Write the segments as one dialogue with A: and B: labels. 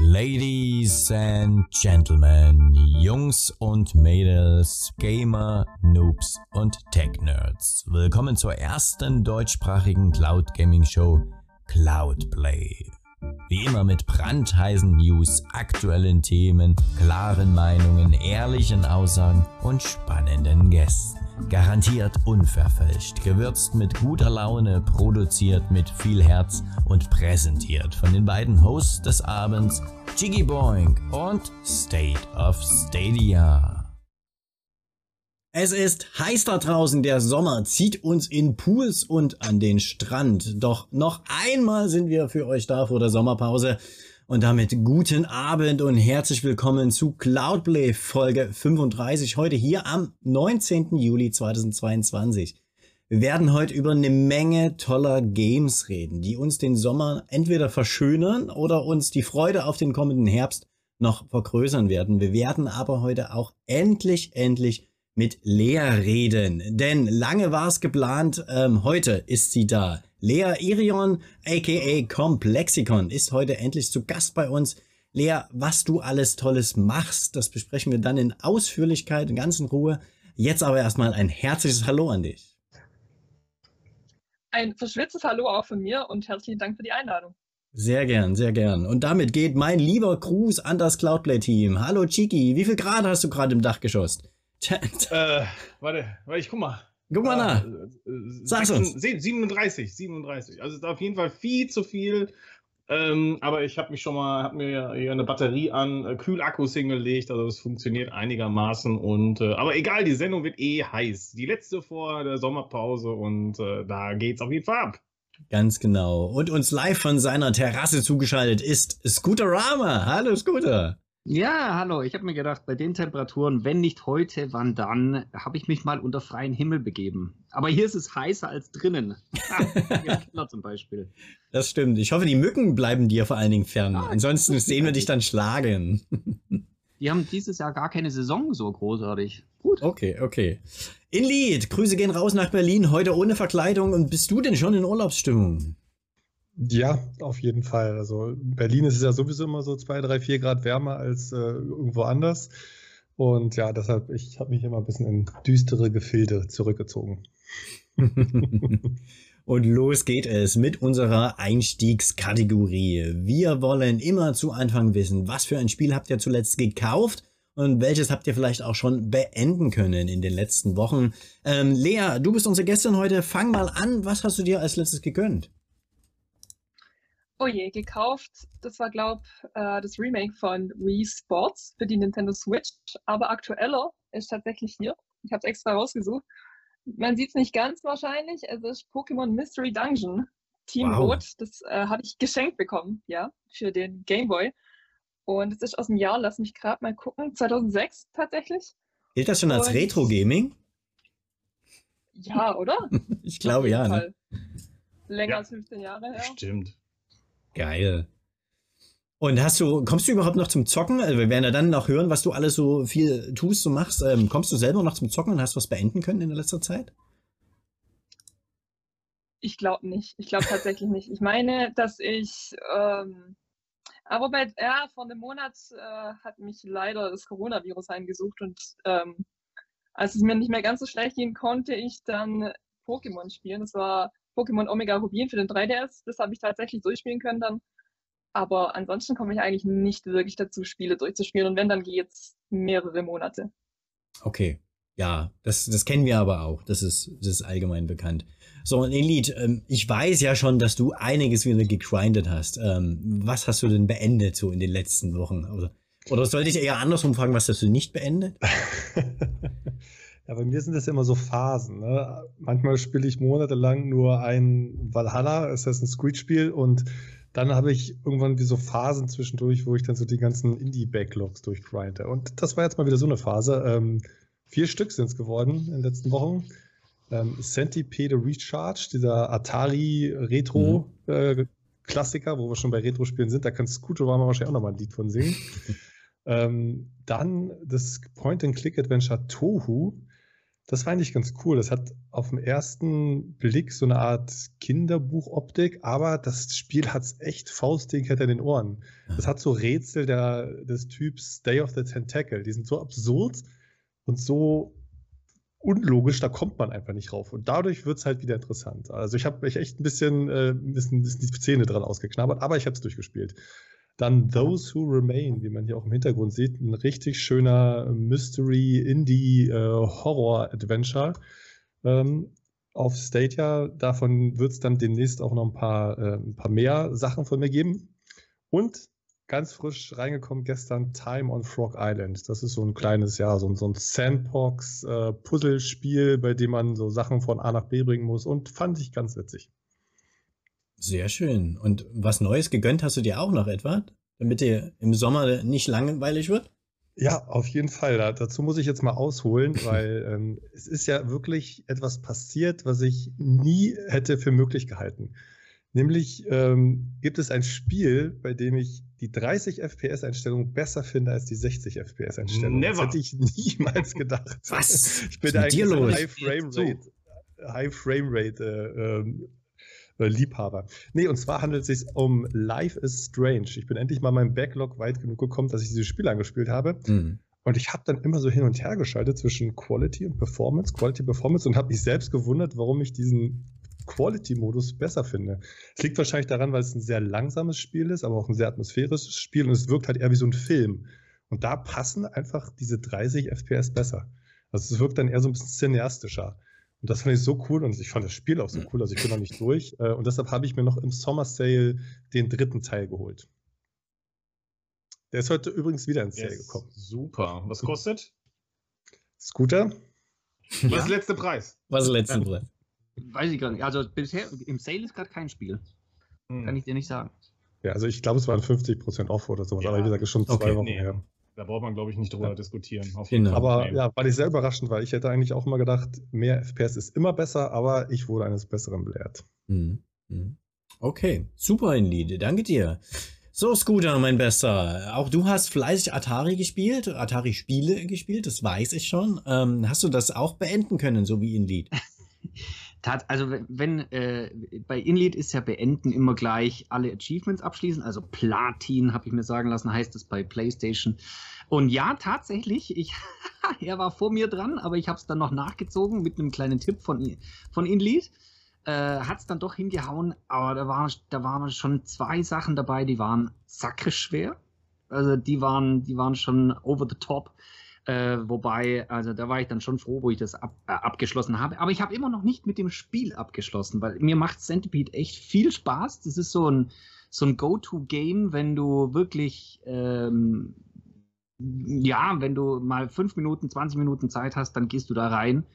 A: Ladies and Gentlemen, Jungs und Mädels, Gamer, Noobs und Tech-Nerds. Willkommen zur ersten deutschsprachigen Cloud Gaming Show Cloudplay. Wie immer mit brandheißen News, aktuellen Themen, klaren Meinungen, ehrlichen Aussagen und spannenden Gästen. Garantiert unverfälscht, gewürzt mit guter Laune, produziert mit viel Herz und präsentiert von den beiden Hosts des Abends, Jiggy Boing und State of Stadia.
B: Es ist heiß da draußen, der Sommer zieht uns in Pools und an den Strand. Doch noch einmal sind wir für euch da vor der Sommerpause. Und damit guten Abend und herzlich willkommen zu Cloudplay Folge 35, heute hier am 19. Juli 2022. Wir werden heute über eine Menge toller Games reden, die uns den Sommer entweder verschönern oder uns die Freude auf den kommenden Herbst noch vergrößern werden. Wir werden aber heute auch endlich, endlich mit Lea reden. Denn lange war es geplant, ähm, heute ist sie da. Lea Irion, aka Complexicon, ist heute endlich zu Gast bei uns. Lea, was du alles Tolles machst, das besprechen wir dann in Ausführlichkeit, in ganzen Ruhe. Jetzt aber erstmal ein herzliches Hallo an dich.
C: Ein verschwitztes Hallo auch von mir und herzlichen Dank für die Einladung.
B: Sehr gern, sehr gern. Und damit geht mein lieber Gruß an das Cloudplay-Team. Hallo Chiki, wie viel Grad hast du gerade im Dachgeschoss?
D: Äh, warte, warte, ich guck mal.
B: Guck mal nach. Äh,
D: Sag's uns. 37, 37. Also ist auf jeden Fall viel zu viel. Ähm, aber ich habe mich schon mal, habe mir hier eine Batterie an äh, Kühlakkus hingelegt, also das funktioniert einigermaßen. Und äh, aber egal, die Sendung wird eh heiß. Die letzte vor der Sommerpause und äh, da geht's auf jeden Fall ab.
B: Ganz genau. Und uns live von seiner Terrasse zugeschaltet ist Scooterama. Hallo Scooter.
E: Ja, hallo. Ich habe mir gedacht, bei den Temperaturen, wenn nicht heute, wann dann, habe ich mich mal unter freien Himmel begeben. Aber hier ist es heißer als drinnen. Keller zum Beispiel.
B: Das stimmt. Ich hoffe, die Mücken bleiben dir vor allen Dingen fern. Ah, Ansonsten sehen wir dich dann schlagen.
E: Die haben dieses Jahr gar keine Saison so großartig.
B: Gut. Okay, okay. Inlied, Grüße gehen raus nach Berlin, heute ohne Verkleidung. Und bist du denn schon in Urlaubsstimmung?
F: Ja, auf jeden Fall. Also Berlin ist es ja sowieso immer so zwei, drei, vier Grad wärmer als äh, irgendwo anders. Und ja, deshalb, ich habe mich immer ein bisschen in düstere Gefilde zurückgezogen.
B: Und los geht es mit unserer Einstiegskategorie. Wir wollen immer zu Anfang wissen, was für ein Spiel habt ihr zuletzt gekauft und welches habt ihr vielleicht auch schon beenden können in den letzten Wochen. Ähm, Lea, du bist unsere Gästin heute. Fang mal an. Was hast du dir als letztes gegönnt?
C: Oh je, gekauft. Das war, glaube ich, äh, das Remake von Wii Sports für die Nintendo Switch. Aber aktueller ist tatsächlich hier. Ich habe es extra rausgesucht. Man sieht es nicht ganz wahrscheinlich. Es ist Pokémon Mystery Dungeon Team wow. Rot. Das äh, habe ich geschenkt bekommen, ja, für den Game Boy. Und es ist aus dem Jahr, lass mich gerade mal gucken, 2006 tatsächlich.
B: Gilt das schon als Retro-Gaming?
C: Ja, oder?
B: ich glaube ja. Ne?
C: Länger ja. als 15 Jahre her.
D: Stimmt.
B: Geil. Und hast du, kommst du überhaupt noch zum Zocken? Also wir werden ja dann noch hören, was du alles so viel tust, so machst. Ähm, kommst du selber noch zum Zocken und hast was beenden können in der letzter Zeit?
C: Ich glaube nicht. Ich glaube tatsächlich nicht. Ich meine, dass ich, ähm, aber bei, ja, vor einem Monat äh, hat mich leider das Coronavirus heimgesucht und ähm, als es mir nicht mehr ganz so schlecht ging, konnte ich dann Pokémon spielen. Das war Pokémon Omega Rubin für den 3DS. Das habe ich tatsächlich durchspielen können dann. Aber ansonsten komme ich eigentlich nicht wirklich dazu, Spiele durchzuspielen. Und wenn, dann geht es mehrere Monate.
B: Okay. Ja, das, das kennen wir aber auch. Das ist, das ist allgemein bekannt. So, und Elite, ähm, ich weiß ja schon, dass du einiges wieder gegrindet hast. Ähm, was hast du denn beendet so in den letzten Wochen? Oder, oder sollte ich eher andersrum fragen, was hast du nicht beendet?
F: Ja, bei mir sind das immer so Phasen. Ne? Manchmal spiele ich monatelang nur ein Valhalla, Assassin's Creed-Spiel, und dann habe ich irgendwann wie so Phasen zwischendurch, wo ich dann so die ganzen Indie-Backlogs durchgrinde. Und das war jetzt mal wieder so eine Phase. Ähm, vier Stück sind es geworden in den letzten Wochen. Ähm, Centipede Recharge, dieser Atari-Retro-Klassiker, mhm. äh, wo wir schon bei Retro-Spielen sind. Da kann Scooterama wahrscheinlich auch nochmal ein Lied von singen. ähm, dann das Point-and-Click-Adventure Tohu Das fand ich ganz cool. Das hat auf den ersten Blick so eine Art Kinderbuchoptik, aber das Spiel hat es echt faustdick hinter den Ohren. Das hat so Rätsel der, des Typs Day of the Tentacle. Die sind so absurd und so unlogisch, da kommt man einfach nicht rauf. Und dadurch wird es halt wieder interessant. Also ich habe mich echt ein bisschen, äh, ein bisschen, ein bisschen die Zähne dran ausgeknabbert, aber ich habe es durchgespielt. Dann Those Who Remain, wie man hier auch im Hintergrund sieht, ein richtig schöner Mystery Indie äh. Ähm, auf Stadia, davon wird es dann demnächst auch noch ein paar, äh, ein paar mehr Sachen von mir geben. Und ganz frisch reingekommen gestern Time on Frog Island. Das ist so ein kleines, ja, so, so ein Sandbox-Puzzlespiel, äh, bei dem man so Sachen von A nach B bringen muss und fand ich ganz witzig.
B: Sehr schön. Und was Neues gegönnt hast du dir auch noch etwa, damit dir im Sommer nicht langweilig wird?
F: Ja, auf jeden Fall. dazu muss ich jetzt mal ausholen, weil ähm, es ist ja wirklich etwas passiert, was ich nie hätte für möglich gehalten. Nämlich ähm, gibt es ein Spiel, bei dem ich die 30 FPS-Einstellung besser finde als die 60 FPS-Einstellung.
D: Never.
F: Das hätte ich niemals gedacht.
B: Was?
F: Ich bin
B: Was
F: eigentlich
B: ist mit dir
F: ein
B: los?
F: High Frame Rate, High Frame Rate äh, ähm, äh, Liebhaber. Nee, und zwar handelt es sich um Life is Strange. Ich bin endlich mal meinem Backlog weit genug gekommen, dass ich dieses Spiel angespielt habe.
B: Mhm.
F: Und ich habe dann immer so hin und her geschaltet zwischen Quality und Performance, Quality, Performance und habe mich selbst gewundert, warum ich diesen Quality-Modus besser finde. Es liegt wahrscheinlich daran, weil es ein sehr langsames Spiel ist, aber auch ein sehr atmosphärisches Spiel und es wirkt halt eher wie so ein Film. Und da passen einfach diese 30 FPS besser. Also es wirkt dann eher so ein bisschen cineastischer. Und das fand ich so cool und ich fand das Spiel auch so cool, also ich bin noch nicht durch. Äh, Und deshalb habe ich mir noch im Sommer Sale den dritten Teil geholt. Der ist heute übrigens wieder ins Sale gekommen.
D: Super. Was kostet?
F: Scooter?
D: Was ist der letzte Preis?
B: Was ist letzten Brett?
E: Weiß ich gar nicht. Also bisher im Sale ist gerade kein Spiel.
D: Hm.
E: Kann ich dir nicht sagen.
F: Ja, also ich glaube, es waren 50% off oder sowas,
D: Ja,
F: aber wie gesagt, ist schon zwei
B: okay,
F: Wochen
D: nee.
F: her.
D: Da braucht man, glaube ich, nicht drüber
F: Ja.
D: diskutieren. Auf
B: Genau.
F: Aber ja, weil ich sehr überraschend war. Ich hätte eigentlich auch immer gedacht, mehr FPS ist immer besser, aber ich wurde eines Besseren belehrt.
B: Mhm. Mhm. Okay, super, Inlied. Danke dir. So, Scooter, mein Bester. Auch du hast fleißig Atari gespielt, Atari-Spiele gespielt, das weiß ich schon. Ähm, hast du das auch beenden können, so wie Inlied?
E: Tat, also wenn, äh, bei Inlead ist ja beenden immer gleich alle Achievements abschließen, also Platin, habe ich mir sagen lassen, heißt es bei PlayStation. Und ja, tatsächlich, ich, er war vor mir dran, aber ich habe es dann noch nachgezogen mit einem kleinen Tipp von, von Inlead. Äh, hat es dann doch hingehauen, aber da, war, da waren schon zwei Sachen dabei, die waren schwer. Also die waren, die waren schon over the top. Äh, wobei, also da war ich dann schon froh, wo ich das ab, äh, abgeschlossen habe. Aber ich habe immer noch nicht mit dem Spiel abgeschlossen, weil mir macht Centipede echt viel Spaß. Das ist so ein, so ein Go-To-Game, wenn du wirklich, ähm, ja, wenn du mal fünf Minuten, 20 Minuten Zeit hast, dann gehst du da rein.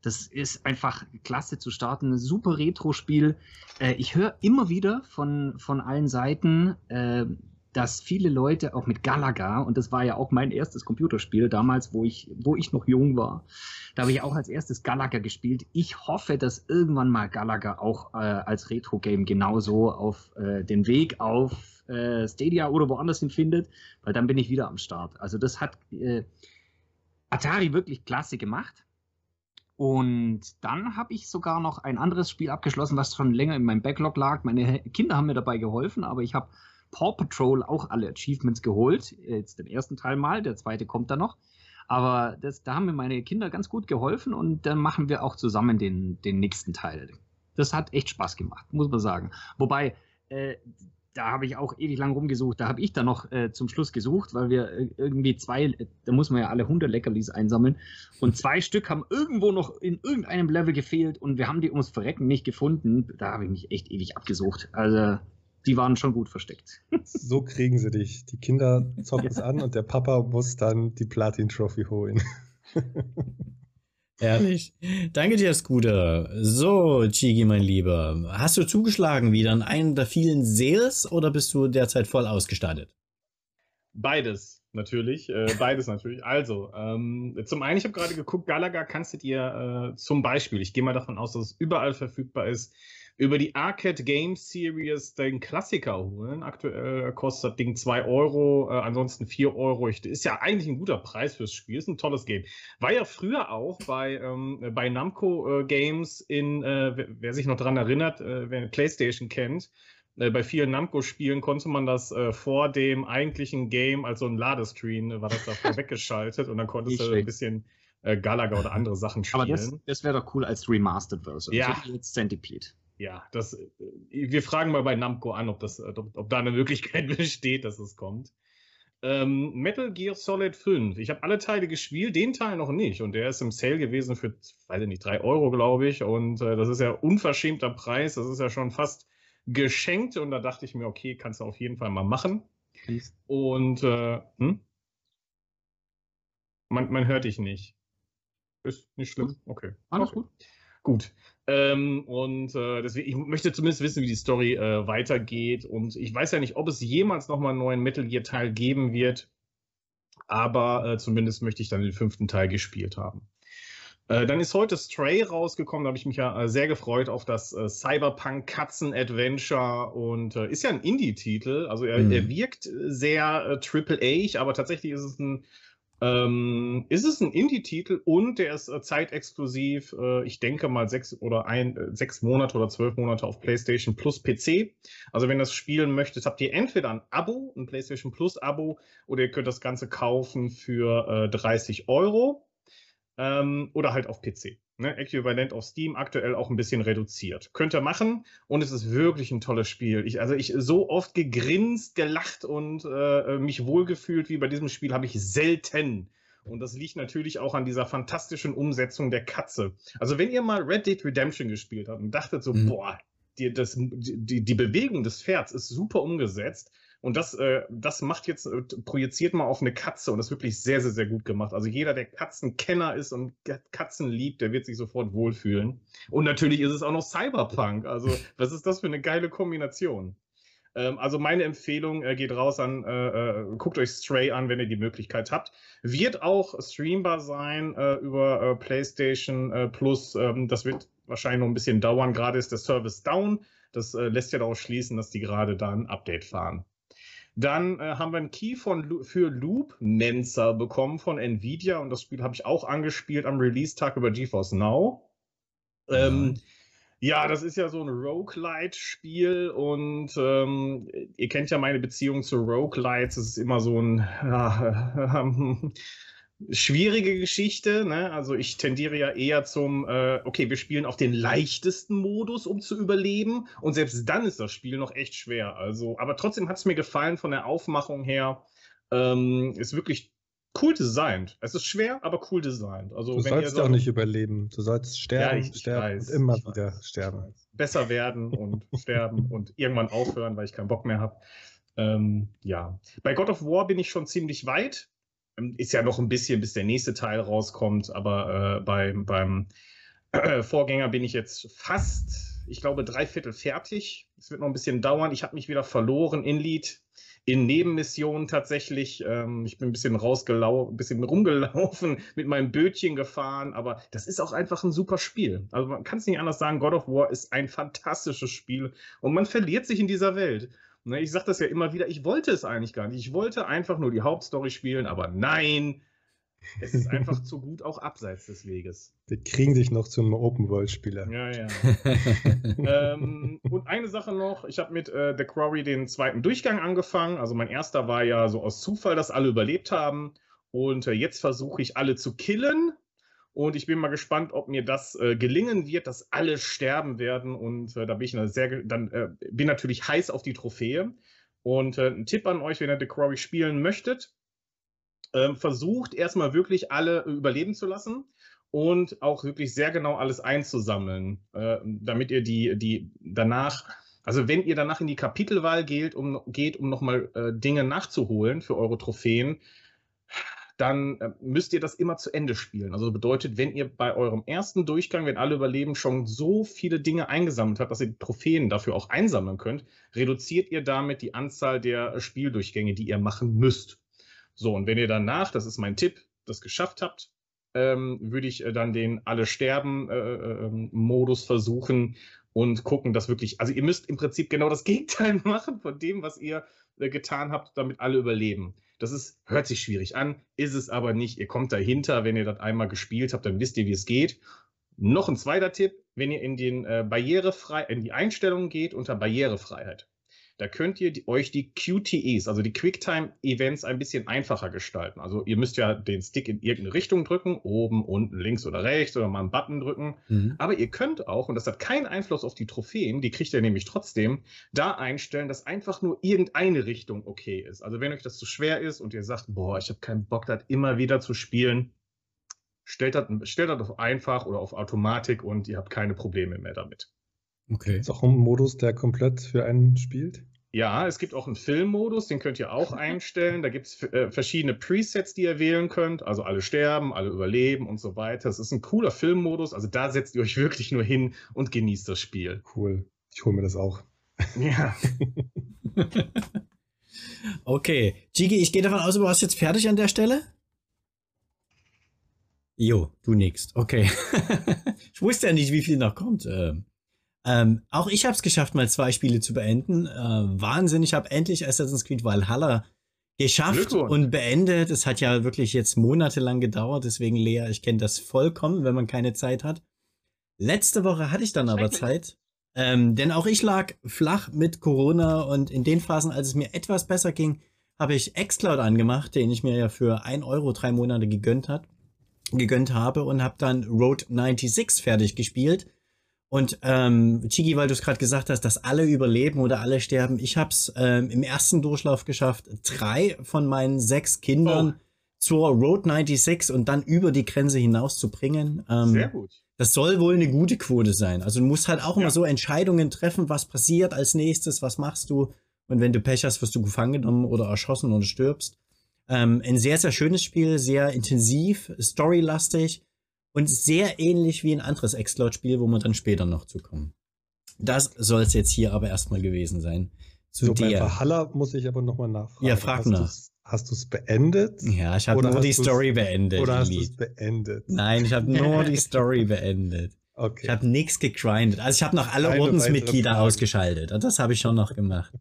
E: Das ist einfach klasse zu starten. Ein super Retro-Spiel. Äh, ich höre immer wieder von, von allen Seiten, äh, dass viele Leute auch mit Galaga, und das war ja auch mein erstes Computerspiel damals, wo ich, wo ich noch jung war, da habe ich auch als erstes Galaga gespielt. Ich hoffe, dass irgendwann mal Galaga auch äh, als Retro-Game genauso auf äh, den Weg auf äh, Stadia oder woanders hin findet, weil dann bin ich wieder am Start. Also das hat äh, Atari wirklich klasse gemacht. Und dann habe ich sogar noch ein anderes Spiel abgeschlossen, was schon länger in meinem Backlog lag. Meine Kinder haben mir dabei geholfen, aber ich habe Paw Patrol auch alle Achievements geholt. Jetzt den ersten Teil mal, der zweite kommt dann noch. Aber das, da haben mir meine Kinder ganz gut geholfen und dann machen wir auch zusammen den, den nächsten Teil. Das hat echt Spaß gemacht, muss man sagen. Wobei, äh, da habe ich auch ewig lang rumgesucht. Da habe ich dann noch äh, zum Schluss gesucht, weil wir äh, irgendwie zwei, äh, da muss man ja alle 100 Leckerlis einsammeln. Und zwei Stück haben irgendwo noch in irgendeinem Level gefehlt und wir haben die ums Verrecken nicht gefunden. Da habe ich mich echt ewig abgesucht. Also, die waren schon gut versteckt.
F: So kriegen sie dich. Die Kinder zocken es an und der Papa muss dann die Platin-Trophy holen.
B: Ehrlich. Danke dir, Scooter. So, Chigi, mein Lieber. Hast du zugeschlagen wieder an einen der vielen Sales oder bist du derzeit voll ausgestattet?
D: Beides, natürlich. Äh, beides natürlich. Also, ähm, zum einen, ich habe gerade geguckt, Galaga kannst du dir äh, zum Beispiel, ich gehe mal davon aus, dass es überall verfügbar ist, über die Arcade Game Series den Klassiker holen. Aktuell kostet das Ding 2 Euro, äh, ansonsten 4 Euro. Ist ja eigentlich ein guter Preis fürs Spiel, ist ein tolles Game. War ja früher auch bei, ähm, bei Namco äh, Games in, äh, wer, wer, sich noch daran erinnert, äh, wer PlayStation kennt, äh, bei vielen Namco-Spielen konnte man das äh, vor dem eigentlichen Game, also ein Ladescreen, war das davor weggeschaltet und dann konntest du ein bisschen äh, Galaga oder andere Sachen spielen. Aber
E: das, das wäre doch cool als Remastered Version.
D: Ja. So jetzt Centipede. Ja, das, äh, wir fragen mal bei Namco an, ob, das, ob, ob da eine Möglichkeit besteht, dass es kommt. Ähm, Metal Gear Solid 5. Ich habe alle Teile gespielt, den Teil noch nicht. Und der ist im Sale gewesen für, weiß ich nicht, 3 Euro, glaube ich. Und äh, das ist ja unverschämter Preis. Das ist ja schon fast geschenkt. Und da dachte ich mir, okay, kannst du auf jeden Fall mal machen. Please. Und äh, hm? man, man hört dich nicht. Ist nicht schlimm. Okay.
E: Alles okay. gut.
D: Gut. Ähm, und äh, deswegen, ich möchte zumindest wissen, wie die Story äh, weitergeht. Und ich weiß ja nicht, ob es jemals nochmal einen neuen Metal Gear Teil geben wird. Aber äh, zumindest möchte ich dann den fünften Teil gespielt haben. Äh, dann ist heute Stray rausgekommen, da habe ich mich ja äh, sehr gefreut auf das äh, Cyberpunk Katzen Adventure und ist ja ein Indie-Titel, also er, mhm. er wirkt sehr Triple-A, aber tatsächlich ist es ein ähm, ist es ein Indie-Titel und der ist äh, zeitexklusiv, äh, ich denke mal sechs oder ein, äh, sechs Monate oder zwölf Monate auf PlayStation Plus PC. Also wenn ihr das spielen möchtet, habt ihr entweder ein Abo, ein PlayStation Plus Abo, oder ihr könnt das Ganze kaufen für äh, 30 Euro ähm, oder halt auf PC. Ne? Äquivalent auf Steam, aktuell auch ein bisschen reduziert. Könnt ihr machen und es ist wirklich ein tolles Spiel. Ich, also ich so oft gegrinst, gelacht und äh, mich wohlgefühlt wie bei diesem Spiel habe ich selten. Und das liegt natürlich auch an dieser fantastischen Umsetzung der Katze. Also wenn ihr mal Red Dead Redemption gespielt habt und dachtet so, mhm. boah, die, das, die, die Bewegung des Pferds ist super umgesetzt, und das, äh, das macht jetzt, äh, projiziert mal auf eine Katze und das ist wirklich sehr, sehr, sehr gut gemacht. Also jeder, der Katzenkenner ist und Katzen liebt, der wird sich sofort wohlfühlen. Und natürlich ist es auch noch Cyberpunk. Also, was ist das für eine geile Kombination? Ähm, also meine Empfehlung äh, geht raus an, äh, äh, guckt euch Stray an, wenn ihr die Möglichkeit habt. Wird auch streambar sein äh, über äh, PlayStation äh, Plus. Ähm, das wird wahrscheinlich noch ein bisschen dauern. Gerade ist der Service down. Das lässt ja daraus schließen, dass die gerade da ein Update fahren. Dann äh, haben wir einen Key von, für Loop Mensa bekommen von Nvidia und das Spiel habe ich auch angespielt am Release-Tag über GeForce Now. Ähm, ja, das ist ja so ein Roguelite-Spiel und ähm, ihr kennt ja meine Beziehung zu Roguelites. Es ist immer so ein ja, schwierige Geschichte. Ne? Also ich tendiere ja eher zum, äh, okay, wir spielen auf den leichtesten Modus, um zu überleben. Und selbst dann ist das Spiel noch echt schwer. Also, aber trotzdem hat es mir gefallen von der Aufmachung her. Ähm, ist wirklich cool designt. Es ist schwer, aber cool designt. Also,
F: du sollst ja auch nicht überleben. Du sollst sterben, ja, sterben weiß, und immer wieder sterben.
D: Besser werden und sterben und irgendwann aufhören, weil ich keinen Bock mehr habe. Ähm, ja. Bei God of War bin ich schon ziemlich weit. Ähm, ist ja noch ein bisschen, bis der nächste Teil rauskommt, aber äh, beim, beim äh, Vorgänger bin ich jetzt fast, ich glaube, drei Viertel fertig. Es wird noch ein bisschen dauern. Ich habe mich wieder verloren in Lied, in Nebenmissionen tatsächlich. Ähm, ich bin ein bisschen rausgelaufen, ein bisschen rumgelaufen, mit meinem Bötchen gefahren, aber das ist auch einfach ein super Spiel. Also man kann es nicht anders sagen, God of War ist ein fantastisches Spiel und man verliert sich in dieser Welt. Ne, ich sage das ja immer wieder, ich wollte es eigentlich gar nicht. Ich wollte einfach nur die Hauptstory spielen, aber nein, es ist einfach zu gut auch abseits des Weges.
F: Wir kriegen dich noch zum Open-World-Spieler.
D: Ja, ja. ähm, und eine Sache noch, ich habe mit äh, The Quarry den zweiten Durchgang angefangen. Also mein erster war ja so aus Zufall, dass alle überlebt haben. Und äh, jetzt versuche ich alle zu killen. Und ich bin mal gespannt, ob mir das äh, gelingen wird, dass alle sterben werden. Und äh, da bin ich sehr, dann äh, bin natürlich heiß auf die Trophäe. Und äh, ein Tipp an euch, wenn ihr The Quarry spielen möchtet, ähm, versucht erstmal wirklich alle überleben zu lassen und auch wirklich sehr genau alles einzusammeln, äh, damit ihr die, die danach, also wenn ihr danach in die Kapitelwahl geht, um, geht, um nochmal äh, Dinge nachzuholen für eure Trophäen, dann äh, müsst ihr das immer zu Ende spielen. Also bedeutet, wenn ihr bei eurem ersten Durchgang, wenn alle überleben, schon so viele Dinge eingesammelt habt, dass ihr Trophäen dafür auch einsammeln könnt, reduziert ihr damit die Anzahl der Spieldurchgänge, die ihr machen müsst. So, und wenn ihr danach, das ist mein Tipp, das geschafft habt, ähm, würde ich äh, dann den Alle sterben äh, äh, ähm, Modus versuchen und gucken, dass wirklich, also ihr müsst im Prinzip genau das Gegenteil machen von dem, was ihr äh, getan habt, damit alle überleben. Das ist, hört sich schwierig an, ist es aber nicht. Ihr kommt dahinter, wenn ihr das einmal gespielt habt, dann wisst ihr, wie es geht. Noch ein zweiter Tipp, wenn ihr in den äh, barrierefrei, in die Einstellungen geht unter Barrierefreiheit. Da könnt ihr die, euch die QTEs, also die Quicktime-Events, ein bisschen einfacher gestalten. Also ihr müsst ja den Stick in irgendeine Richtung drücken, oben, unten, links oder rechts oder mal einen Button drücken. Mhm. Aber ihr könnt auch, und das hat keinen Einfluss auf die Trophäen, die kriegt ihr nämlich trotzdem, da einstellen, dass einfach nur irgendeine Richtung okay ist. Also wenn euch das zu schwer ist und ihr sagt, boah, ich habe keinen Bock, das immer wieder zu spielen, stellt das, stellt das auf einfach oder auf Automatik und ihr habt keine Probleme mehr damit.
F: Okay. Ist auch ein Modus, der komplett für einen spielt?
D: Ja, es gibt auch einen Filmmodus, den könnt ihr auch einstellen. Da gibt es äh, verschiedene Presets, die ihr wählen könnt. Also alle sterben, alle überleben und so weiter. Es ist ein cooler Filmmodus. Also da setzt ihr euch wirklich nur hin und genießt das Spiel.
F: Cool. Ich hole mir das auch.
D: Ja.
B: okay. Jigi, ich gehe davon aus, du warst jetzt fertig an der Stelle? Jo, du nix. Okay. ich wusste ja nicht, wie viel noch kommt. Ähm. Ähm, auch ich habe es geschafft, mal zwei Spiele zu beenden. Äh, Wahnsinn, ich habe endlich Assassin's Creed Valhalla geschafft und beendet. Es hat ja wirklich jetzt monatelang gedauert, deswegen Lea, ich kenne das vollkommen, wenn man keine Zeit hat. Letzte Woche hatte ich dann aber Zeit. Ähm, denn auch ich lag flach mit Corona und in den Phasen, als es mir etwas besser ging, habe ich Xcloud angemacht, den ich mir ja für ein Euro drei Monate gegönnt hat, gegönnt habe und habe dann Road 96 fertig gespielt und ähm, Chigi, weil du es gerade gesagt hast, dass alle überleben oder alle sterben, ich habe es ähm, im ersten Durchlauf geschafft, drei von meinen sechs Kindern oh. zur Road 96 und dann über die Grenze hinaus zu bringen. Ähm, Sehr gut. Das soll wohl eine gute Quote sein. Also du musst halt auch ja. immer so Entscheidungen treffen, was passiert als nächstes, was machst du. Und wenn du Pech hast, wirst du gefangen genommen oder erschossen oder stirbst. Ähm, ein sehr, sehr schönes Spiel, sehr intensiv, storylastig und sehr ähnlich wie ein anderes Xcloud-Spiel, wo wir dann später noch zukommen. Das soll es jetzt hier aber erstmal gewesen sein.
F: Zu so, dir. Bei Valhalla muss ich aber nochmal nachfragen.
B: Ja, frag nach.
F: Hast du es beendet?
B: Ja, ich habe nur die Story beendet.
F: Oder hast du es beendet?
B: Nein, ich habe nur die Story beendet. Okay. Ich habe nichts gegrindet. Also ich habe noch alle Ordensmitglieder ausgeschaltet. Das habe ich schon noch gemacht.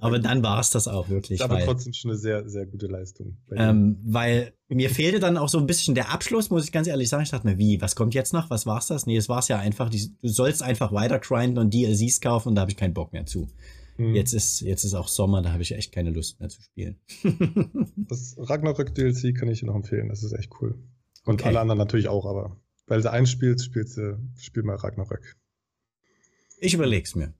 B: Aber dann war es das auch wirklich.
F: Aber weil, trotzdem schon eine sehr, sehr gute Leistung.
B: Ähm, weil mir fehlte dann auch so ein bisschen der Abschluss, muss ich ganz ehrlich sagen. Ich dachte mir, wie, was kommt jetzt noch? Was war's das? Nee, es war's ja einfach. Die, du sollst einfach weiter grinden und DLCs kaufen und da habe ich keinen Bock mehr zu. Hm. Jetzt ist, jetzt ist auch Sommer, da habe ich echt keine Lust mehr zu spielen.
F: das Ragnarök DLC kann ich dir noch empfehlen. Das ist echt cool. Und okay. alle anderen natürlich auch, aber weil du einspielst, spielst du, spiel mal Ragnarök.
B: Ich überleg's mir.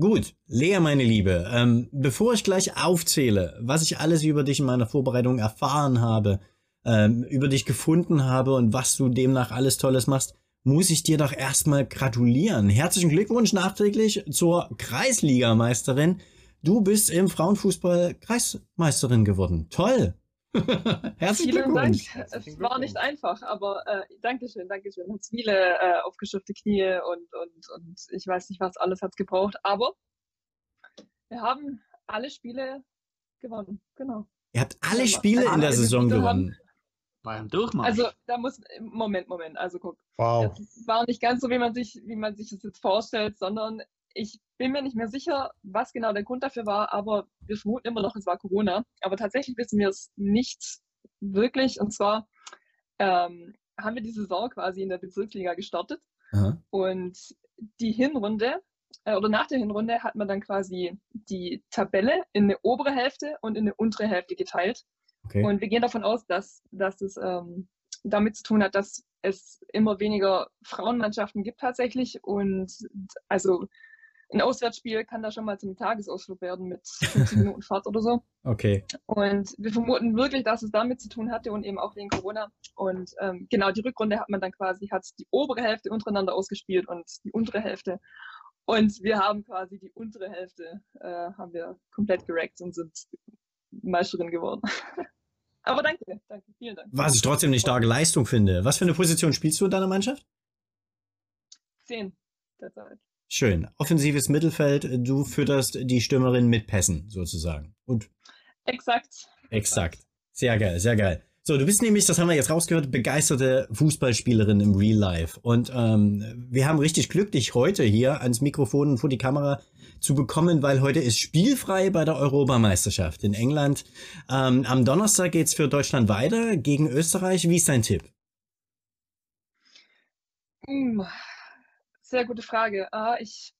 B: Gut, Lea, meine Liebe, ähm, bevor ich gleich aufzähle, was ich alles über dich in meiner Vorbereitung erfahren habe, ähm, über dich gefunden habe und was du demnach alles Tolles machst, muss ich dir doch erstmal gratulieren. Herzlichen Glückwunsch nachträglich zur Kreisligameisterin. Du bist im Frauenfußball Kreismeisterin geworden. Toll.
C: Herzlichen Vielen Glückwunsch. Dank. Es war nicht einfach, aber äh, Dankeschön, Dankeschön. Hat viele äh, aufgeschürfte Knie und, und, und ich weiß nicht, was alles hat gebraucht, aber wir haben alle Spiele gewonnen. Genau.
B: Ihr habt alle Spiele in der Saison gewonnen.
E: War ein Durchmarsch.
C: Also da muss Moment, Moment. Also guck.
F: Wow.
C: Es war nicht ganz so, wie man sich, wie man sich das jetzt vorstellt, sondern ich bin mir nicht mehr sicher, was genau der Grund dafür war, aber wir vermuten immer noch, es war Corona. Aber tatsächlich wissen wir es nicht wirklich. Und zwar ähm, haben wir die Saison quasi in der Bezirksliga gestartet. Aha. Und die Hinrunde äh, oder nach der Hinrunde hat man dann quasi die Tabelle in eine obere Hälfte und in eine untere Hälfte geteilt. Okay. Und wir gehen davon aus, dass, dass es ähm, damit zu tun hat, dass es immer weniger Frauenmannschaften gibt tatsächlich. Und also ein Auswärtsspiel kann da schon mal zum Tagesausflug werden mit 15 Minuten Fahrt oder so.
B: Okay.
C: Und wir vermuten wirklich, dass es damit zu tun hatte und eben auch wegen Corona. Und ähm, genau, die Rückrunde hat man dann quasi, hat die obere Hälfte untereinander ausgespielt und die untere Hälfte. Und wir haben quasi die untere Hälfte, äh, haben wir komplett gerackt und sind Meisterin geworden. Aber danke, danke, vielen Dank.
B: Was ich trotzdem eine starke Leistung finde. Was für eine Position spielst du in deiner Mannschaft?
C: Zehn derzeit.
B: Schön. Offensives Mittelfeld, du fütterst die Stürmerin mit Pässen sozusagen. Und
C: exakt.
B: Exakt. Sehr geil, sehr geil. So, du bist nämlich, das haben wir jetzt rausgehört, begeisterte Fußballspielerin im Real Life. Und ähm, wir haben richtig Glück, dich heute hier ans Mikrofon und vor die Kamera zu bekommen, weil heute ist spielfrei bei der Europameisterschaft in England. Ähm, am Donnerstag geht's für Deutschland weiter gegen Österreich. Wie ist dein Tipp?
C: Hm, sehr gute Frage. Uh, ich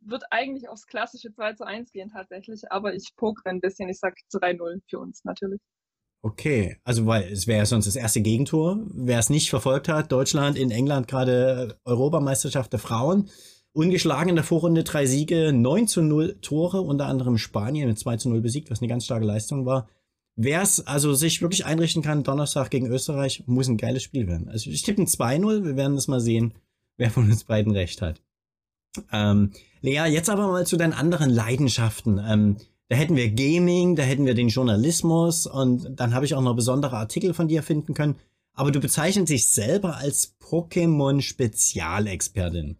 C: würde eigentlich aufs klassische 2 zu 1 gehen tatsächlich, aber ich pokere ein bisschen. Ich sag 3-0 für uns natürlich.
B: Okay, also weil es wäre ja sonst das erste Gegentor. Wer es nicht verfolgt hat, Deutschland in England gerade Europameisterschaft der Frauen. Ungeschlagen in der Vorrunde drei Siege, 9 zu 0 Tore, unter anderem Spanien mit 2 zu 0 besiegt, was eine ganz starke Leistung war. Wer es also sich wirklich einrichten kann, Donnerstag gegen Österreich, muss ein geiles Spiel werden. Also ich tippe ein 2-0, wir werden das mal sehen, wer von uns beiden recht hat. Ähm, Lea, jetzt aber mal zu deinen anderen Leidenschaften. Ähm, da hätten wir Gaming, da hätten wir den Journalismus und dann habe ich auch noch besondere Artikel von dir finden können. Aber du bezeichnest dich selber als Pokémon-Spezialexpertin.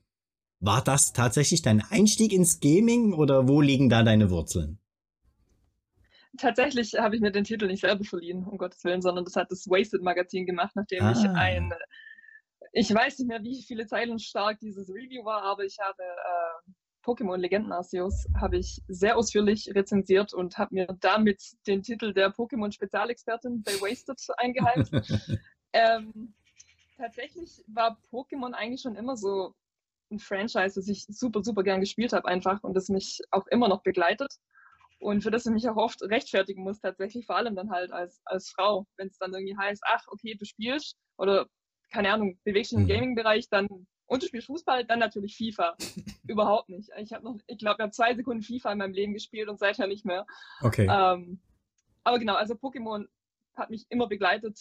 B: War das tatsächlich dein Einstieg ins Gaming oder wo liegen da deine Wurzeln?
C: Tatsächlich habe ich mir den Titel nicht selber verliehen, um Gottes Willen, sondern das hat das Wasted Magazin gemacht, nachdem ah. ich ein, ich weiß nicht mehr, wie viele Zeilen stark dieses Review war, aber ich habe äh, Pokémon Legenden Arceus habe ich sehr ausführlich rezensiert und habe mir damit den Titel der Pokémon Spezialexpertin bei Wasted eingeheimst. ähm, tatsächlich war Pokémon eigentlich schon immer so ein Franchise, das ich super, super gern gespielt habe einfach und das mich auch immer noch begleitet und für das ich mich auch oft rechtfertigen muss tatsächlich, vor allem dann halt als, als Frau, wenn es dann irgendwie heißt, ach, okay, du spielst oder keine Ahnung, bewegst dich im mhm. Gaming-Bereich, dann und du spielst Fußball, dann natürlich FIFA. Überhaupt nicht. Ich habe noch, ich glaube, ich habe zwei Sekunden FIFA in meinem Leben gespielt und seither nicht mehr.
B: Okay.
C: Ähm, aber genau, also Pokémon hat mich immer begleitet.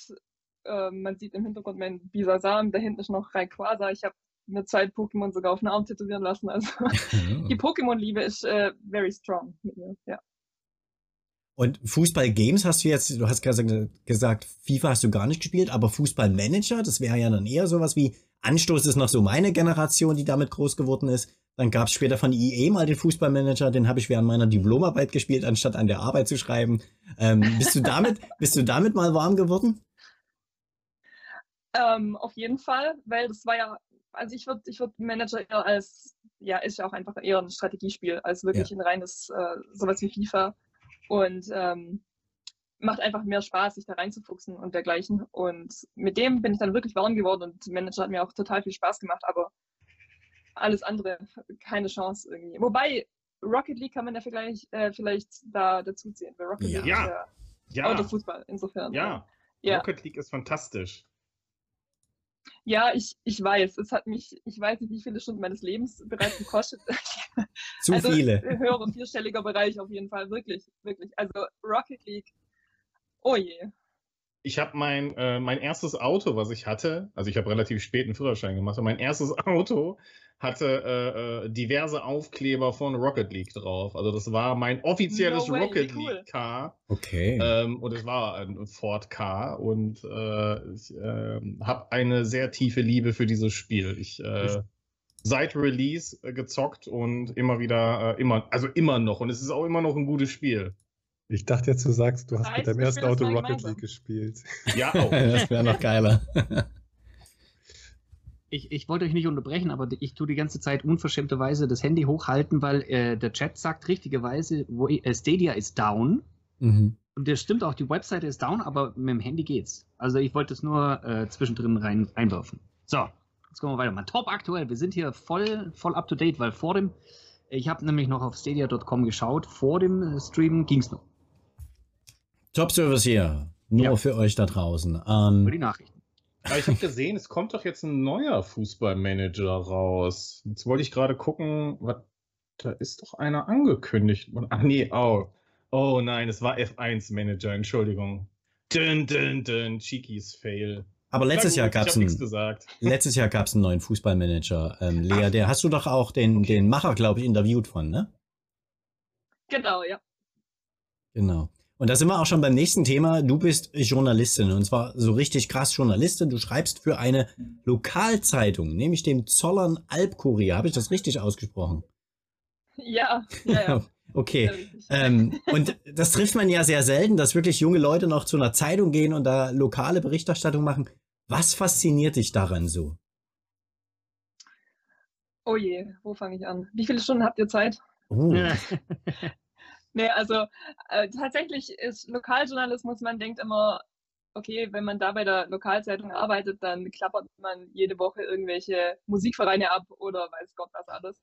C: Ähm, man sieht im Hintergrund meinen Bisasam, da hinten ist noch Rayquaza. Ich habe eine Zeit Pokémon sogar auf den Arm tätowieren lassen. Also die Pokémon-Liebe ist äh, very strong mit mir, ja.
B: Und Fußball-Games hast du jetzt, du hast gerade gesagt, FIFA hast du gar nicht gespielt, aber Fußball-Manager, das wäre ja dann eher sowas wie Anstoß ist noch so meine Generation, die damit groß geworden ist. Dann gab es später von EA mal den Fußballmanager, den habe ich während meiner Diplomarbeit gespielt, anstatt an der Arbeit zu schreiben. Ähm, bist du damit, bist du damit mal warm geworden?
C: Ähm, auf jeden Fall, weil das war ja, also ich würde ich würd Manager eher als, ja, ist ja auch einfach eher ein Strategiespiel, als wirklich ja. ein reines, äh, sowas wie FIFA. Und ähm, macht einfach mehr Spaß, sich da reinzufuchsen und dergleichen. Und mit dem bin ich dann wirklich warm geworden und Manager hat mir auch total viel Spaß gemacht, aber alles andere keine Chance irgendwie. Wobei Rocket League kann man ja vielleicht, äh, vielleicht da dazu zählen, weil Rocket
D: ja.
C: League
D: ja. ist ja, ja.
C: Autofußball insofern.
D: Ja. ja. Rocket League ist fantastisch.
C: Ja, ich, ich weiß. Es hat mich, ich weiß nicht, wie viele Stunden meines Lebens bereits gekostet.
B: Zu also, viele.
C: Höhere vierstelliger Bereich auf jeden Fall, wirklich, wirklich. Also Rocket League Oh je.
D: Ich habe mein, äh, mein erstes Auto, was ich hatte, also ich habe relativ spät einen Führerschein gemacht, aber mein erstes Auto hatte äh, äh, diverse Aufkleber von Rocket League drauf. Also das war mein offizielles no way, Rocket cool. League Car.
B: Okay.
D: Ähm, und es war ein Ford Car und äh, ich äh, habe eine sehr tiefe Liebe für dieses Spiel. Ich äh, seit Release äh, gezockt und immer wieder, äh, immer, also immer noch. Und es ist auch immer noch ein gutes Spiel.
F: Ich dachte jetzt, du sagst, du hast mit deinem ersten Auto Rocket League gespielt.
B: Ja, auch. das wäre noch geiler.
E: Ich, ich wollte euch nicht unterbrechen, aber ich tue die ganze Zeit unverschämterweise das Handy hochhalten, weil äh, der Chat sagt richtigerweise, wo, äh, Stadia ist down. Mhm. Und das stimmt auch, die Webseite ist down, aber mit dem Handy geht's. Also ich wollte es nur äh, zwischendrin rein, reinwerfen. So, jetzt kommen wir weiter. Mal top aktuell. Wir sind hier voll, voll up to date, weil vor dem, ich habe nämlich noch auf stadia.com geschaut, vor dem Stream ging's noch.
B: Top-Service hier. Nur ja. für euch da draußen. Ähm,
E: für die Nachrichten.
D: Aber ich habe gesehen, es kommt doch jetzt ein neuer Fußballmanager raus. Jetzt wollte ich gerade gucken, was, da ist doch einer angekündigt. Ach nee, oh. Oh nein, es war F1 Manager, Entschuldigung. Dün, dün, dün, Cheekies Fail.
B: Aber letztes gut, Jahr gab es einen, letztes Jahr gab's einen neuen Fußballmanager, ähm, Lea. Ach. Der hast du doch auch den, den Macher, glaube ich, interviewt von, ne?
C: Genau, ja.
B: Genau. Und da sind wir auch schon beim nächsten Thema. Du bist Journalistin und zwar so richtig krass Journalistin. Du schreibst für eine Lokalzeitung, nämlich dem Zollern Albkurier. Habe ich das richtig ausgesprochen?
C: Ja, ja, ja.
B: Okay. Ähm, und das trifft man ja sehr selten, dass wirklich junge Leute noch zu einer Zeitung gehen und da lokale Berichterstattung machen. Was fasziniert dich daran so?
C: Oh je, wo fange ich an? Wie viele Stunden habt ihr Zeit?
B: Uh.
C: nee, also äh, tatsächlich ist Lokaljournalismus, man denkt immer, okay, wenn man da bei der Lokalzeitung arbeitet, dann klappert man jede Woche irgendwelche Musikvereine ab oder weiß Gott was alles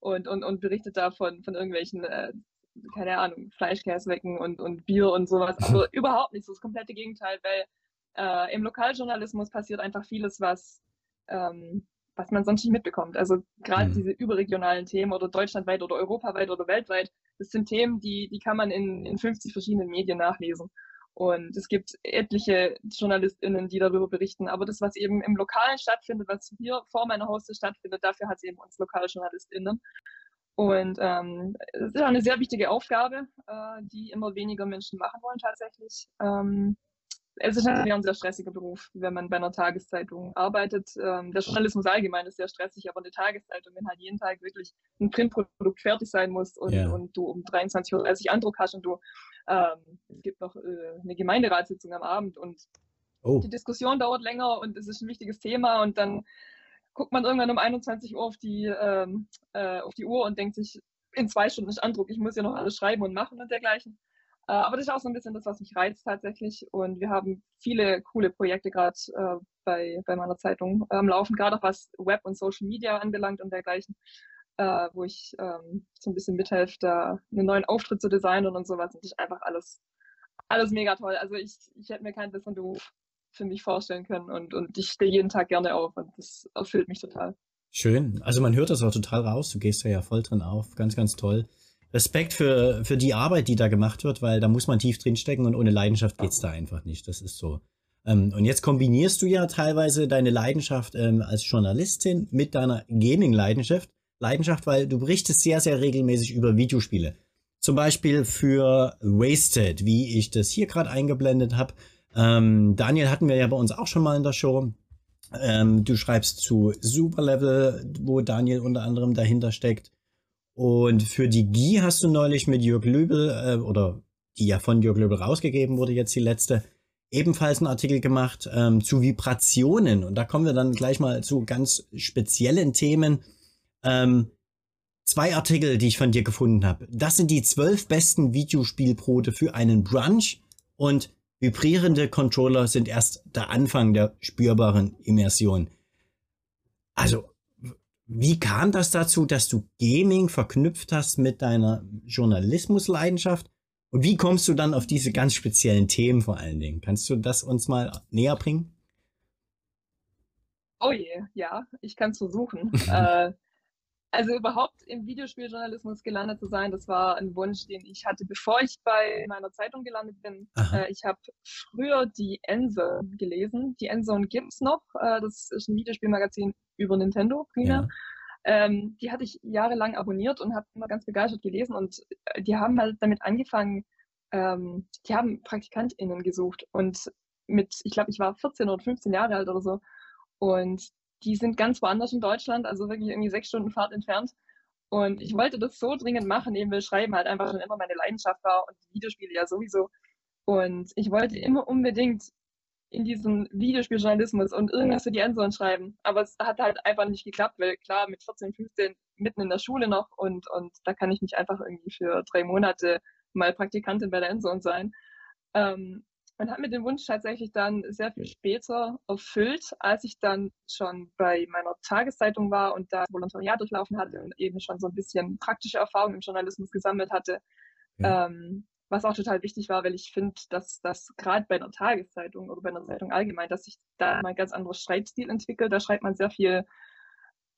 C: und, und, und berichtet da von, von irgendwelchen, äh, keine Ahnung, Fleischkäsewecken und, und Bier und sowas. Aber überhaupt nicht so das komplette Gegenteil, weil äh, im Lokaljournalismus passiert einfach vieles, was, ähm, was man sonst nicht mitbekommt. Also gerade mhm. diese überregionalen Themen oder deutschlandweit oder europaweit oder weltweit, das sind Themen, die, die kann man in, in 50 verschiedenen Medien nachlesen. Und es gibt etliche JournalistInnen, die darüber berichten. Aber das, was eben im Lokalen stattfindet, was hier vor meiner Haustür stattfindet, dafür hat es eben uns LokaljournalistInnen. Und ähm, es ist eine sehr wichtige Aufgabe, äh, die immer weniger Menschen machen wollen tatsächlich. Ähm, es ist natürlich ein sehr stressiger Beruf, wenn man bei einer Tageszeitung arbeitet. Ähm, der Journalismus allgemein ist sehr stressig, aber eine Tageszeitung, wenn halt jeden Tag wirklich ein Printprodukt fertig sein muss und, yeah. und du um 23.30 Uhr Andruck hast und du, ähm, es gibt noch äh, eine Gemeinderatssitzung am Abend und oh. die Diskussion dauert länger und es ist ein wichtiges Thema und dann guckt man irgendwann um 21 Uhr auf die, ähm, äh, auf die Uhr und denkt sich, in zwei Stunden ist Andruck, ich muss ja noch alles schreiben und machen und dergleichen. Äh, aber das ist auch so ein bisschen das, was mich reizt tatsächlich. Und wir haben viele coole Projekte gerade äh, bei, bei meiner Zeitung am ähm, Laufen, gerade auch was Web und Social Media anbelangt und dergleichen, äh, wo ich ähm, so ein bisschen mithelfe, da einen neuen Auftritt zu designen und sowas. Und das ist einfach alles, alles mega toll. Also ich, ich hätte mir keinen besseren Beruf für mich vorstellen können und, und ich stehe jeden Tag gerne auf und das erfüllt mich total.
B: Schön. Also man hört das auch total raus. Du gehst da ja voll drin auf. Ganz, ganz toll. Respekt für, für die Arbeit, die da gemacht wird, weil da muss man tief drinstecken und ohne Leidenschaft geht's da einfach nicht. Das ist so. Ähm, und jetzt kombinierst du ja teilweise deine Leidenschaft ähm, als Journalistin mit deiner Gaming-Leidenschaft, Leidenschaft, weil du berichtest sehr, sehr regelmäßig über Videospiele. Zum Beispiel für Wasted, wie ich das hier gerade eingeblendet habe. Ähm, Daniel hatten wir ja bei uns auch schon mal in der Show. Ähm, du schreibst zu Superlevel, wo Daniel unter anderem dahinter steckt. Und für die GI hast du neulich mit Jörg Löbel, äh, oder die ja von Jörg Löbel rausgegeben wurde, jetzt die letzte, ebenfalls einen Artikel gemacht ähm, zu Vibrationen. Und da kommen wir dann gleich mal zu ganz speziellen Themen. Ähm, zwei Artikel, die ich von dir gefunden habe. Das sind die zwölf besten Videospielbrote für einen Brunch und vibrierende Controller sind erst der Anfang der spürbaren Immersion. Also wie kam das dazu, dass du Gaming verknüpft hast mit deiner Journalismusleidenschaft? Und wie kommst du dann auf diese ganz speziellen Themen vor allen Dingen? Kannst du das uns mal näher bringen?
C: Oh je, ja, ich kann es versuchen. äh, also überhaupt im Videospieljournalismus gelandet zu sein, das war ein Wunsch, den ich hatte, bevor ich bei meiner Zeitung gelandet bin. Äh, ich habe früher die Ense gelesen. Die Endzone gibt's noch. Äh, das ist ein Videospielmagazin über Nintendo primär. Ja. Ähm, die hatte ich jahrelang abonniert und habe immer ganz begeistert gelesen. Und äh, die haben halt damit angefangen, ähm, die haben PraktikantInnen gesucht. Und mit, ich glaube, ich war 14 oder 15 Jahre alt oder so. Und die sind ganz woanders in Deutschland, also wirklich irgendwie sechs Stunden Fahrt entfernt. Und ich wollte das so dringend machen, eben weil Schreiben halt einfach schon immer meine Leidenschaft war und Videospiele ja sowieso. Und ich wollte immer unbedingt in diesen Videospieljournalismus und irgendwas für die Endzone schreiben. Aber es hat halt einfach nicht geklappt, weil klar, mit 14, 15 mitten in der Schule noch und, und da kann ich nicht einfach irgendwie für drei Monate mal Praktikantin bei der Endzone sein. Ähm, man hat mir den Wunsch tatsächlich dann sehr viel später erfüllt, als ich dann schon bei meiner Tageszeitung war und da Volontariat durchlaufen hatte und eben schon so ein bisschen praktische Erfahrung im Journalismus gesammelt hatte. Ja. Ähm, was auch total wichtig war, weil ich finde, dass das gerade bei einer Tageszeitung oder bei einer Zeitung allgemein, dass sich da mal ein ganz anderes Schreibstil entwickelt. Da schreibt man sehr viel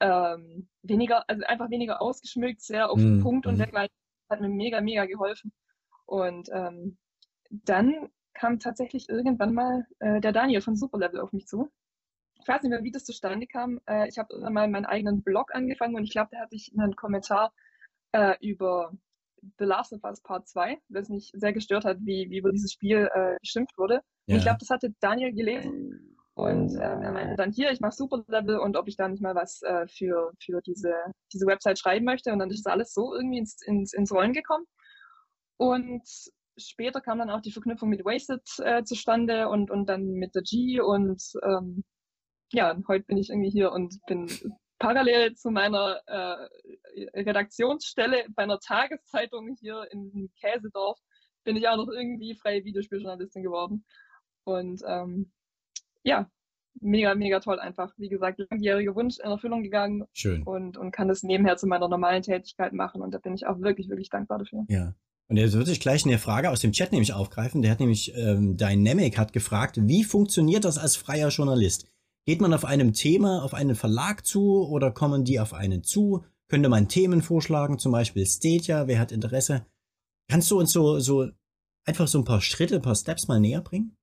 C: ähm, weniger, also einfach weniger ausgeschmückt, sehr auf den mhm. Punkt und mhm. dergleichen. Hat mir mega, mega geholfen. Und ähm, dann kam tatsächlich irgendwann mal äh, der Daniel von Superlevel auf mich zu. Ich weiß nicht mehr, wie das zustande kam. Äh, ich habe mal meinen eigenen Blog angefangen und ich glaube, da hatte ich einen Kommentar äh, über The Last of Us Part 2, das mich sehr gestört hat, wie, wie über dieses Spiel äh, geschimpft wurde. Ja. Ich glaube, das hatte Daniel gelesen Und äh, er meinte dann hier, ich mache Super Level und ob ich da nicht mal was äh, für, für diese, diese Website schreiben möchte. Und dann ist alles so irgendwie ins, ins, ins Rollen gekommen. Und später kam dann auch die Verknüpfung mit Wasted äh, zustande und, und dann mit der G und ähm, ja, heute bin ich irgendwie hier und bin parallel zu meiner äh, Redaktionsstelle bei einer Tageszeitung hier in Käsedorf bin ich auch noch irgendwie freie Videospieljournalistin geworden. Und ähm, ja, mega, mega toll einfach. Wie gesagt, langjähriger Wunsch in Erfüllung gegangen.
B: Schön.
C: Und, und kann das nebenher zu meiner normalen Tätigkeit machen. Und da bin ich auch wirklich, wirklich dankbar dafür.
B: Ja. Und jetzt würde ich gleich eine Frage aus dem Chat nämlich aufgreifen. Der hat nämlich, ähm, Dynamic hat gefragt, wie funktioniert das als freier Journalist? Geht man auf einem Thema, auf einen Verlag zu oder kommen die auf einen zu? Könnte man Themen vorschlagen, zum Beispiel Stadia, wer hat Interesse? Kannst du uns so, so einfach so ein paar Schritte, ein paar Steps mal näher bringen?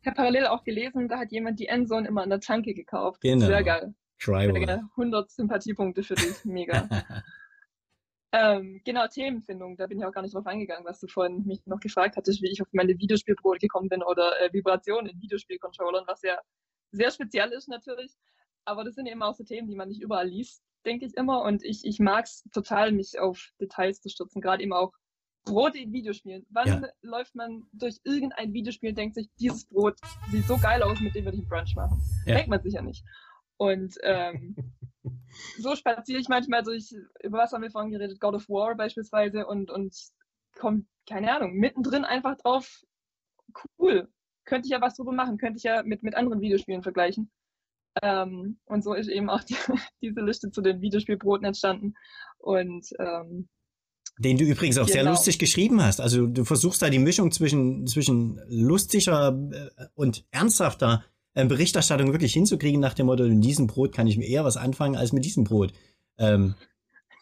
C: Ich habe parallel auch gelesen, da hat jemand die Endzone immer an der Tanke gekauft.
B: Genau.
C: Sehr geil. Sehr
B: Driver.
C: geil. 100 Sympathiepunkte für dich. Mega. ähm, genau, Themenfindung. Da bin ich auch gar nicht drauf eingegangen, was du vorhin mich noch gefragt hattest, wie ich auf meine Videospielbrot gekommen bin oder äh, Vibrationen in Videospielcontrollern, was ja sehr speziell ist natürlich. Aber das sind eben auch so Themen, die man nicht überall liest, denke ich immer. Und ich, ich mag es total, mich auf Details zu stürzen, gerade eben auch Brot in Videospielen. Wann
B: Ja.
C: läuft man durch irgendein Videospiel und denkt sich, dieses Brot sieht so geil aus, mit dem würde ich einen Brunch machen?
B: Ja.
C: Denkt man sich ja nicht. Und ähm, so spaziere ich manchmal durch, über was haben wir vorhin geredet, God of War beispielsweise und, und kommt, keine Ahnung, mittendrin einfach drauf, cool, könnte ich ja was drüber machen, könnte ich ja mit, mit anderen Videospielen vergleichen. Ähm, und so ist eben auch die, diese Liste zu den Videospielbroten entstanden. Und ähm,
B: Den du übrigens auch sehr
C: Genau.
B: lustig geschrieben hast. Also du versuchst da die Mischung zwischen, zwischen lustiger äh, und ernsthafter äh, Berichterstattung wirklich hinzukriegen nach dem Motto, in diesem Brot kann ich mir eher was anfangen als mit diesem Brot. Ähm,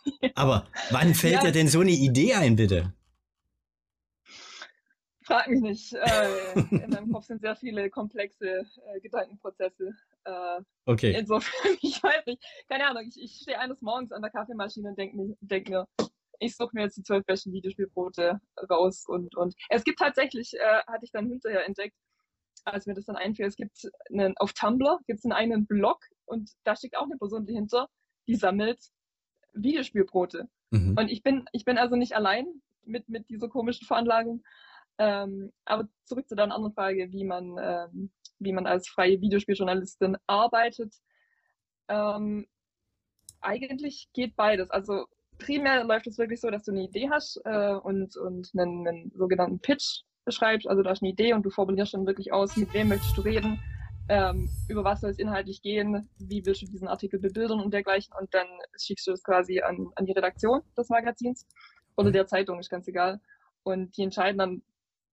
B: aber wann fällt
C: Ja.
B: dir denn so eine Idee ein, bitte?
C: Frag mich nicht. Äh, in meinem Kopf sind sehr viele komplexe äh, Gedankenprozesse. Äh,
B: Okay.
C: Insofern, ich weiß nicht, keine Ahnung, ich, ich stehe eines Morgens an der Kaffeemaschine und denke mir, denk mir, ich suche mir jetzt die zwölf besten Videospielbrote raus und, und es gibt tatsächlich, äh, hatte ich dann hinterher entdeckt, als mir das dann einfiel, es gibt einen, auf Tumblr gibt es einen eigenen Blog und da steckt auch eine Person dahinter, die sammelt Videospielbrote.
B: Mhm.
C: Und ich bin, ich bin also nicht allein mit, mit dieser komischen Veranlagung. Ähm, aber zurück zu deiner anderen Frage, wie man, ähm, wie man als freie Videospieljournalistin arbeitet. Ähm, eigentlich geht beides. Also primär läuft es wirklich so, dass du eine Idee hast äh, und, und einen, einen sogenannten Pitch beschreibst. Also du hast eine Idee und du formulierst dann wirklich aus, mit wem möchtest du reden, ähm, über was soll es inhaltlich gehen, wie willst du diesen Artikel bebildern und dergleichen. Und dann schickst du das quasi an, an die Redaktion des Magazins oder der Zeitung, ist ganz egal. Und die entscheiden dann,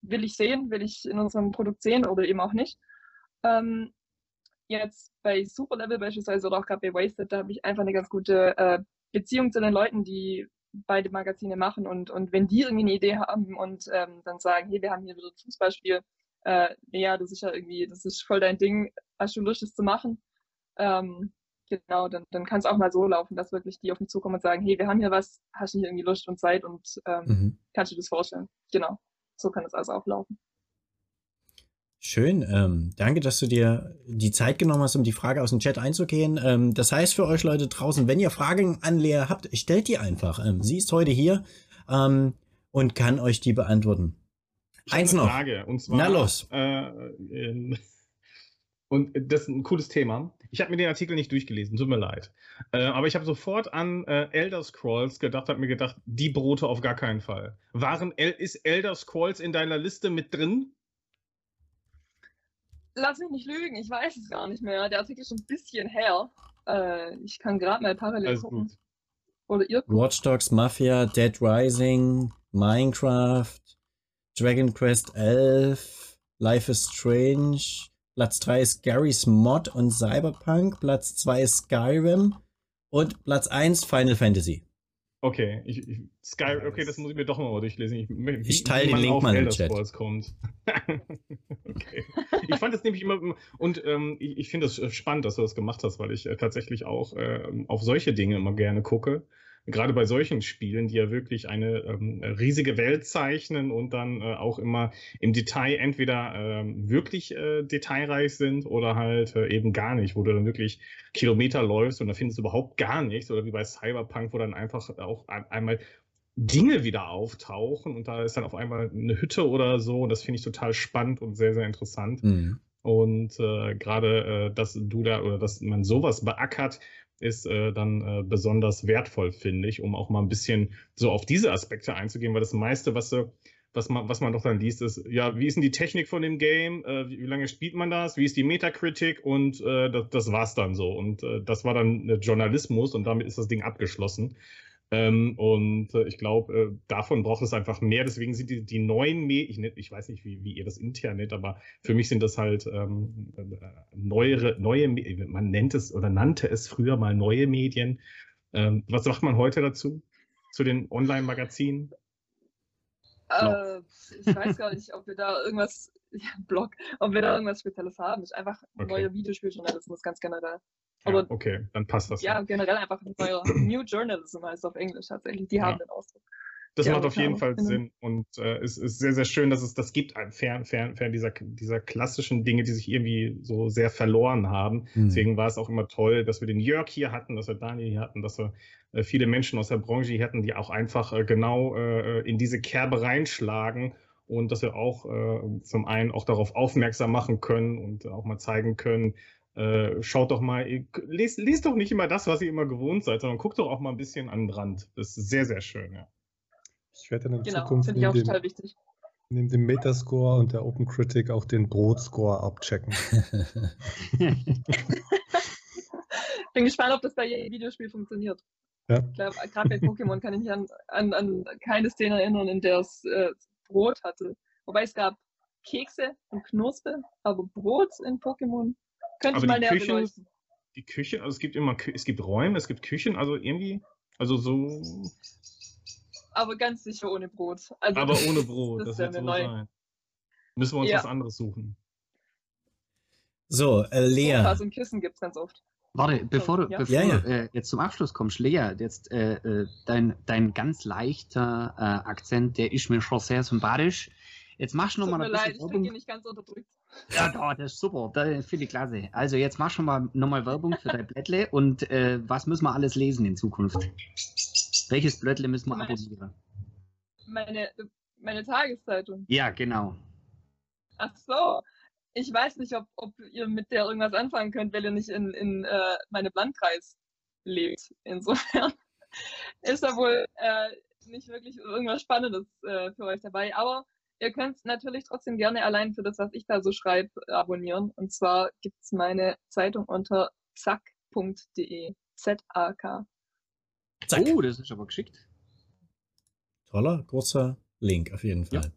C: will ich sehen, will ich in unserem Produkt sehen oder eben auch nicht. Ähm, jetzt bei Superlevel beispielsweise oder auch gerade bei Wasted, da habe ich einfach eine ganz gute äh, Beziehung zu den Leuten, die beide Magazine machen und, und wenn die irgendwie eine Idee haben und ähm, dann sagen, hey, wir haben hier wieder ein Fußballspiel, äh, ja, das ist ja irgendwie, das ist voll dein Ding, hast du Lust, das zu machen? Ähm, genau, dann, dann kann es auch mal so laufen, dass wirklich die auf mich zukommen und sagen, hey, wir haben hier was, hast du hier irgendwie Lust und Zeit und ähm,
B: Mhm.
C: kannst du das vorstellen? Genau, so kann es also auch laufen.
B: Schön. Ähm, danke, dass du dir die Zeit genommen hast, um die Frage aus dem Chat einzugehen. Ähm, das heißt für euch Leute draußen, wenn ihr Fragen an Lea habt, stellt die einfach. Ähm, sie ist heute hier ähm, und kann euch die beantworten. Eins noch.
D: Frage, und zwar,
B: Na los.
D: Äh, ähm, und das ist ein cooles Thema. Ich habe mir den Artikel nicht durchgelesen, tut mir leid. Äh, aber ich habe sofort an äh, Elder Scrolls gedacht, habe mir gedacht, die Brote auf gar keinen Fall. Waren El ist Elder Scrolls in deiner Liste mit drin?
C: Lass mich nicht lügen, ich weiß es gar nicht mehr. Der Artikel ist schon ein bisschen her. Äh, ich kann gerade mal parallel
D: Alles
C: gucken.
D: gut.
C: Oder ihr.
B: Watch Dogs, Mafia, Dead Rising, Minecraft, Dragon Quest 11, Life is Strange. Platz 3 ist Gary's Mod und Cyberpunk. Platz 2 ist Skyrim. Und Platz 1 Final Fantasy.
D: Okay, ich, ich, Sky, okay, das muss ich mir doch mal durchlesen. Ich, wie,
B: Ich teile den Link mal im Chat.
D: Kommt. okay. Ich fand das nämlich immer, und ähm, ich, ich finde das spannend, dass du das gemacht hast, weil ich äh, tatsächlich auch äh, auf solche Dinge immer gerne gucke. Gerade bei solchen Spielen, die ja wirklich eine ähm, riesige Welt zeichnen und dann äh, auch immer im Detail entweder ähm, wirklich äh, detailreich sind oder halt äh, eben gar nicht, wo du dann wirklich Kilometer läufst und da findest du überhaupt gar nichts oder wie bei Cyberpunk, wo dann einfach auch ein, einmal Dinge wieder auftauchen und da ist dann auf einmal eine Hütte oder so. Und das finde ich total spannend und sehr, sehr interessant. Mhm. Und äh, gerade, äh, dass du da oder dass man sowas beackert, ist äh, dann äh, besonders wertvoll, finde ich, um auch mal ein bisschen so auf diese Aspekte einzugehen, weil das meiste, was, äh, was, man, was man doch dann liest, ist, ja, wie ist denn die Technik von dem Game? Äh, wie, wie, lange spielt man das? Wie ist die Metacritic? Und äh, das, das war's dann so. Und das war dann Journalismus und damit ist das Ding abgeschlossen. Ähm, und äh, ich glaube, äh, davon braucht es einfach mehr. Deswegen sind die, die neuen Medien, ich, ich, weiß nicht, wie, wie ihr das intern nennt, aber für mich sind das halt ähm, äh, neuere, neue, man nennt es oder nannte es früher mal neue Medien. Ähm, was sagt man heute dazu? Zu den Online-Magazinen?
C: Äh, ich weiß gar nicht, ob wir da irgendwas, ja, Blog, ob wir da irgendwas Spezielles haben. ist einfach okay. neuer Videospieljournalismus ganz generell.
D: Ja, okay, dann passt das.
C: Ja, generell einfach ein neuer New Journalism heißt auf Englisch tatsächlich. Die haben den Ausdruck.
D: Das ja, macht auf jeden Fall Sinn und äh, es ist sehr, sehr schön, dass es das gibt, fern, fern, fern dieser, dieser klassischen Dinge, die sich irgendwie so sehr verloren haben. Mhm. Deswegen war es auch immer toll, dass wir den Jörg hier hatten, dass wir Daniel hier hatten, dass wir äh, viele Menschen aus der Branche hier hatten, die auch einfach äh, genau äh, in diese Kerbe reinschlagen und dass wir auch äh, zum einen auch darauf aufmerksam machen können und auch mal zeigen können, äh, schaut doch mal, lest, lest doch nicht immer das, was ihr immer gewohnt seid, sondern guckt doch auch mal ein bisschen an den Rand. Das ist sehr, sehr schön, ja.
F: Ich werde dann in genau, Zukunft neben, ich auch total wichtig. neben dem Metascore und der Open Critic auch den Brotscore abchecken.
C: Bin gespannt, ob das bei jedem Videospiel funktioniert. Ja. Gerade bei Pokémon kann ich mich an, an, an, keine Szene erinnern, in der es äh, Brot hatte. Wobei es gab Kekse und Knospe, aber Brot in Pokémon könnte aber
D: mal näher Küche, beleuchten. Die Küche, also es gibt immer, es gibt Räume, es gibt Küchen, also irgendwie, also so.
C: Aber ganz sicher ohne Brot.
D: Also aber ohne Brot, das, das wird so neu. sein. Müssen wir uns ja. was anderes suchen.
B: So, äh, Lea.
C: Sofas und Kissen gibt es ganz oft.
E: Warte, bevor du, ja. bevor ja, ja. Du, äh, jetzt zum Abschluss kommst, Lea, jetzt äh, äh, dein, dein ganz leichter äh, Akzent, der ist mir schon sehr sympathisch. Jetzt machst du nochmal ein bisschen leid, Werbung. Ich nicht ganz unterdrückt. Ja, oh, das ist super, das finde ich klasse. Also jetzt mach schon mal nochmal Werbung für dein Blättle und äh, was müssen wir alles lesen in Zukunft? Welches Blättle müssen wir meine, abonnieren?
C: Meine, meine Tageszeitung.
E: Ja, genau.
C: Ach so. Ich weiß nicht, ob, ob ihr mit der irgendwas anfangen könnt, weil ihr nicht in, in äh, meinem Landkreis lebt. Insofern ist da wohl äh, nicht wirklich irgendwas Spannendes äh, für euch dabei. Aber Ihr könnt natürlich trotzdem gerne allein für das, was ich da so schreibe, abonnieren. Und zwar gibt es meine Zeitung unter zack.de. Z-A-K.
E: Zack. Oh, das ist aber geschickt.
B: Toller, großer Link auf jeden Fall.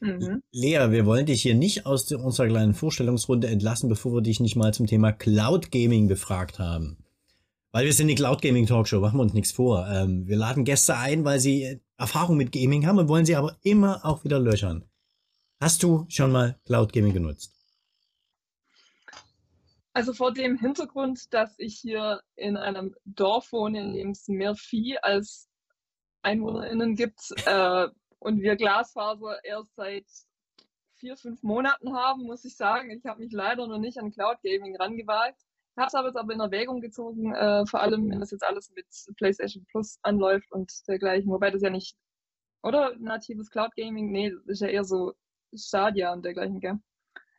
B: Ja. Mhm. Lea, wir wollen dich hier nicht aus unserer kleinen Vorstellungsrunde entlassen, bevor wir dich nicht mal zum Thema Cloud Gaming befragt haben. Weil wir sind die Cloud Gaming Talkshow, machen wir uns nichts vor. Ähm, wir laden Gäste ein, weil sie Erfahrung mit Gaming haben und wollen sie aber immer auch wieder löchern. Hast du schon mal Cloud Gaming genutzt?
C: Also vor dem Hintergrund, dass ich hier in einem Dorf wohne, in dem es mehr Vieh als EinwohnerInnen gibt äh, und wir Glasfaser erst seit vier, fünf Monaten haben, muss ich sagen, ich habe mich leider noch nicht an Cloud Gaming rangewagt. Habe es aber jetzt aber in Erwägung gezogen, äh, vor allem wenn das jetzt alles mit PlayStation Plus anläuft und dergleichen. Wobei das ja nicht, oder? Natives Cloud Gaming? Nee, das ist ja eher so Stadia und dergleichen, gell?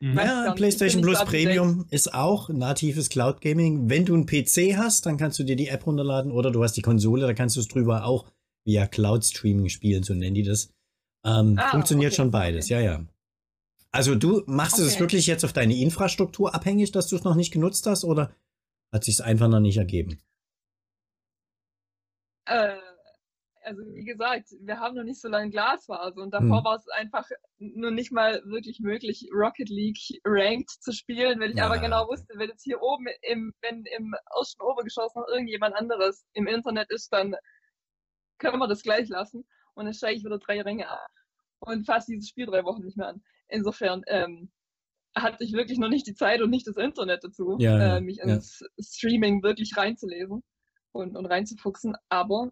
B: Mhm. Ja, PlayStation Plus Premium ist auch natives Cloud Gaming. Wenn du einen PC hast, dann kannst du dir die App runterladen oder du hast die Konsole, da kannst du es drüber auch via Cloud Streaming spielen, so nennen die das. Ähm, ah, funktioniert okay. schon beides, okay. ja, ja. Also du machst okay. es wirklich jetzt auf deine Infrastruktur abhängig, dass du es noch nicht genutzt hast oder hat sich es einfach noch nicht ergeben?
C: Äh, also wie gesagt, wir haben noch nicht so lange Glasfaser und davor hm. war es einfach nur nicht mal wirklich möglich, Rocket League Ranked zu spielen, weil ich ja. aber genau wusste, wenn jetzt hier oben im, wenn im ersten Obergeschoss noch irgendjemand anderes im Internet ist, dann können wir das gleich lassen und dann steige ich wieder drei Ränge ab und fasse dieses Spiel drei Wochen nicht mehr an. Insofern ähm, hatte ich wirklich noch nicht die Zeit und nicht das Internet dazu, ja, äh, mich ja. ins Streaming wirklich reinzulesen. und, und reinzufuchsen. Aber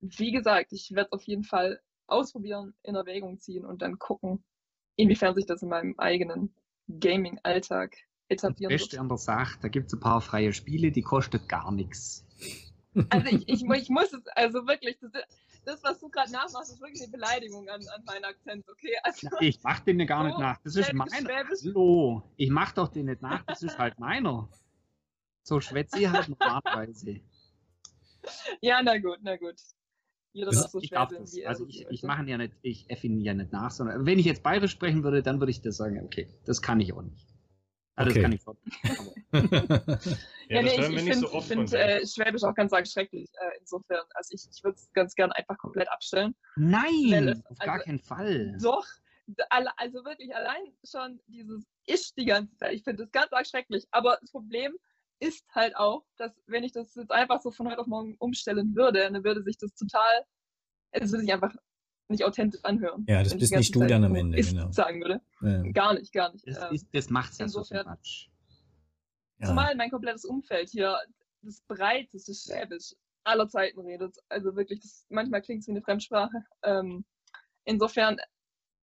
C: wie gesagt, ich werde auf jeden Fall ausprobieren, in Erwägung ziehen und dann gucken, inwiefern sich das in meinem eigenen Gaming-Alltag etablieren
E: Beste
C: wird.
E: an der Sache, da gibt es ein paar freie Spiele, die kostet gar nichts.
C: Also ich, ich, ich muss es, also wirklich, das, das was du gerade nachmachst, ist wirklich eine Beleidigung an, an meinen Akzent, okay? Also,
E: Ich mach den gar nicht
C: So,
E: nach. Das ist meiner.
C: Schwäbisch.
E: Hallo, ich mach doch den nicht nach, das ist halt meiner. So schwätze ich halt normalerweise.
C: ja, na gut, na gut. Jeder darf so
E: ich darf das.
C: wie
E: Also
C: das
E: ich, ich mache ihn ja nicht, ich effe ihn ja nicht nach, sondern wenn ich jetzt bayerisch sprechen würde, dann würde ich das sagen, okay, das kann ich auch nicht. Also
B: Okay.
E: das kann ich schon.
C: Ja,
D: das
C: nee, ich, ich finde
D: so
C: find, äh, Schwäbisch auch ganz arg schrecklich. Äh, insofern, also ich, ich würde es ganz gern einfach komplett abstellen.
E: Nein,
C: Weil es-
E: auf gar
C: also-
E: keinen Fall.
C: Doch, also wirklich allein schon dieses Ich die ganze Zeit. Ich finde das ganz arg schrecklich. Aber das Problem ist halt auch, dass wenn ich das jetzt einfach so von heute auf morgen umstellen würde, dann würde sich das total, es würde sich einfach nicht authentisch anhören.
B: Ja, das
C: ich
B: bist nicht du
C: Zeit
B: dann am Ende,
C: ist
B: genau.
C: sagen würde.
B: Ja.
C: Gar nicht, gar nicht.
E: Das,
C: Ähm,
E: ist, das macht's ja so
C: insofern-
E: sympathisch.
B: Ja.
C: Zumal mein komplettes Umfeld hier das breiteste Schwäbisch aller Zeiten redet. Also wirklich, das, manchmal klingt es wie eine Fremdsprache. Ähm, insofern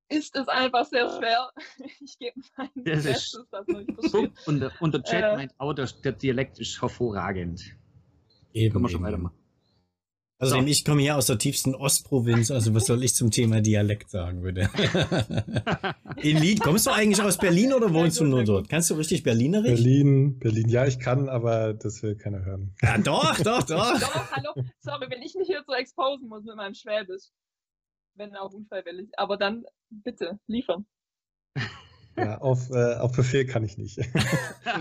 C: ist es einfach sehr schwer. Ich gebe mein
E: Das ist-
C: Bestes, dass man mich versteht.
E: Guck, und, der- und der Chat
C: Äh.
E: meint auch, der, der Dialekt ist hervorragend.
B: Eben,
E: Können wir schon weitermachen.
B: Also
E: So.
B: ich komme hier aus der tiefsten Ostprovinz, also was soll ich zum Thema Dialekt sagen? In Lied, kommst du eigentlich aus Berlin oder wohnst du nur dort? Kannst du richtig Berlinerisch?
F: Berlin, Berlin, ja, ich kann, aber das will keiner hören.
B: Ja, doch, doch, doch.
C: Doch, hallo, sorry, wenn ich mich hier so exposen muss mit meinem Schwäbisch. Wenn auch unfreiwillig. Aber dann bitte, liefern.
F: Ja, auf, äh, auf Befehl kann ich nicht.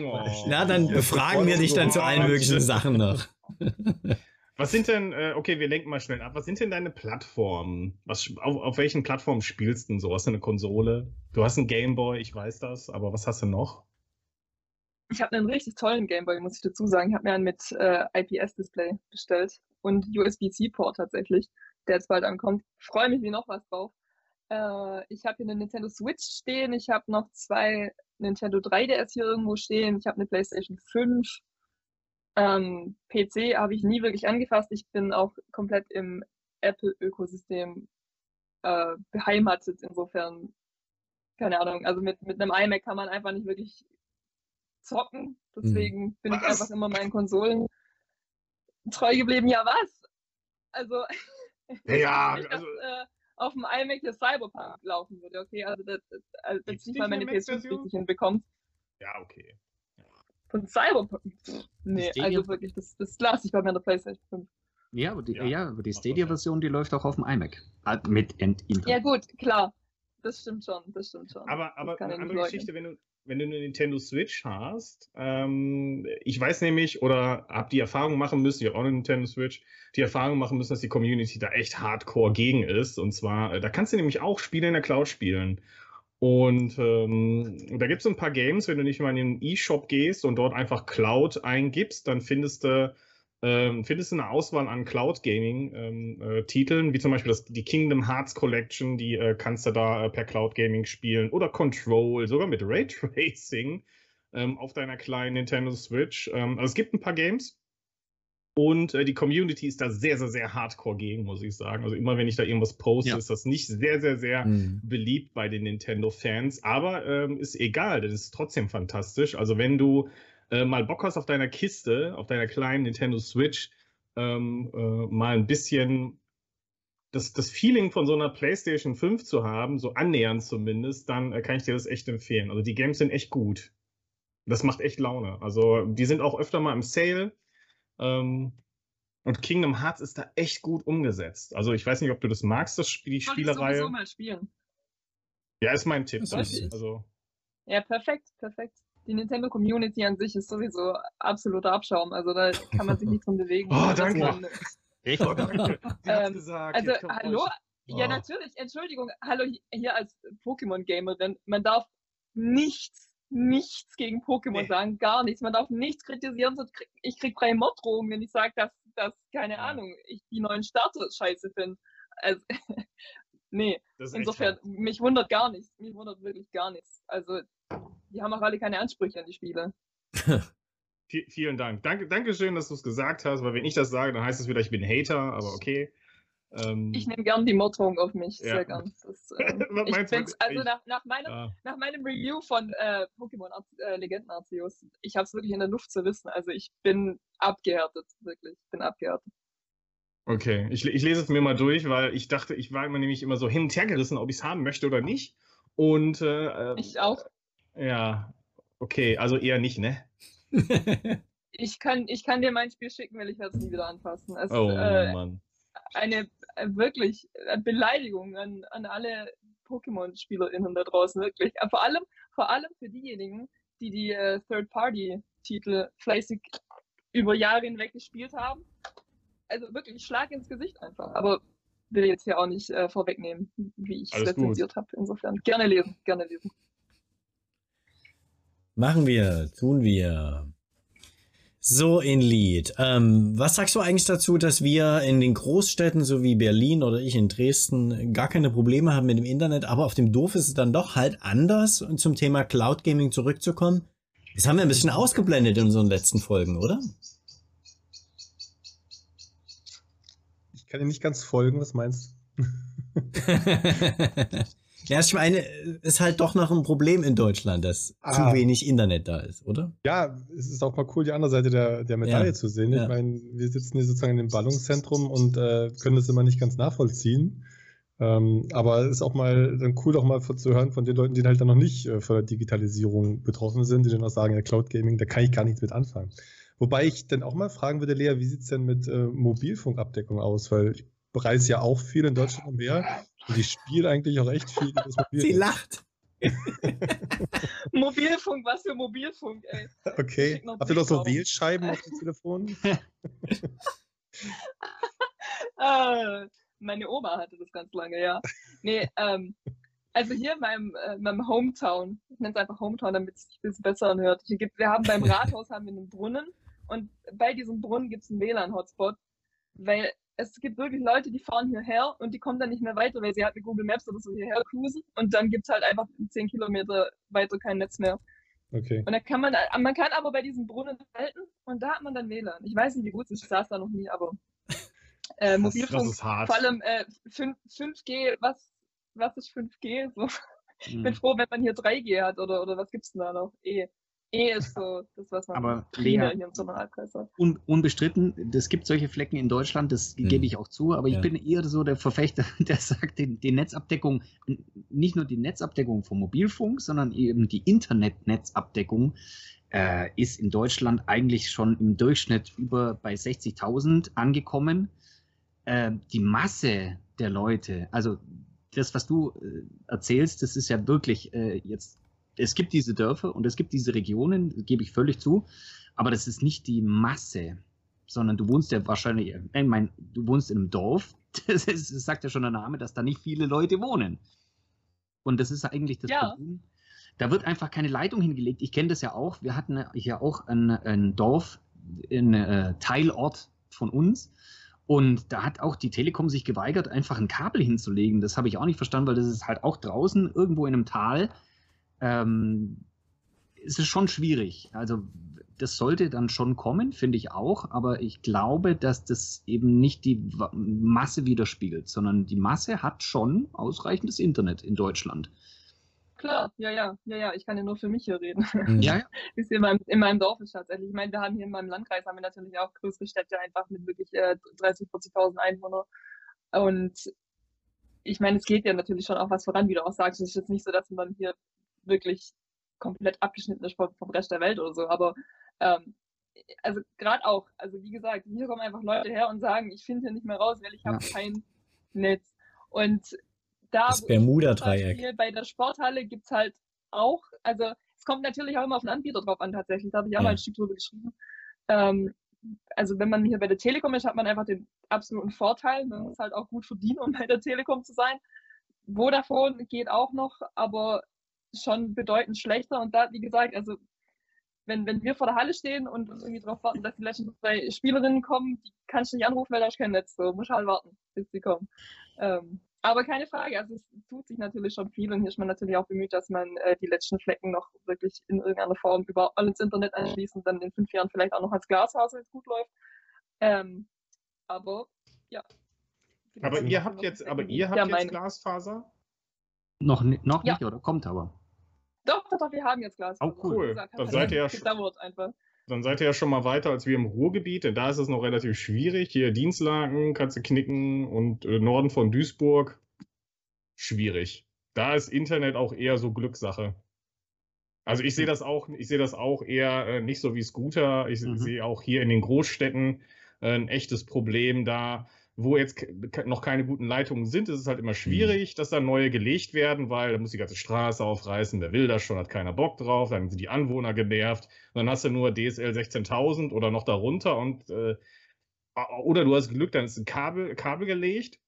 D: Oh.
B: Na, dann befragen wir dich dann zu allen möglichen Sachen noch.
D: Was sind denn, äh, okay, wir lenken mal schnell ab. Was sind denn deine Plattformen? Was, auf, auf welchen Plattformen spielst du denn so? Hast du eine Konsole? Du hast einen Gameboy, ich weiß das, aber was hast du noch?
C: Ich habe einen richtig tollen Gameboy, muss ich dazu sagen. Ich habe mir einen mit äh, IPS-Display bestellt und USB-C-Port tatsächlich, der jetzt bald ankommt. Freue mich wie noch was drauf. Äh, ich habe hier eine Nintendo Switch stehen. Ich habe noch zwei Nintendo 3DS hier irgendwo stehen. Ich habe eine PlayStation 5. Ähm, PC habe ich nie wirklich angefasst. Ich bin auch komplett im Apple-Ökosystem äh, beheimatet. Insofern, keine Ahnung. Also mit, mit einem iMac kann man einfach nicht wirklich zocken. Deswegen bin ich
D: Was?
C: einfach immer meinen Konsolen treu geblieben. Ja, was? Also,
D: Ja,
C: nicht,
D: also-
C: dass, äh, auf dem iMac hier Cyberpunk laufen würde. Okay, also das, das, also jetzt nicht mal meine
D: eine
C: PS5
D: Mac-Version?
C: richtig hinbekommt.
D: Ja, okay.
C: Von Cyberpunk. Nee,
E: Stadia-
C: also wirklich, das, das lasse ich bei meiner PlayStation 5.
E: Ja, aber die,
D: Ja,
E: ja, aber die Stadia-Version, die läuft auch auf dem iMac. Ah, Mit Internet.
C: Ja, gut, klar. Das stimmt schon, das stimmt schon.
D: Aber, aber eine andere
C: leugnen.
D: Geschichte, wenn du, wenn du eine Nintendo Switch hast, ähm, ich weiß nämlich, oder hab die Erfahrung machen müssen, ich habe auch eine Nintendo Switch, die Erfahrung machen müssen, dass die Community da echt hardcore gegen ist. Und zwar, äh, da kannst du nämlich auch Spiele in der Cloud spielen. Und ähm, da gibt es ein paar Games, wenn du nicht mal in den E-Shop gehst und dort einfach Cloud eingibst, dann findest du, ähm, findest du eine Auswahl an Cloud Gaming ähm, äh, wie zum Beispiel das, die Kingdom Hearts Collection, die äh, kannst du da äh, per Cloud Gaming spielen oder Control, sogar mit Raytracing ähm, auf deiner kleinen Nintendo Switch. Ähm, also es gibt ein paar Games. Und äh, die Community ist da sehr, sehr, sehr hardcore gegen, muss ich sagen. Also immer wenn ich da irgendwas poste,
E: Ja.
D: ist das nicht sehr, sehr, sehr
B: Hm.
D: beliebt bei den Nintendo-Fans, aber ähm, ist egal, das ist trotzdem fantastisch. Also wenn du äh, mal Bock hast auf deiner Kiste, auf deiner kleinen Nintendo Switch, ähm, äh, mal ein bisschen das, das Feeling von so einer PlayStation 5 zu haben, so annähernd zumindest, dann äh, kann ich dir das echt empfehlen. Also die Games sind echt gut. Das macht echt Laune. Also die sind auch öfter mal im Sale. Ähm, und Kingdom Hearts ist da echt gut umgesetzt. Also ich weiß nicht, ob du das magst, das Spiel, die
C: ich
D: Spielereihe.
C: sowieso mal spielen.
D: Ja, ist mein Tipp. Also,
C: Ja, perfekt, perfekt. Die Nintendo Community an sich ist sowieso absoluter Abschaum. Also da kann man sich nicht drin bewegen.
D: Oh, danke.
C: man-
E: Echt?
D: oh, danke.
C: Ähm,
D: gesagt.
C: Also, hallo?
D: euch-
C: Ja,
D: Oh.
C: natürlich. Entschuldigung. Hallo, hier als Pokémon-Gamerin. Man darf nichts, nichts gegen Pokémon
D: Nee.
C: sagen. Gar nichts. Man darf nichts kritisieren. sonst krieg- Ich krieg freie Morddrohungen, wenn ich sage, dass, dass, keine
D: Ja.
C: Ahnung, ich die neuen Starter scheiße finde. Also, nee. Insofern, mich wundert gar nichts. Mich wundert wirklich gar nichts. Also, die haben auch alle keine Ansprüche an die Spiele.
D: Vielen Dank. Danke, Dankeschön, dass du es gesagt hast, weil wenn ich das sage, dann heißt es wieder, ich bin Hater, aber okay.
C: Ähm, ich nehme gern die Morddrohung auf mich, ja. sehr gern. Das, ähm, ich find's, also nach, nach, meinem, ja. nach meinem Review von äh, Pokémon äh, Legenden Arceus, ich habe es wirklich in der Luft zu wissen. Also ich bin abgehärtet, wirklich. Ich bin abgehärtet.
D: Okay, ich, ich lese es mir mal durch, weil ich dachte, ich war immer nämlich immer so hin und her gerissen, ob ich es haben möchte oder nicht. Und äh,
C: ähm, ich auch.
D: Ja, okay, also eher nicht, ne?
C: ich, kann, ich kann dir mein Spiel schicken, weil ich werde es nie wieder anfassen. Es,
D: oh äh, Mann.
C: Eine wirklich äh, Beleidigung an, an alle Pokémon-SpielerInnen da draußen, wirklich. Äh, vor allem, vor allem für diejenigen, die die äh, Third-Party-Titel fleißig über Jahre hinweg gespielt haben. Also wirklich Schlag ins Gesicht einfach. Aber will jetzt hier auch nicht äh, vorwegnehmen, wie ich es rezensiert habe. Insofern gerne lesen, gerne lesen.
B: Machen wir, tun wir. So in Lied. Ähm, was sagst du eigentlich dazu, dass wir in den Großstädten, so wie Berlin oder ich in Dresden, gar keine Probleme haben mit dem Internet, aber auf dem Dorf ist es dann doch halt anders, um zum Thema Cloud Gaming zurückzukommen? Das haben wir ein bisschen ausgeblendet in unseren letzten Folgen, oder?
F: Ich kann dir nicht ganz folgen, was meinst du?
B: Ja, ich meine, ist halt doch noch ein Problem in Deutschland, dass ah. zu wenig Internet da ist, oder?
F: Ja, es ist auch mal cool, die andere Seite der, der Medaille ja. zu sehen. Ich ja. meine, wir sitzen hier sozusagen im Ballungszentrum und äh, können das immer nicht ganz nachvollziehen. Ähm, aber es ist auch mal dann cool, auch mal zu hören von den Leuten, die halt dann noch nicht äh, von der Digitalisierung betroffen sind, die dann auch sagen, ja, Cloud Gaming, da kann ich gar nichts mit anfangen. Wobei ich dann auch mal fragen würde, Lea, wie sieht es denn mit äh, Mobilfunkabdeckung aus? Weil ich bereise ja auch viel in Deutschland umher und ich spiele eigentlich auch echt viel
B: das Sie lacht.
C: Mobilfunk, was für Mobilfunk, ey.
F: Okay. Habt ihr doch so Wählscheiben auf dem Telefon?
C: ah, meine Oma hatte das ganz lange, ja. Nee, ähm, also hier in meinem, äh, meinem Hometown, ich nenne es einfach Hometown, damit es sich ein bisschen besser anhört. Hier gibt, wir haben beim Rathaus haben wir einen Brunnen und bei diesem Brunnen gibt es einen WLAN-Hotspot, weil es gibt wirklich Leute, die fahren hierher und die kommen dann nicht mehr weiter, weil sie halt mit Google Maps oder so hierher cruisen und dann gibt es halt einfach 10 Kilometer weiter kein Netz mehr.
F: Okay.
C: Und da kann man, man kann aber bei diesem Brunnen halten und da hat man dann WLAN. Ich weiß nicht, wie gut es ist, ich saß da noch nie, aber äh, Mobilfunk, das vor allem äh, 5, 5G, was, was ist 5G? So. Ich bin froh, wenn man hier 3G hat oder, oder was gibt's denn da noch? E. E ist so das, was man
E: Aber Lea, hier im Sommerhalbkreis hat. Un, unbestritten, es gibt solche Flecken in Deutschland, das hm. gebe ich auch zu, aber ja. ich bin eher so der Verfechter, der sagt, die, die, Netzabdeckung, nicht nur die Netzabdeckung vom Mobilfunk, sondern eben die Internetnetzabdeckung äh, ist in Deutschland eigentlich schon im Durchschnitt über bei 60.000 angekommen. Äh, die Masse der Leute, also das, was du äh, erzählst, das ist ja wirklich äh, jetzt es gibt diese Dörfer und es gibt diese Regionen, gebe ich völlig zu, aber das ist nicht die Masse, sondern du wohnst ja wahrscheinlich, ich meine, du wohnst in einem Dorf, das, ist, das sagt ja schon der Name, dass da nicht viele Leute wohnen. Und das ist eigentlich das ja. Problem. Da wird einfach keine Leitung hingelegt. Ich kenne das ja auch. Wir hatten ja auch ein, ein Dorf, ein äh, Teilort von uns. Und da hat auch die Telekom sich geweigert, einfach ein Kabel hinzulegen. Das habe ich auch nicht verstanden, weil das ist halt auch draußen irgendwo in einem Tal ähm, es ist schon schwierig. Also das sollte dann schon kommen, finde ich auch, aber ich glaube, dass das eben nicht die Masse widerspiegelt, sondern die Masse hat schon ausreichendes Internet in Deutschland.
C: Klar, ja, ja, ja, ja, ich kann ja nur für mich hier reden. Mhm. Ja, ja. Ist in meinem, in meinem Dorf ist tatsächlich. Ich meine, wir haben hier in meinem Landkreis haben wir natürlich auch größere Städte einfach mit wirklich äh, 30, 40.000 Einwohnern. Und ich meine, es geht ja natürlich schon auch was voran, wie du auch sagst. Es ist jetzt nicht so, dass man hier wirklich komplett abgeschnitten ist vom, vom Rest der Welt oder so. Aber ähm, also gerade auch, also wie gesagt, hier kommen einfach Leute her und sagen, ich finde hier nicht mehr raus, weil ich habe ja. kein Netz. Und da
B: das Bermuda-Dreieck.
C: Bei der Sporthalle gibt es halt auch, also es kommt natürlich auch immer auf den Anbieter drauf an tatsächlich. Da habe ich auch ja. mal ein Stück drüber geschrieben. Ähm, also wenn man hier bei der Telekom ist, hat man einfach den absoluten Vorteil. Man muss halt auch gut verdienen, um bei der Telekom zu sein. Vodafone geht auch noch, aber schon bedeutend schlechter. Und da, wie gesagt, also wenn, wenn wir vor der Halle stehen und irgendwie darauf warten, dass die letzten zwei Spielerinnen kommen, die kannst du nicht anrufen, weil da ist kein Netz. So, muss halt warten, bis sie kommen. Ähm, Aber keine Frage, also es tut sich natürlich schon viel und hier ist man natürlich auch bemüht, dass man äh, die letzten Flecken noch wirklich in irgendeiner Form überall ins Internet anschließt und dann in fünf Jahren vielleicht auch noch als Glasfaser, wenn es gut läuft. Ähm, aber ja.
D: Aber ihr habt jetzt, aber ihr habt ja, jetzt Glasfaser?
E: Noch, noch ja. nicht, oder? Kommt aber.
C: Doch, doch, doch, wir haben jetzt Glasfaser.
D: Oh, cool. Gesagt, dann seid ihr ja schon. Einfach. Dann seid ihr ja schon mal weiter als wir im Ruhrgebiet, denn da ist es noch relativ schwierig. Hier Dienstlagen kannst du knicken und äh, Norden von Duisburg schwierig. Da ist Internet auch eher so Glückssache. Also ich sehe das auch, ich sehe das auch eher äh, nicht so wie Scooter. Ich mhm. sehe auch hier in den Großstädten äh, ein echtes Problem da wo jetzt noch keine guten Leitungen sind, ist es halt immer mhm. schwierig, dass da neue gelegt werden, weil da muss die ganze Straße aufreißen, wer will das schon, hat keiner Bock drauf, dann sind die Anwohner genervt, und dann hast du nur DSL 16.000 oder noch darunter und äh, oder du hast Glück, dann ist ein Kabel, Kabel gelegt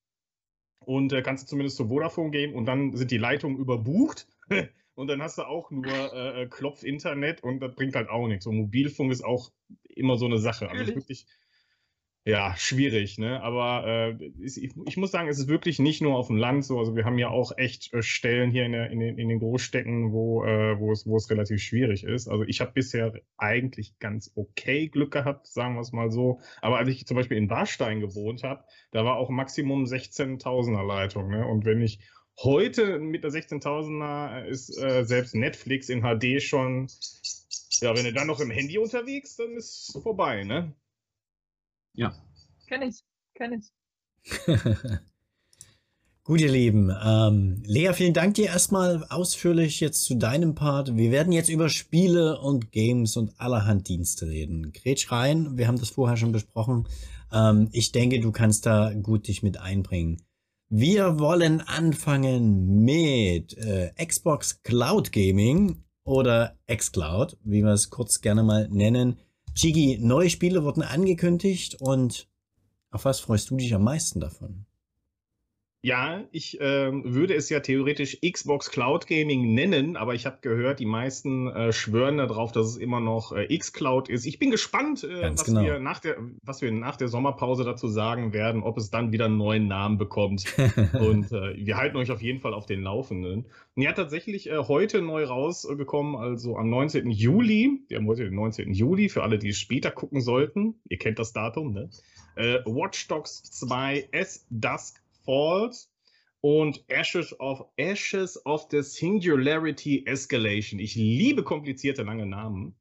D: und äh, kannst du zumindest zu Vodafone gehen und dann sind die Leitungen überbucht und dann hast du auch nur äh, äh Klopf-Internet und das bringt halt auch nichts. Und Mobilfunk ist auch immer so eine Sache. Also wirklich ja, schwierig, ne? Aber äh, ich, ich, muss sagen, es ist wirklich nicht nur auf dem Land so. Also wir haben ja auch echt äh, Stellen hier in, der, in, den, in den Großstädten, wo, äh, wo, es, wo es relativ schwierig ist. Also ich habe bisher eigentlich ganz okay Glück gehabt, sagen wir es mal so. Aber als ich zum Beispiel in Warstein gewohnt habe, da war auch Maximum 16.000er Leitung. Ne? Und wenn ich heute mit der 16.000er ist äh, selbst Netflix in HD schon, ja, wenn du dann noch im Handy unterwegs, dann ist vorbei, ne?
C: Ja. Kenn ich, kenn ich.
B: Gut, ihr Lieben. Ähm, Lea, vielen Dank dir erstmal ausführlich jetzt zu deinem Part. Wir werden jetzt über Spiele und Games und allerhand Dienste reden. Gretsch rein, wir haben das vorher schon besprochen. Ähm, ich denke, du kannst da gut dich mit einbringen. Wir wollen anfangen mit äh, Xbox Cloud Gaming oder xCloud, wie wir es kurz gerne mal nennen. Chigi, neue Spiele wurden angekündigt und auf was freust du dich am meisten davon?
D: Ja, ich äh, würde es ja theoretisch Xbox Cloud Gaming nennen, aber ich habe gehört, die meisten äh, schwören darauf, dass es immer noch äh, Xcloud ist. Ich bin gespannt, äh, was, genau. wir nach der, was wir nach der Sommerpause dazu sagen werden, ob es dann wieder einen neuen Namen bekommt. Und äh, wir halten euch auf jeden Fall auf den Laufenden. Und ja, tatsächlich äh, heute neu rausgekommen, also am 19. Juli. Wir haben heute den 19. Juli, für alle, die es später gucken sollten. Ihr kennt das Datum, ne? Watch Dogs 2 S Dusk Falls und Ashes of Ashes of the Singularity Escalation. Ich liebe komplizierte lange Namen.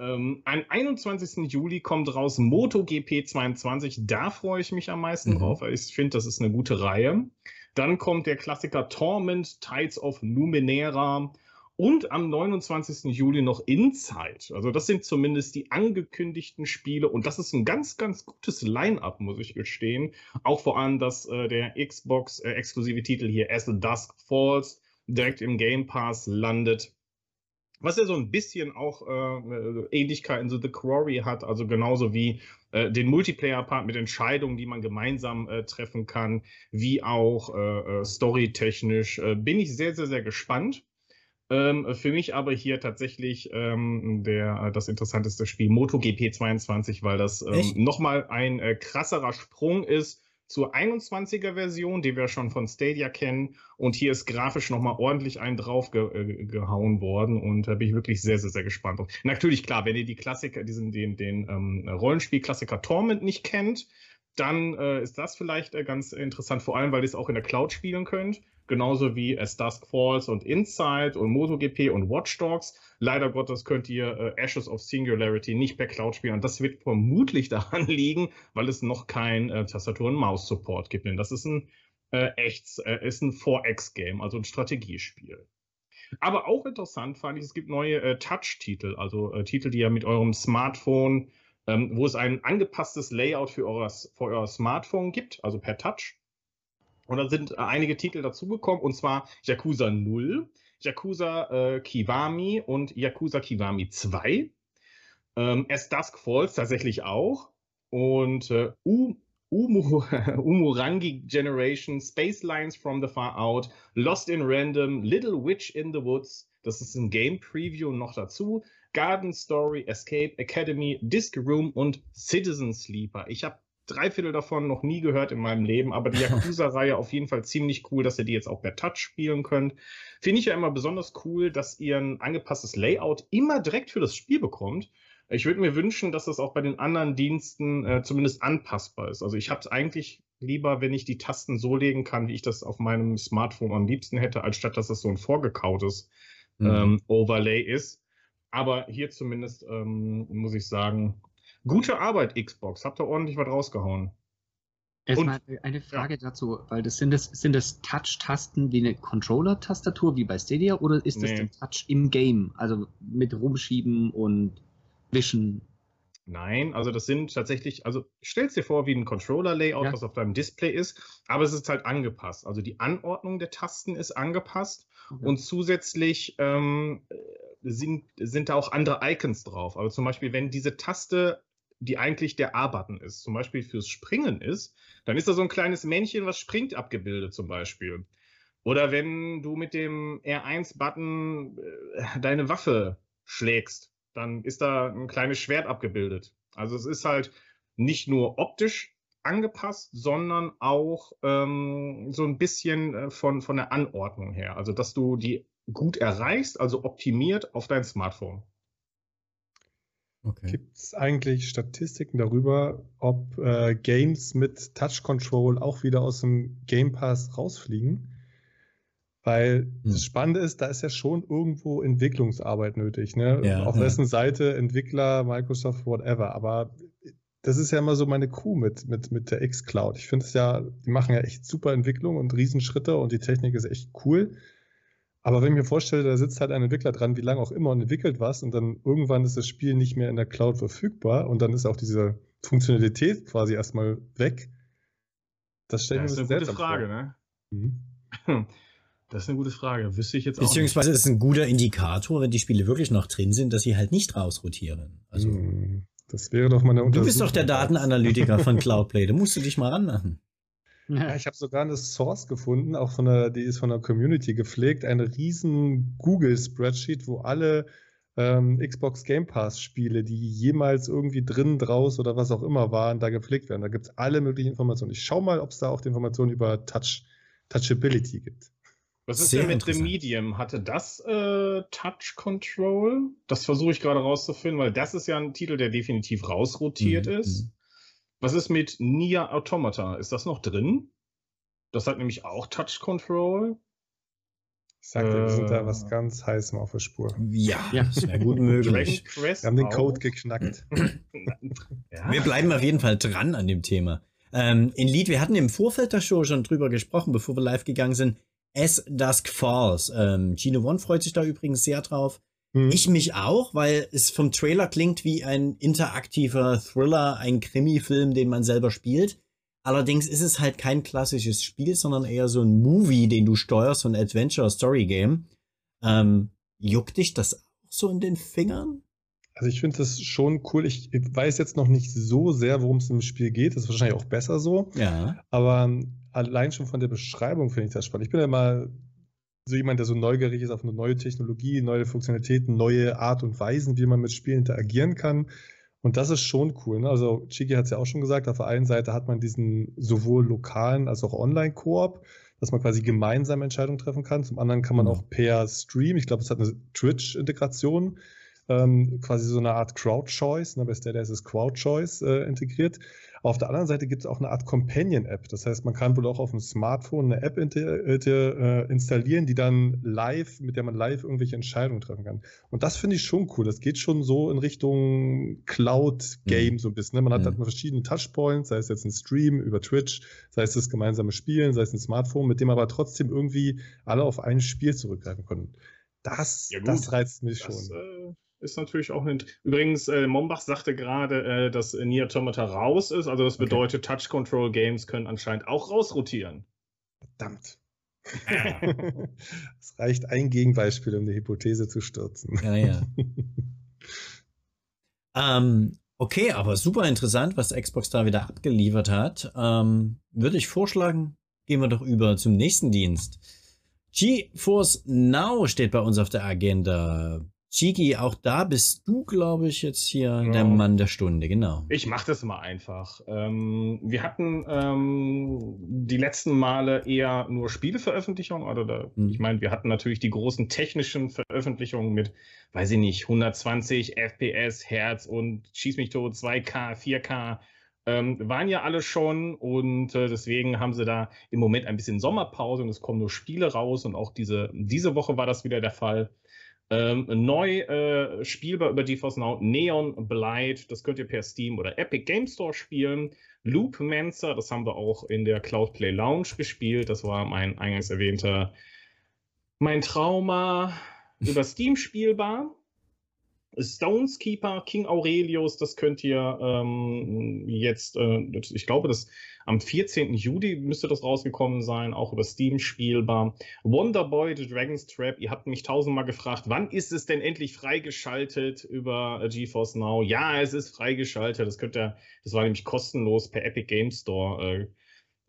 D: Ähm, am 21. Juli kommt raus MotoGP 22. Da freue ich mich am meisten mhm. drauf, weil ich finde, das ist eine gute Reihe. Dann kommt der Klassiker Torment, Tides of Numenera und am 29. Juli noch Inside. Also das sind zumindest die angekündigten Spiele und das ist ein ganz, ganz gutes Line-up, muss ich gestehen. Auch vor allem, dass äh, der Xbox äh, Titel hier As the Dusk Falls direkt im Game Pass landet. Was ja so ein bisschen auch äh, Ähnlichkeiten zu The Quarry hat, also genauso wie äh, den Multiplayer-Part mit Entscheidungen, die man gemeinsam äh, treffen kann, wie auch äh, äh storytechnisch. Äh, bin ich sehr, sehr, sehr gespannt. Ähm, für mich aber hier tatsächlich ähm, der, das interessanteste Spiel MotoGP 22, weil das ähm, nochmal ein äh, krasserer Sprung ist zur 21er Version, die wir schon von Stadia kennen. Und hier ist grafisch nochmal ordentlich einen drauf ge äh, worden. Und da bin ich wirklich sehr, sehr, sehr gespannt drauf. Natürlich, klar, wenn ihr die Klassiker, diesen, den, den ähm, Rollenspiel-Klassiker Torment nicht kennt, dann äh, ist das vielleicht äh, ganz interessant, vor allem, weil ihr es auch in der Cloud spielen könnt genauso wie As Dusk Falls und Inside und MotoGP und Watch Dogs. Leider Gottes könnt ihr äh, Ashes of Singularity nicht per Cloud spielen und das wird vermutlich daran liegen, weil es noch kein äh, Tastatur- und Maus-Support gibt. Denn das ist ein äh, echt, äh, ist ein 4X-Game, also ein Strategiespiel. Aber auch interessant fand ich, es gibt neue äh, Touch-Titel, also äh, Titel, die ihr mit eurem Smartphone, ähm, wo es ein angepasstes Layout für, euer, für euer Smartphone gibt, also per Touch. Und da sind äh, einige Titel dazugekommen, und zwar Yakuza 0, Yakuza äh, Kiwami und Yakuza Kiwami 2. Ähm, As Dusk Falls tatsächlich auch. Und äh, U Umu, Umurangi Generation, Space Lines from the Far Out, Lost in Random, Little Witch in the Woods, das ist ein Game Preview noch dazu, Garden Story, Escape, Academy, Disc Room und Citizen Sleeper. Ich habe drei Viertel davon noch nie gehört in meinem Leben, aber die Yakuza-Reihe auf jeden Fall ziemlich cool, dass ihr die jetzt auch per Touch spielen könnt. Finde ich ja immer besonders cool, dass ihr ein angepasstes Layout immer direkt für das Spiel bekommt. Ich würde mir wünschen, dass das auch bei den anderen Diensten äh, zumindest anpassbar ist. Also ich habe es eigentlich lieber, wenn ich die Tasten so legen kann, wie ich das auf meinem Smartphone am liebsten hätte, als statt dass das so ein vorgekautes mhm. ähm, Overlay ist. Aber hier zumindest ähm, muss ich sagen, gute Arbeit, Xbox. Habt ihr ordentlich was rausgehauen.
E: Erstmal eine Frage ja. dazu, weil das sind das, sind das Touch-Tasten wie eine Controller-Tastatur wie bei Stadia oder ist das nee. der Touch im Game? Also mit Rumschieben und Wischen?
D: Nein, also das sind tatsächlich, also stellst dir vor wie ein Controller-Layout, ja. was auf deinem Display ist, aber es ist halt angepasst. Also die Anordnung der Tasten ist angepasst okay. und zusätzlich ähm, sind, sind da auch andere Icons drauf. Also zum Beispiel, wenn diese Taste, die eigentlich der A-Button ist, zum Beispiel fürs Springen ist, dann ist da so ein kleines Männchen, was springt, abgebildet zum Beispiel. Oder wenn du mit dem R1-Button äh, deine Waffe schlägst, dann ist da ein kleines Schwert abgebildet. Also es ist halt nicht nur optisch angepasst, sondern auch ähm, so ein bisschen äh, von, von der Anordnung her. Also dass du die gut erreichst, also optimiert auf dein Smartphone.
F: Okay. Gibt es eigentlich Statistiken darüber, ob äh, Games mit Touch Control auch wieder aus dem Game Pass rausfliegen? Weil hm. das Spannende ist, da ist ja schon irgendwo Entwicklungsarbeit nötig. Ne? Ja, Auf ja. wessen Seite Entwickler, Microsoft, whatever. Aber das ist ja immer so meine Crew mit, mit, mit der X-Cloud. Ich finde es ja, die machen ja echt super Entwicklung und Riesenschritte und die Technik ist echt cool. Aber wenn ich mir vorstelle, da sitzt halt ein Entwickler dran, wie lange auch immer und entwickelt was und dann irgendwann ist das Spiel nicht mehr in der Cloud verfügbar und dann ist auch diese Funktionalität quasi erstmal weg.
D: Das stelle ich mir Das ist eine gute Frage, vor. ne? Mhm. Das ist eine gute Frage. Wüsste ich jetzt
B: auch. Beziehungsweise ist es ein guter Indikator, wenn die Spiele wirklich noch drin sind, dass sie halt nicht rausrotieren. Also, hm,
F: das wäre doch mal eine
B: Du bist doch der Datenanalytiker von Cloudplay. Da musst du dich mal ranmachen.
F: Ja, ich habe sogar eine Source gefunden, auch von der, die ist von der Community gepflegt, eine riesen Google-Spreadsheet, wo alle ähm, Xbox Game Pass-Spiele, die jemals irgendwie drin, draus oder was auch immer waren, da gepflegt werden. Da gibt es alle möglichen Informationen. Ich schaue mal, ob es da auch die Informationen über Touch, Touchability gibt.
D: Was ist Sehr denn mit dem Medium? Hatte das äh, Touch Control? Das versuche ich gerade rauszufinden, weil das ist ja ein Titel, der definitiv rausrotiert mhm. ist. Was ist mit Nia Automata? Ist das noch drin? Das hat nämlich auch Touch Control.
F: Ich sag dir, wir sind da was äh. ganz Heißem auf der Spur.
B: Ja, ja das wäre gut möglich.
F: wir haben den Code geknackt.
B: ja. Wir bleiben auf jeden Fall dran an dem Thema. Ähm, in Lied, wir hatten im Vorfeld der Show schon drüber gesprochen, bevor wir live gegangen sind. As Dusk Falls. Ähm, Gino One freut sich da übrigens sehr drauf. Hm. Ich mich auch, weil es vom Trailer klingt wie ein interaktiver Thriller, ein Krimi-Film, den man selber spielt. Allerdings ist es halt kein klassisches Spiel, sondern eher so ein Movie, den du steuerst, so ein Adventure-Story-Game. Ähm, juckt dich das auch so in den Fingern?
F: Also ich finde das schon cool. Ich weiß jetzt noch nicht so sehr, worum es im Spiel geht. Das ist wahrscheinlich auch besser so.
B: Ja.
F: Aber allein schon von der Beschreibung finde ich das spannend. Ich bin ja mal so jemand, der so neugierig ist auf eine neue Technologie, neue Funktionalitäten, neue Art und Weisen, wie man mit Spielen interagieren kann. Und das ist schon cool. Ne? Also Chiki hat es ja auch schon gesagt, auf der einen Seite hat man diesen sowohl lokalen als auch Online-Koop, dass man quasi gemeinsam Entscheidungen treffen kann. Zum anderen kann man mhm. auch per Stream, ich glaube, es hat eine Twitch-Integration, ähm, quasi so eine Art Crowd-Choice, ne? bei Stadia ist es Crowd-Choice äh, integriert. Auf der anderen Seite gibt es auch eine Art Companion-App. Das heißt, man kann wohl auch auf dem Smartphone eine App äh, installieren, die dann live, mit der man live irgendwelche Entscheidungen treffen kann. Und das finde ich schon cool. Das geht schon so in Richtung Cloud-Game mhm. so ein bisschen. Ne? Man hat mhm. halt verschiedene Touchpoints, sei es jetzt ein Stream über Twitch, sei es das gemeinsame Spielen, sei es ein Smartphone, mit dem aber trotzdem irgendwie alle auf ein Spiel zurückgreifen können. Das, ja, das reizt mich das, schon. Äh
D: ist natürlich auch ein. Übrigens, äh, Mombach sagte gerade, äh, dass Nier Automata raus ist. Also das bedeutet, okay. Touch Control Games können anscheinend auch rausrotieren.
F: Verdammt. es reicht ein Gegenbeispiel, um die Hypothese zu stürzen.
B: Ja, ja. ähm, okay, aber super interessant, was Xbox da wieder abgeliefert hat. Ähm, Würde ich vorschlagen, gehen wir doch über zum nächsten Dienst. GeForce Now steht bei uns auf der Agenda. Chiki, auch da bist du, glaube ich, jetzt hier
D: Ja.
B: der Mann der Stunde, genau.
D: Ich mache das mal einfach. Ähm, wir hatten ähm, die letzten Male eher nur Spieleveröffentlichungen. Oder da,
B: Mhm.
D: ich meine, wir hatten natürlich die großen technischen Veröffentlichungen mit, weiß ich nicht, 120 FPS, Hertz und Schieß mich tot, 2K, 4K. Ähm, waren ja alle schon und äh, deswegen haben sie da im Moment ein bisschen Sommerpause und es kommen nur Spiele raus und auch diese, diese Woche war das wieder der Fall. Ähm, neu äh, spielbar über GeForce Now Neon Blight, das könnt ihr per Steam oder Epic Game Store spielen. Loop Mancer, das haben wir auch in der Cloud Play Lounge gespielt. Das war mein eingangs erwähnter mein Trauma über Steam spielbar. Stones Keeper, King Aurelius, das könnt ihr ähm, jetzt, äh, ich glaube, das am 14. Juli müsste das rausgekommen sein, auch über Steam spielbar. Wonderboy, The Dragon's Trap, ihr habt mich tausendmal gefragt, wann ist es denn endlich freigeschaltet über GeForce Now? Ja, es ist freigeschaltet, das könnt ihr, das war nämlich kostenlos per Epic Game Store äh,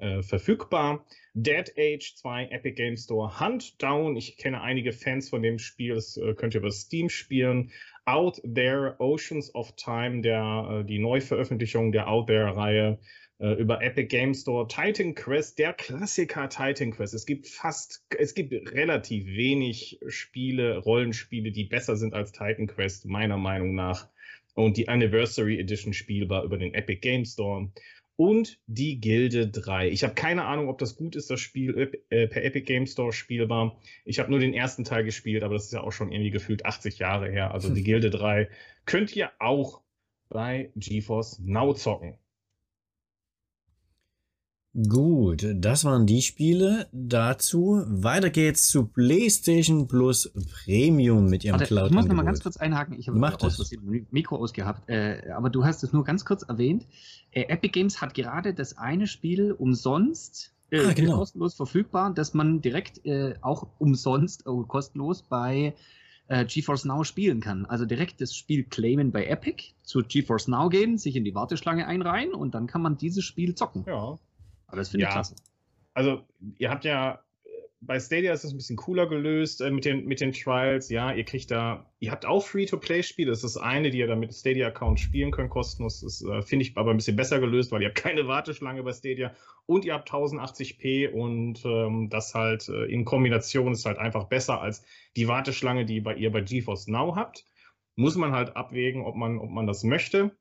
D: äh, verfügbar. Dead Age 2 Epic Game Store Hunt Down. Ich kenne einige Fans von dem Spiel, das äh, könnt ihr über Steam spielen. Out There Oceans of Time, der, äh, die Neuveröffentlichung der Out There-Reihe äh, über Epic Game Store. Titan Quest, der Klassiker Titan Quest. Es gibt fast, es gibt relativ wenig Spiele, Rollenspiele, die besser sind als Titan Quest, meiner Meinung nach. Und die Anniversary Edition spielbar über den Epic Game Store und die Gilde 3. Ich habe keine Ahnung, ob das gut ist, das Spiel äh, per Epic Game Store spielbar. Ich habe nur den ersten Teil gespielt, aber das ist ja auch schon irgendwie gefühlt 80 Jahre her. Also die Gilde 3 könnt ihr auch bei GeForce Now zocken.
B: Gut, das waren die Spiele dazu. Weiter geht's zu PlayStation Plus Premium mit ihrem
E: Warte,
B: cloud
E: ich muss noch mal ganz kurz einhaken. Ich habe
B: Mach
E: aus Mikro ausgehabt. Äh, aber du hast es nur ganz kurz erwähnt. Äh, Epic Games hat gerade das eine Spiel umsonst äh,
B: Ah, genau.
E: kostenlos verfügbar, dass man direkt äh, auch umsonst, äh, kostenlos bei äh, GeForce Now spielen kann. Also direkt das Spiel claimen bei Epic, zu GeForce Now gehen, sich in die Warteschlange einreihen und dann kann man dieses Spiel zocken.
D: Ja.
E: Aber das finde ich
D: Ja.
E: klasse.
D: Also, ihr habt ja, äh, bei Stadia ist es ein bisschen cooler gelöst äh, mit, den, mit den Trials. Ja, ihr kriegt da, ihr habt auch Free-to-Play-Spiele. Das ist das eine, die ihr dann mit Stadia-Account spielen könnt, kostenlos. Das äh, finde ich aber ein bisschen besser gelöst, weil ihr habt keine Warteschlange bei Stadia und ihr habt 1080p und ähm, das halt äh, in Kombination ist halt einfach besser als die Warteschlange, die bei ihr bei GeForce Now habt. Muss man halt abwägen, ob man, ob man das möchte.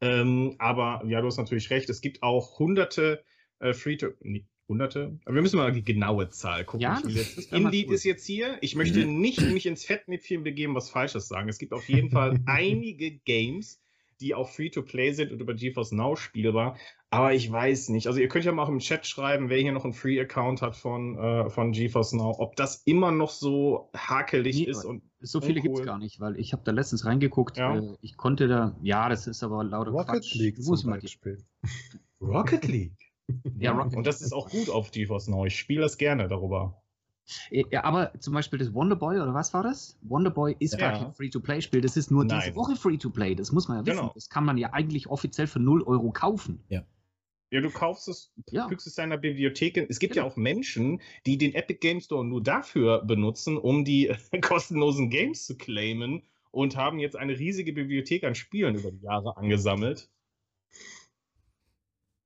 D: Ähm, aber ja, du hast natürlich recht. Es gibt auch hunderte äh, Free to nee, hunderte. Aber wir müssen mal die genaue Zahl gucken.
E: Ja,
D: jetzt, Indeed
E: cool.
D: ist jetzt hier. Ich möchte nicht mich ins Fettnäpfchen begeben, was Falsches sagen. Es gibt auf jeden Fall einige Games, die auch Free to Play sind und über GeForce Now spielbar. Aber ich weiß nicht. Also ihr könnt ja mal auch im Chat schreiben, wer hier noch einen Free-Account hat von, äh, von GeForce Now, ob das immer noch so hakelig
E: Nee,
D: ist und
E: So viele gibt es gar nicht, weil ich habe da letztens reingeguckt.
D: Ja.
E: Äh, ich konnte da, ja, das ist aber lauter
F: Rocket
E: Quatsch.
F: League
E: Du
F: zum
E: musst mal die-
F: Beispiel.
D: Rocket League.
E: Ja, Rocket
D: und das ist auch gut auf GeForce Now. Ich spiele das gerne darüber.
E: Äh, Ja, aber zum Beispiel das Wonderboy, oder was war das? Wonderboy ist gar
D: Ja.
E: kein Free-to-Play-Spiel, das ist nur diese
D: Nein.
E: Woche Free-to-Play, das muss man ja wissen.
D: Genau.
E: Das kann man ja eigentlich offiziell für 0 Euro kaufen.
D: Ja, du kaufst es,
E: Ja.
D: fügst es deiner Bibliothek. hin. Es gibt ja
E: Genau.
D: auch Menschen, die den Epic Game Store nur dafür benutzen, um die kostenlosen Games zu claimen und haben jetzt eine riesige Bibliothek an Spielen über die Jahre angesammelt.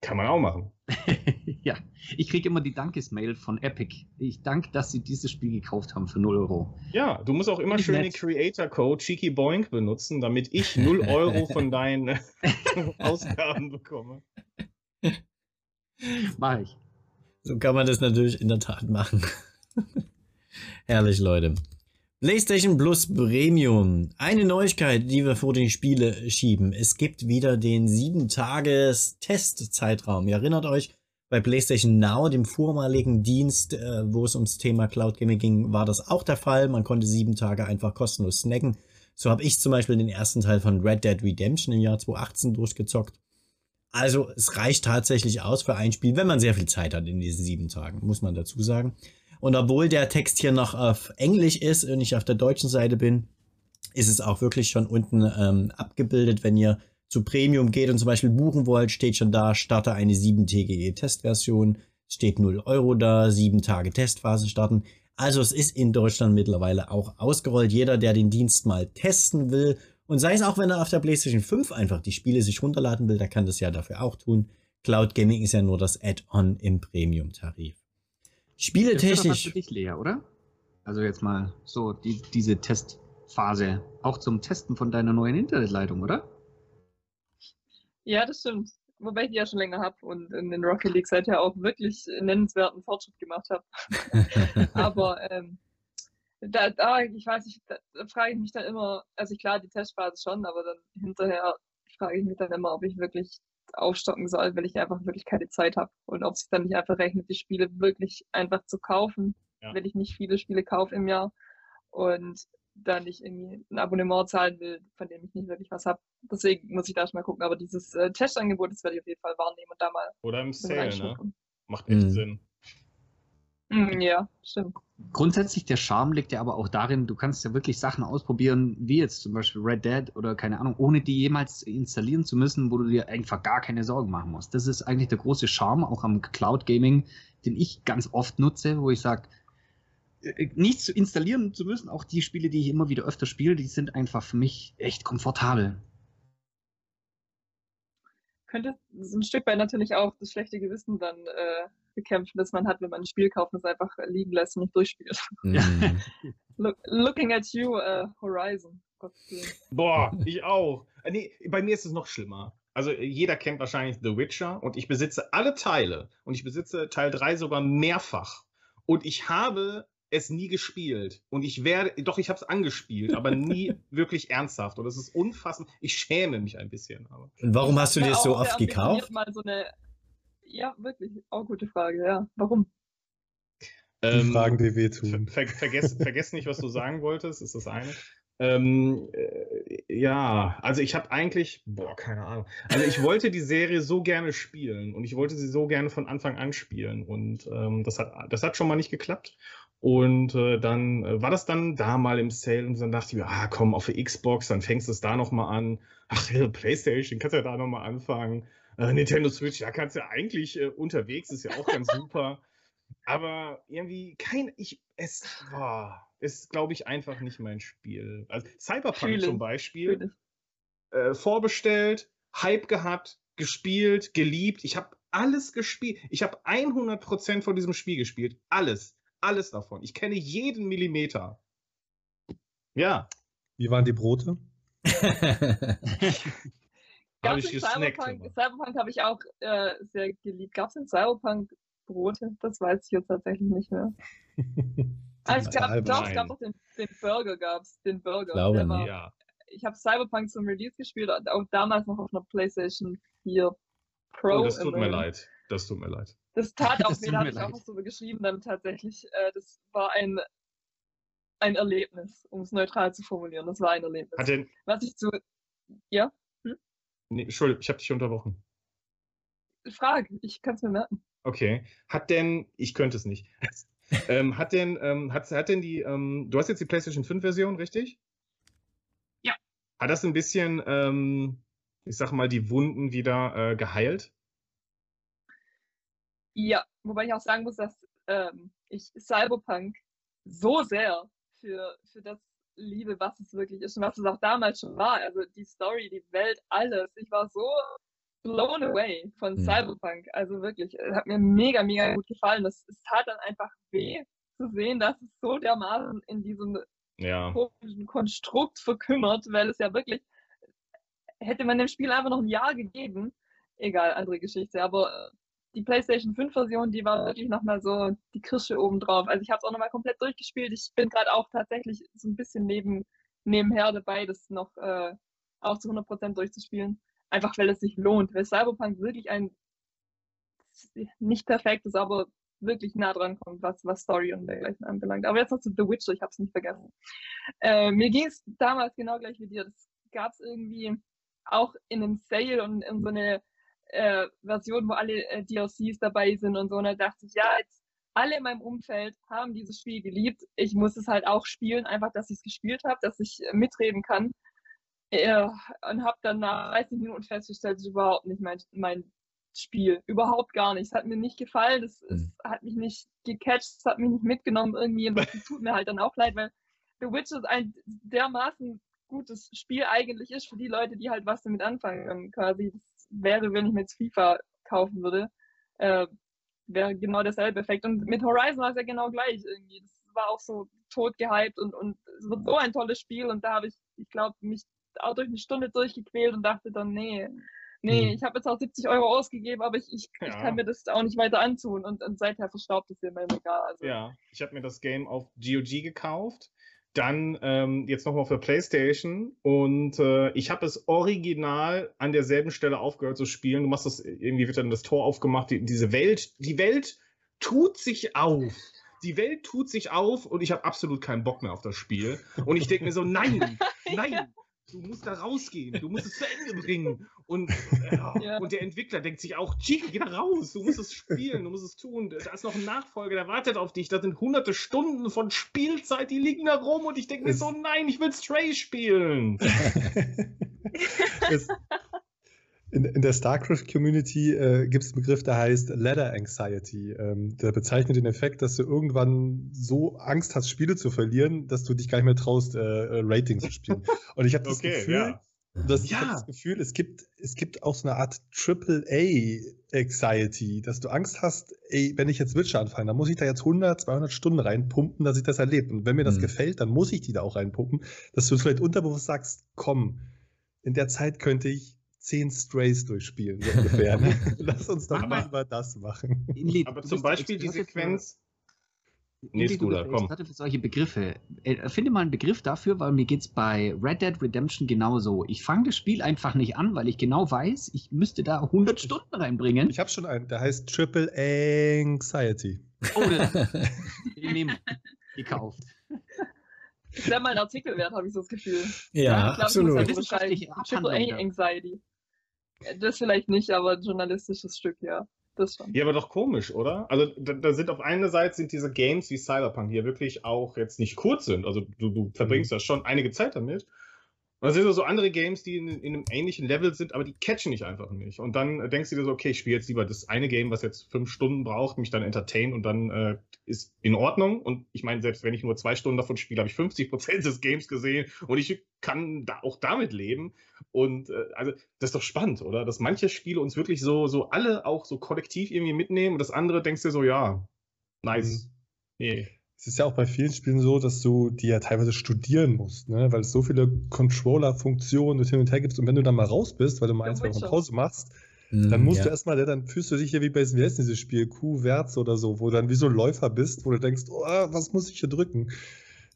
D: Kann man auch machen.
E: ja, ich kriege immer die Dankesmail von Epic. Ich danke, dass sie dieses Spiel gekauft haben für 0 Euro.
D: Ja, du musst auch immer schön den
E: nett.
D: Creator Code Cheeky Boink benutzen, damit ich 0 Euro von deinen Ausgaben bekomme.
E: Mach ich.
B: So kann man das natürlich in der Tat machen. Herrlich, Leute. PlayStation Plus Premium. Eine Neuigkeit, die wir vor den Spiele schieben. Es gibt wieder den 7-Tages-Testzeitraum. Ihr erinnert euch, bei PlayStation Now, dem vormaligen Dienst, äh, wo es ums Thema Cloud Gaming ging, war das auch der Fall. Man konnte sieben Tage einfach kostenlos snacken. So habe ich zum Beispiel den ersten Teil von Red Dead Redemption im Jahr 2018 durchgezockt. Also es reicht tatsächlich aus für ein Spiel, wenn man sehr viel Zeit hat in diesen sieben Tagen, muss man dazu sagen. Und obwohl der Text hier noch auf Englisch ist und ich auf der deutschen Seite bin, ist es auch wirklich schon unten ähm, abgebildet. Wenn ihr zu Premium geht und zum Beispiel buchen wollt, steht schon da, starte eine siebentägige Testversion. Steht 0 Euro da, sieben Tage Testphase starten. Also es ist in Deutschland mittlerweile auch ausgerollt. Jeder, der den Dienst mal testen will und sei es auch, wenn er auf der PlayStation 5 einfach die Spiele sich runterladen will, der kann das ja dafür auch tun. Cloud Gaming ist ja nur das Add-on im Premium-Tarif. Spieletechnisch. Das ist
E: für dich, Lea, oder? Also jetzt mal so die, diese Testphase. Auch zum Testen von deiner neuen Internetleitung, oder?
C: Ja, das stimmt. Wobei ich die ja schon länger habe und in den Rocket League seither auch wirklich nennenswerten Fortschritt gemacht habe. Aber ähm, da, da, ich weiß nicht, da, da frage ich mich dann immer, also klar, die Testphase schon, aber dann hinterher frage ich mich dann immer, ob ich wirklich aufstocken soll, weil ich einfach wirklich keine Zeit habe und ob es sich dann nicht einfach rechnet, die Spiele wirklich einfach zu kaufen, ja. wenn ich nicht viele Spiele kaufe im Jahr und dann nicht irgendwie ein Abonnement zahlen will, von dem ich nicht wirklich was habe. Deswegen muss ich da schon mal gucken. Aber dieses äh, Testangebot, das werde ich auf jeden Fall wahrnehmen und da mal.
D: Oder im Sale, ne? Macht echt mhm. Sinn.
C: Mm, ja, stimmt.
E: Grundsätzlich der Charme liegt ja aber auch darin, du kannst ja wirklich Sachen ausprobieren, wie jetzt zum Beispiel Red Dead oder keine Ahnung, ohne die jemals installieren zu müssen, wo du dir einfach gar keine Sorgen machen musst. Das ist eigentlich der große Charme auch am Cloud Gaming, den ich ganz oft nutze, wo ich sage, äh, nichts zu installieren zu müssen, auch die Spiele, die ich immer wieder öfter spiele, die sind einfach für mich echt komfortabel.
C: Könnte ein Stück weit natürlich auch das schlechte Gewissen dann äh, bekämpfen, das man hat, wenn man ein Spiel kauft und es einfach liegen lässt und nicht durchspielt. Mhm. Look, looking at you, uh, Horizon.
D: Boah, ich auch. Äh, nee, bei mir ist es noch schlimmer. Also jeder kennt wahrscheinlich The Witcher und ich besitze alle Teile und ich besitze Teil 3 sogar mehrfach. Und ich habe es nie gespielt. Und ich werde, doch, ich habe es angespielt, aber nie wirklich ernsthaft. Und es ist unfassend. Ich schäme mich ein bisschen. Aber.
B: Und warum hast du dir das so oft gekauft?
C: Mal so eine ja, wirklich. Auch gute Frage, ja. Warum?
F: Die ähm, Fragen, die wehtun.
D: Ver ver vergess, vergess nicht, was du sagen wolltest, ist das eine. Ähm, äh, ja, also ich habe eigentlich, boah, keine Ahnung. Also ich wollte die Serie so gerne spielen und ich wollte sie so gerne von Anfang an spielen und ähm, das, hat, das hat schon mal nicht geklappt. Und äh, dann äh, war das dann da mal im Sale und dann dachte ich mir, ah komm, auf der Xbox, dann fängst du es da nochmal an. Ach, Playstation, kannst ja da nochmal anfangen. Äh, Nintendo Switch, da kannst du ja eigentlich äh, unterwegs, ist ja auch ganz super. Aber irgendwie kein, ich, es war, ist, glaube ich, einfach nicht mein Spiel. Also Cyberpunk Fühle. zum Beispiel, äh, vorbestellt, Hype gehabt, gespielt, geliebt. Ich habe alles gespielt. Ich habe 100% von diesem Spiel gespielt. Alles. Alles davon. Ich kenne jeden Millimeter. Ja.
F: Wie waren die Brote?
C: Gab es Cyberpunk, Cyberpunk habe ich auch äh, sehr geliebt. Gab es in Cyberpunk Brote? Das weiß ich jetzt tatsächlich nicht mehr. also, es gab, doch, es gab auch den, den Burger, gab es. Den Burger.
B: Glaube war,
D: ja.
C: Ich habe Cyberpunk zum Release gespielt, auch damals noch auf einer PlayStation 4 Pro.
D: Oh, das tut mir leid. Das tut mir leid.
C: Das tat auch weh, da habe ich auch so geschrieben dann tatsächlich. Äh, das war ein, ein Erlebnis, um es neutral zu formulieren. Das war ein Erlebnis.
D: Hat denn,
C: Was ich zu. Ja?
D: Nee, Entschuldigung, ich habe dich unterbrochen.
C: Frage, ich kann es mir merken.
D: Okay. Hat denn, ich könnte es nicht. ähm, hat denn, ähm, hat, hat denn die, ähm, du hast jetzt die PlayStation 5 Version, richtig?
C: Ja.
D: Hat das ein bisschen, ähm, ich sag mal, die Wunden wieder äh, geheilt?
C: Ja, wobei ich auch sagen muss, dass ähm, ich Cyberpunk so sehr für, für das liebe, was es wirklich ist und was es auch damals schon war. Also die Story, die Welt, alles. Ich war so blown away von. Cyberpunk. Also wirklich, es hat mir mega, mega gut gefallen. Es, es tat dann einfach weh zu sehen, dass es so dermaßen in diesem
D: ja.
C: komischen Konstrukt verkümmert, weil es ja wirklich, hätte man dem Spiel einfach noch ein Jahr gegeben, egal, andere Geschichte, aber die PlayStation 5 Version, die war wirklich nochmal so die Kirsche obendrauf. Also ich habe es auch nochmal komplett durchgespielt. Ich bin gerade auch tatsächlich so ein bisschen neben, nebenher dabei, das noch äh, auch zu 100% durchzuspielen. Einfach weil es sich lohnt, weil Cyberpunk wirklich ein nicht perfektes, aber wirklich nah dran kommt, was, was Story und dergleichen anbelangt. Aber jetzt noch zu The Witcher, ich habe es nicht vergessen. Äh, mir ging es damals genau gleich wie dir. Das gab es irgendwie auch in einem Sale und in so eine äh, Version, wo alle äh, DLCs dabei sind und so. Und da dachte ich, ja, jetzt alle in meinem Umfeld haben dieses Spiel geliebt. Ich muss es halt auch spielen, einfach, dass ich es gespielt habe, dass ich äh, mitreden kann. Äh, und habe dann nach 30 Minuten festgestellt, das ist überhaupt nicht mein, mein Spiel. Überhaupt gar nicht. Es hat mir nicht gefallen. Es,
B: Mhm.
C: es hat mich nicht gecatcht. Es hat mich nicht mitgenommen irgendwie. Und das tut mir halt dann auch leid, weil The Witcher ein dermaßen gutes Spiel eigentlich ist für die Leute, die halt was damit anfangen können. Quasi. Das wäre, wenn ich mir jetzt FIFA kaufen würde, äh, wäre genau derselbe Effekt. Und mit Horizon war es ja genau gleich irgendwie. Das war auch so tot gehypt und, und es wird so ein tolles Spiel. Und da habe ich, ich glaube, mich auch durch eine Stunde durchgequält und dachte dann, nee, nee,
F: Mhm.
C: ich habe jetzt auch 70 Euro ausgegeben, aber ich, ich, ich
D: Ja.
C: kann mir das auch nicht weiter antun. Und, und seither verstaubt es mir im Regal. Also,
D: Ja, ich habe mir das Game auf GOG gekauft. Dann ähm, jetzt nochmal für PlayStation und äh, ich habe es original an derselben Stelle aufgehört zu spielen. Du machst das, irgendwie wird dann das Tor aufgemacht, die, diese Welt, die Welt tut sich auf. Die Welt tut sich auf und ich habe absolut keinen Bock mehr auf das Spiel. Und ich denke mir so, nein, nein, du musst da rausgehen, du musst es zu Ende bringen. Und, äh,
C: Ja.
D: und der Entwickler denkt sich auch, Chico, geh da raus, du musst es spielen, du musst es tun. Da ist noch ein Nachfolger, der wartet auf dich. Da sind hunderte Stunden von Spielzeit, die liegen da rum und ich denke mir so, nein, ich will Stray spielen.
F: es, in, in der StarCraft-Community äh, gibt es einen Begriff, der heißt Ladder Anxiety. Ähm, der bezeichnet den Effekt, dass du irgendwann so Angst hast, Spiele zu verlieren, dass du dich gar nicht mehr traust, äh, äh, Ratings zu spielen. Und ich habe das
D: Okay,
F: Gefühl,
D: ja.
F: das, ich
D: Ja.
F: hab das Gefühl, es gibt, es gibt auch so eine Art AAA-Anxiety, dass du Angst hast, ey, wenn ich jetzt Witcher anfange, dann muss ich da jetzt 100, 200 Stunden reinpumpen, dass ich das erlebe. Und wenn mir das
B: Mhm.
F: gefällt, dann muss ich die da auch reinpumpen, dass du vielleicht unterbewusst sagst, komm, in der Zeit könnte ich zehn Strays durchspielen, so ungefähr. ne? Lass uns doch
E: Aber-
F: mal lieber das machen.
D: Aber zum Beispiel die Sequenz. Nee, ist
E: du
D: guter, komm.
E: Experte für solche Begriffe. Äh, Erfinde mal einen Begriff dafür, weil mir geht's bei Red Dead Redemption genauso. Ich fange das Spiel einfach nicht an, weil ich genau weiß, ich müsste da 100 Stunden reinbringen.
F: Ich habe schon einen, der heißt Triple Anxiety.
E: Oh, das- den nehmen gekauft.
C: Das wäre mal ein Artikel wert, habe ich so das Gefühl.
B: Ja,
C: ich glaub, ich muss
B: absolut.
E: Wissenschaftliche
C: beschreiben. Triple A
E: ja.
C: Anxiety. Das vielleicht nicht, aber ein journalistisches Stück, ja. Das schon.
D: Ja, aber doch komisch, oder? Also da, da sind auf einer Seite sind diese Games wie Cyberpunk, die ja wirklich auch jetzt nicht kurz sind. Also du, du verbringst ja schon einige Zeit damit. Und dann sind so andere Games, die in, in einem ähnlichen Level sind, aber die catchen dich einfach nicht. Und dann denkst du dir so, okay, ich spiele jetzt lieber das eine Game, was jetzt fünf Stunden braucht, mich dann entertain und dann äh, ist in Ordnung. Und ich meine, selbst wenn ich nur zwei Stunden davon spiele, habe ich 50 Prozent des Games gesehen und ich kann da auch damit leben. Und äh, also das ist doch spannend, oder? Dass manche Spiele uns wirklich so, so alle auch so kollektiv irgendwie mitnehmen und das andere denkst du dir so, ja, nice. Nee.
F: Es ist ja auch bei vielen Spielen so, dass du die ja teilweise studieren musst, ne? weil es so viele Controller-Funktionen und hin und her gibt. Und wenn du dann mal raus bist, weil du mal
C: Ja,
F: ein, zwei Wochen. Pause machst, dann musst
B: ja.
F: du erstmal, dann fühlst du dich ja wie bei wie heißt denn dieses Spiel, Q-Werts oder so, wo du dann wie so ein Läufer bist, wo du denkst, oh, was muss ich hier drücken?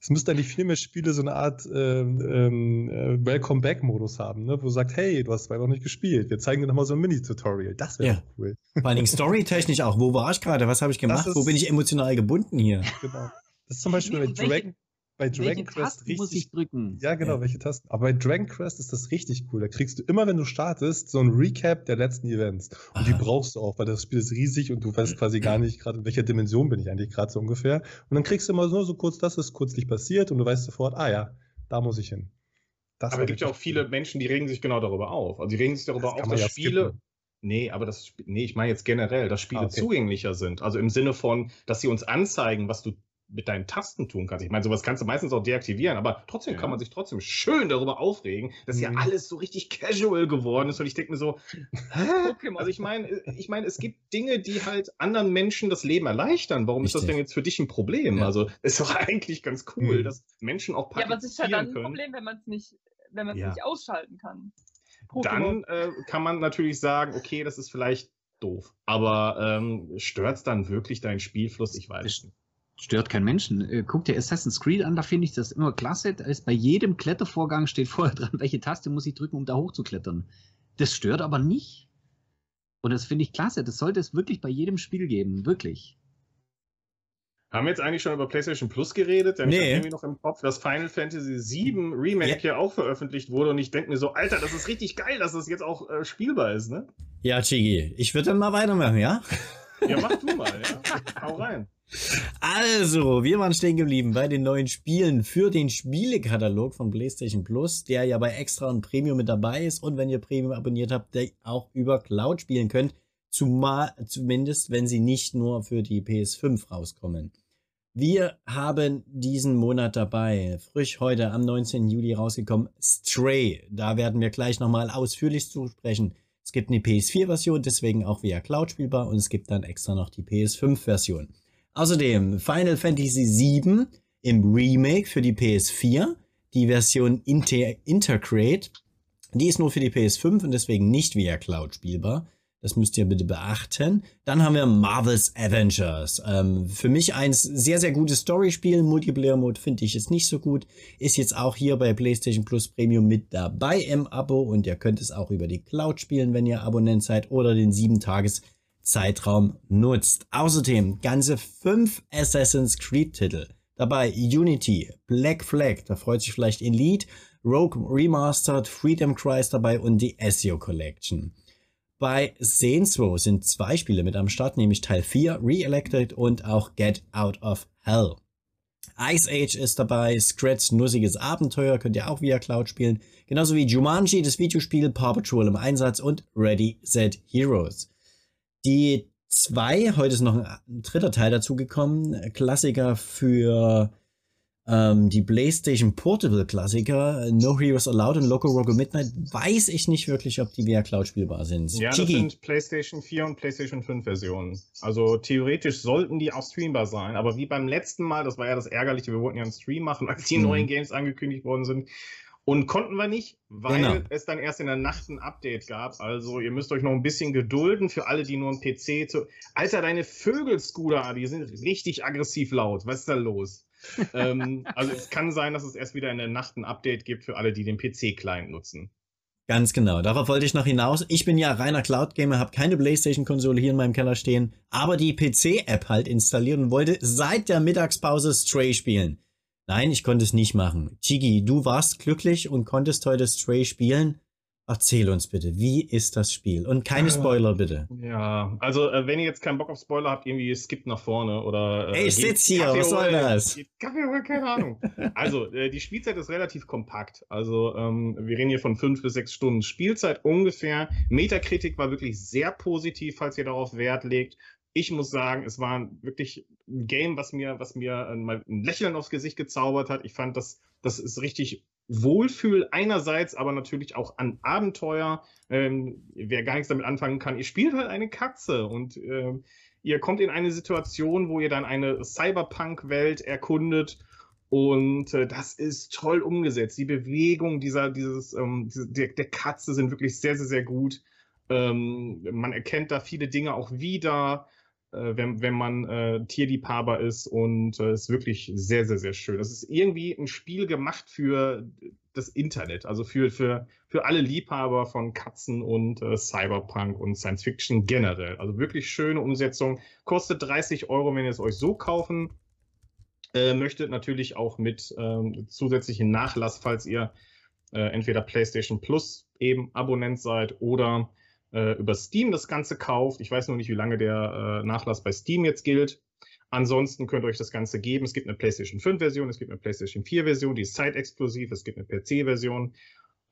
F: Es müsste eigentlich viel mehr Spiele so eine Art ähm, ähm, äh, Welcome-Back-Modus haben, ne? wo du sagst, hey, du hast zwei noch nicht gespielt, wir zeigen dir nochmal so ein Mini-Tutorial. Das wäre
B: Ja.
F: cool.
B: Vor allen Dingen storytechnisch auch. Wo war ich gerade? Was habe ich gemacht?
F: ist-
B: Wo bin ich emotional gebunden hier?
F: Genau. Das ist zum Beispiel bei Dragon, bei Dragon
E: Welche
F: Quest
E: Tasten muss
F: richtig
E: ich drücken?
F: Ja, genau,
B: Ja.
F: welche Tasten. Aber bei Dragon Quest ist das richtig cool. Da kriegst du immer, wenn du startest, so ein Recap der letzten Events. Und die
B: Aha.
F: brauchst du auch, weil das Spiel ist riesig und du weißt quasi gar nicht gerade, in welcher Dimension bin ich eigentlich gerade so ungefähr. Und dann kriegst du immer so, so kurz, das ist kürzlich passiert und du weißt sofort, ah ja, da muss ich hin. Das
D: aber es gibt ja auch viele
F: cool.
D: Menschen, die regen sich genau darüber auf. Also die regen sich darüber
F: Das
D: auf, dass
F: ja
D: Spiele.
F: skippen.
D: Nee, aber das, nee, ich meine jetzt generell, dass Spiele
F: Ah, okay.
D: zugänglicher sind. Also im Sinne von, dass sie uns anzeigen, was du mit deinen Tasten tun kannst. Ich meine, sowas kannst du meistens auch deaktivieren, aber trotzdem
E: Ja.
D: kann man sich trotzdem schön darüber aufregen, dass ja
F: Mhm.
D: alles so richtig casual geworden ist. Und ich denke mir so?
C: Pokémon.
D: Also ich meine, ich meine, es gibt Dinge, die halt anderen Menschen das Leben erleichtern. Warum ist das
B: Richtig.
D: denn jetzt für dich ein Problem?
B: Ja.
D: Also ist doch eigentlich ganz cool,
F: Mhm.
D: dass Menschen auch
C: ja, aber es ist halt dann ein
D: können.
C: Problem, wenn man es nicht, wenn man es
D: Ja.
C: nicht ausschalten kann.
D: dann äh, kann man natürlich sagen, okay, das ist vielleicht doof. Aber ähm, stört es dann wirklich deinen Spielfluss? Ich weiß nicht.
E: Stört kein Menschen. Äh, guck dir Assassin's Creed an, da finde ich das immer klasse. Da ist bei jedem Klettervorgang steht vorher dran, welche Taste muss ich drücken, um da hochzuklettern. Das stört aber nicht. Und das finde ich klasse. Das sollte es wirklich bei jedem Spiel geben. Wirklich.
D: Haben wir jetzt eigentlich schon über PlayStation Plus geredet? Denn ich
B: Nee.
D: habe irgendwie noch im Kopf, dass Final Fantasy VII Remake
B: Ja.
D: ja auch veröffentlicht wurde und ich denke mir so, Alter, das ist richtig geil, dass das jetzt auch äh, spielbar ist, ne?
B: Ja, Chigi, ich würde dann mal weitermachen, ja?
D: Ja, mach du mal, ja. Hau rein.
B: Also, wir waren stehen geblieben bei den neuen Spielen für den Spielekatalog von PlayStation Plus, der ja bei Extra und Premium mit dabei ist und wenn ihr Premium abonniert habt, der auch über Cloud spielen könnt. Zumal, zumindest, wenn sie nicht nur für die PS5 rauskommen. Wir haben diesen Monat dabei, frisch heute am 19. Juli rausgekommen, Stray. Da werden wir gleich nochmal ausführlich zu sprechen. Es gibt eine PS4-Version, deswegen auch via Cloud spielbar und es gibt dann extra noch die PS5-Version. Außerdem Final Fantasy VII im Remake für die PS4, die Version Inter Intergrade. Die ist nur für die PS5 und deswegen nicht via Cloud spielbar. Das müsst ihr bitte beachten. Dann haben wir Marvel's Avengers. Ähm, für mich ein sehr, sehr gutes Storyspiel. Multiplayer-Mode finde ich jetzt nicht so gut. Ist jetzt auch hier bei PlayStation Plus Premium mit dabei im Abo und ihr könnt es auch über die Cloud spielen, wenn ihr Abonnent seid oder den 7-Tages-Zeitraum nutzt. Außerdem ganze fünf Assassin's Creed-Titel. Dabei Unity, Black Flag, da freut sich vielleicht Elite, Rogue Remastered, Freedom Cries dabei und die SEO Collection. Bei Row sind zwei Spiele mit am Start, nämlich Teil 4, Re-Elected und auch Get Out of Hell. Ice Age ist dabei, Scratch nussiges Abenteuer könnt ihr auch via Cloud spielen, genauso wie Jumanji, das Videospiel, Paw Patrol im Einsatz und Ready Set Heroes. Die zwei, heute ist noch ein dritter Teil dazugekommen, Klassiker für ähm, die PlayStation Portable Klassiker, No Heroes Allowed und Loco Roco Midnight, weiß ich nicht wirklich, ob die via Cloud spielbar sind.
D: Ja, das sind PlayStation 4 und PlayStation 5 Versionen. Also theoretisch sollten die auch streambar sein, aber wie beim letzten Mal, das war ja das Ärgerliche, wir wollten ja einen Stream machen, als die mhm. neuen Games angekündigt worden sind. Und konnten wir nicht, weil genau. es dann erst in der Nacht ein Update gab. Also ihr müsst euch noch ein bisschen gedulden für alle, die nur einen PC zu. Alter, deine Vögel, Scooter, die sind richtig aggressiv laut. Was ist da los? ähm, also es kann sein, dass es erst wieder in der Nacht ein Update gibt für alle, die den PC-Client nutzen.
B: Ganz genau, darauf wollte ich noch hinaus. Ich bin ja reiner Cloud-Gamer, habe keine Playstation-Konsole hier in meinem Keller stehen, aber die PC-App halt installiert und wollte seit der Mittagspause Stray spielen. Nein, ich konnte es nicht machen. Chigi, du warst glücklich und konntest heute Stray spielen. Erzähl uns bitte, wie ist das Spiel? Und keine Spoiler bitte.
D: Ja, also äh, wenn ihr jetzt keinen Bock auf Spoiler habt, irgendwie skippt nach vorne oder.
B: Äh, Ey, ich sitz hier, Kaffee was soll das?
D: Kaffee oder keine Ahnung. also, äh, die Spielzeit ist relativ kompakt. Also, ähm, wir reden hier von fünf bis sechs Stunden Spielzeit ungefähr. Metakritik war wirklich sehr positiv, falls ihr darauf Wert legt. Ich muss sagen, es war wirklich ein Game, was mir, was mir äh, mal ein Lächeln aufs Gesicht gezaubert hat. Ich fand, das, das ist richtig Wohlfühl einerseits, aber natürlich auch an Abenteuer. Ähm, wer gar nichts damit anfangen kann, ihr spielt halt eine Katze und äh, ihr kommt in eine Situation, wo ihr dann eine Cyberpunk-Welt erkundet und äh, das ist toll umgesetzt. Die Bewegung dieser, dieses, ähm, der, der, Katze sind wirklich sehr, sehr, sehr gut. Ähm, man erkennt da viele Dinge auch wieder äh, wenn, wenn man äh, Tierliebhaber ist und äh, ist wirklich sehr, sehr, sehr schön. Das ist irgendwie ein Spiel gemacht für das Internet, also für, für, für alle Liebhaber von Katzen und äh, Cyberpunk und Science Fiction generell. Also wirklich schöne Umsetzung. Kostet 30 Euro, wenn ihr es euch so kaufen äh, möchtet. Natürlich auch mit ähm, zusätzlichen Nachlass, falls ihr äh, entweder PlayStation Plus eben Abonnent seid oder äh, über Steam das Ganze kauft. Ich weiß noch nicht, wie lange der äh, Nachlass bei Steam jetzt gilt. Ansonsten könnt ihr euch das Ganze geben. Es gibt eine PlayStation 5 Version, es gibt eine PlayStation 4 Version, die ist zeitexklusiv, es gibt eine PC-Version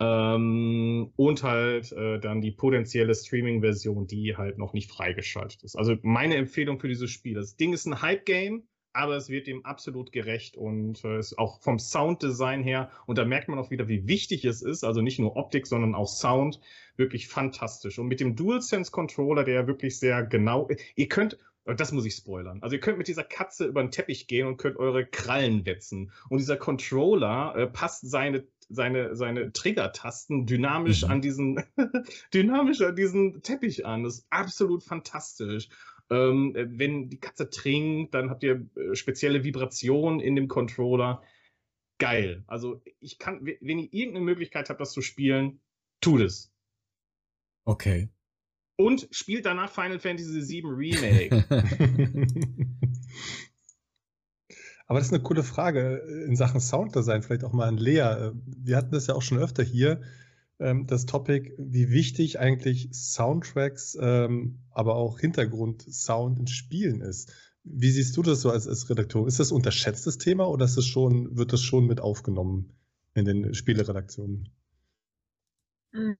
D: ähm, und halt äh, dann die potenzielle Streaming-Version, die halt noch nicht freigeschaltet ist. Also meine Empfehlung für dieses Spiel. Das Ding ist ein Hype-Game aber es wird dem absolut gerecht und äh, ist auch vom Sounddesign her. Und da merkt man auch wieder, wie wichtig es ist. Also nicht nur Optik, sondern auch Sound. Wirklich fantastisch. Und mit dem DualSense Controller, der wirklich sehr genau, ihr könnt, das muss ich spoilern. Also ihr könnt mit dieser Katze über den Teppich gehen und könnt eure Krallen wetzen. Und dieser Controller äh, passt seine seine, seine Trigger-Tasten dynamisch mhm. an diesen, dynamisch an diesen Teppich an. Das ist absolut fantastisch. Ähm, wenn die Katze trinkt, dann habt ihr äh, spezielle Vibrationen in dem Controller. Geil. Also ich kann, wenn ihr irgendeine Möglichkeit habt, das zu spielen, tut es.
B: Okay.
D: Und spielt danach Final Fantasy VII Remake.
F: Aber das ist eine coole Frage äh, in Sachen Sounddesign, vielleicht auch mal an Lea. Äh, wir hatten das ja auch schon öfter hier ähm, das Topic, wie wichtig eigentlich Soundtracks, ähm, aber auch Hintergrundsound in Spielen ist. Wie siehst du das so als, als Redakteur? Ist das unterschätztes Thema oder ist das schon, wird das schon mit aufgenommen in den Spieleredaktionen?
C: Mm,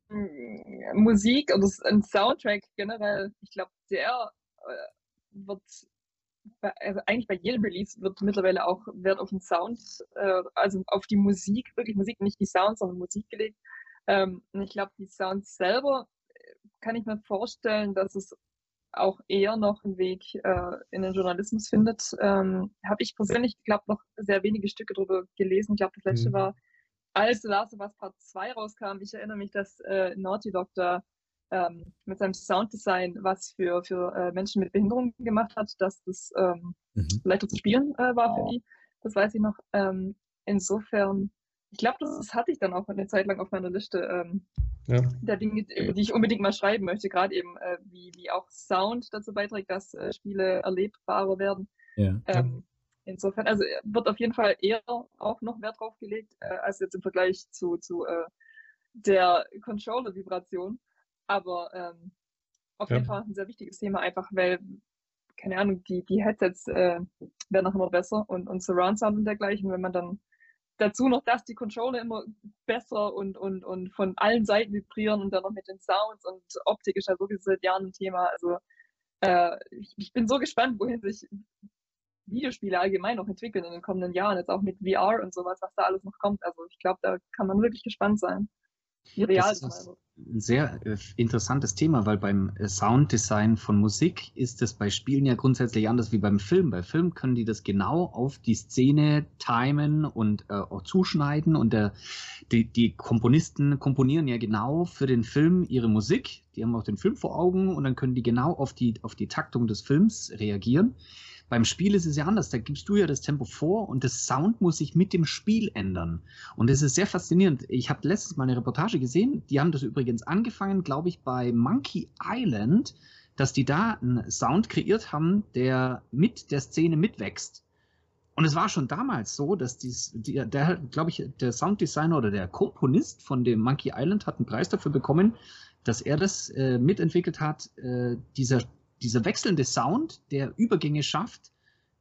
C: Musik oder ein Soundtrack generell, ich glaube, der äh, wird also eigentlich bei jedem Release wird mittlerweile auch Wert auf den Sound, äh, also auf die Musik, wirklich Musik, nicht die Sounds, sondern Musik gelegt. Ähm, und ich glaube, die Sounds selber äh, kann ich mir vorstellen, dass es auch eher noch einen Weg äh, in den Journalismus findet. Ähm, Habe ich persönlich, glaube noch sehr wenige Stücke darüber gelesen. Ich glaube, das letzte mhm. war, als Last of Us Part 2 rauskam. Ich erinnere mich, dass äh, Naughty Dog da ähm, mit seinem Sounddesign was für, für äh, Menschen mit Behinderung gemacht hat, dass das ähm, mhm. leichter zu spielen äh, war für die. Das weiß ich noch. Ähm, insofern, ich glaube, das hatte ich dann auch eine Zeit lang auf meiner Liste ähm, ja. der Dinge, die ich unbedingt mal schreiben möchte. Gerade eben, äh, wie, wie auch Sound dazu beiträgt, dass äh, Spiele erlebbarer werden. Ja. Ähm, insofern, also äh, wird auf jeden Fall eher auch noch Wert drauf gelegt, äh, als jetzt im Vergleich zu, zu der Controller-Vibration. Aber ähm, auf ja. jeden Fall ein sehr wichtiges Thema, einfach weil, keine Ahnung, die, die Headsets äh, werden auch immer besser und, und Surround Sound und dergleichen, wenn man dann dazu noch, dass die Controller immer besser und, und, und von allen Seiten vibrieren und dann noch mit den Sounds und Optik ist ja sowieso seit Jahren ein Thema. Also äh, ich, ich, bin so gespannt, wohin sich Videospiele allgemein noch entwickeln in den kommenden Jahren, jetzt auch mit VR und sowas, was da alles noch kommt. Also ich glaube, da kann man wirklich gespannt sein.
E: Real das ist ein sehr äh, interessantes Thema, weil beim äh, Sounddesign von Musik ist es bei Spielen ja grundsätzlich anders wie beim Film. Bei Film können die das genau auf die Szene timen und äh, auch zuschneiden und der, die, die Komponisten komponieren ja genau für den Film ihre Musik. Die haben auch den Film vor Augen und dann können die genau auf die, auf die Taktung des Films reagieren. Beim Spiel ist es ja anders. Da gibst du ja das Tempo vor und das Sound muss sich mit dem Spiel ändern. Und das ist sehr faszinierend. Ich habe letztens mal eine Reportage gesehen. Die haben das übrigens angefangen, glaube ich, bei Monkey Island, dass die da einen Sound kreiert haben, der mit der Szene mitwächst. Und es war schon damals so, dass dies, die, der, glaube ich, der Sounddesigner oder der Komponist von dem Monkey Island hat einen Preis dafür bekommen, dass er das äh, mitentwickelt hat, äh, dieser dieser wechselnde Sound, der Übergänge schafft,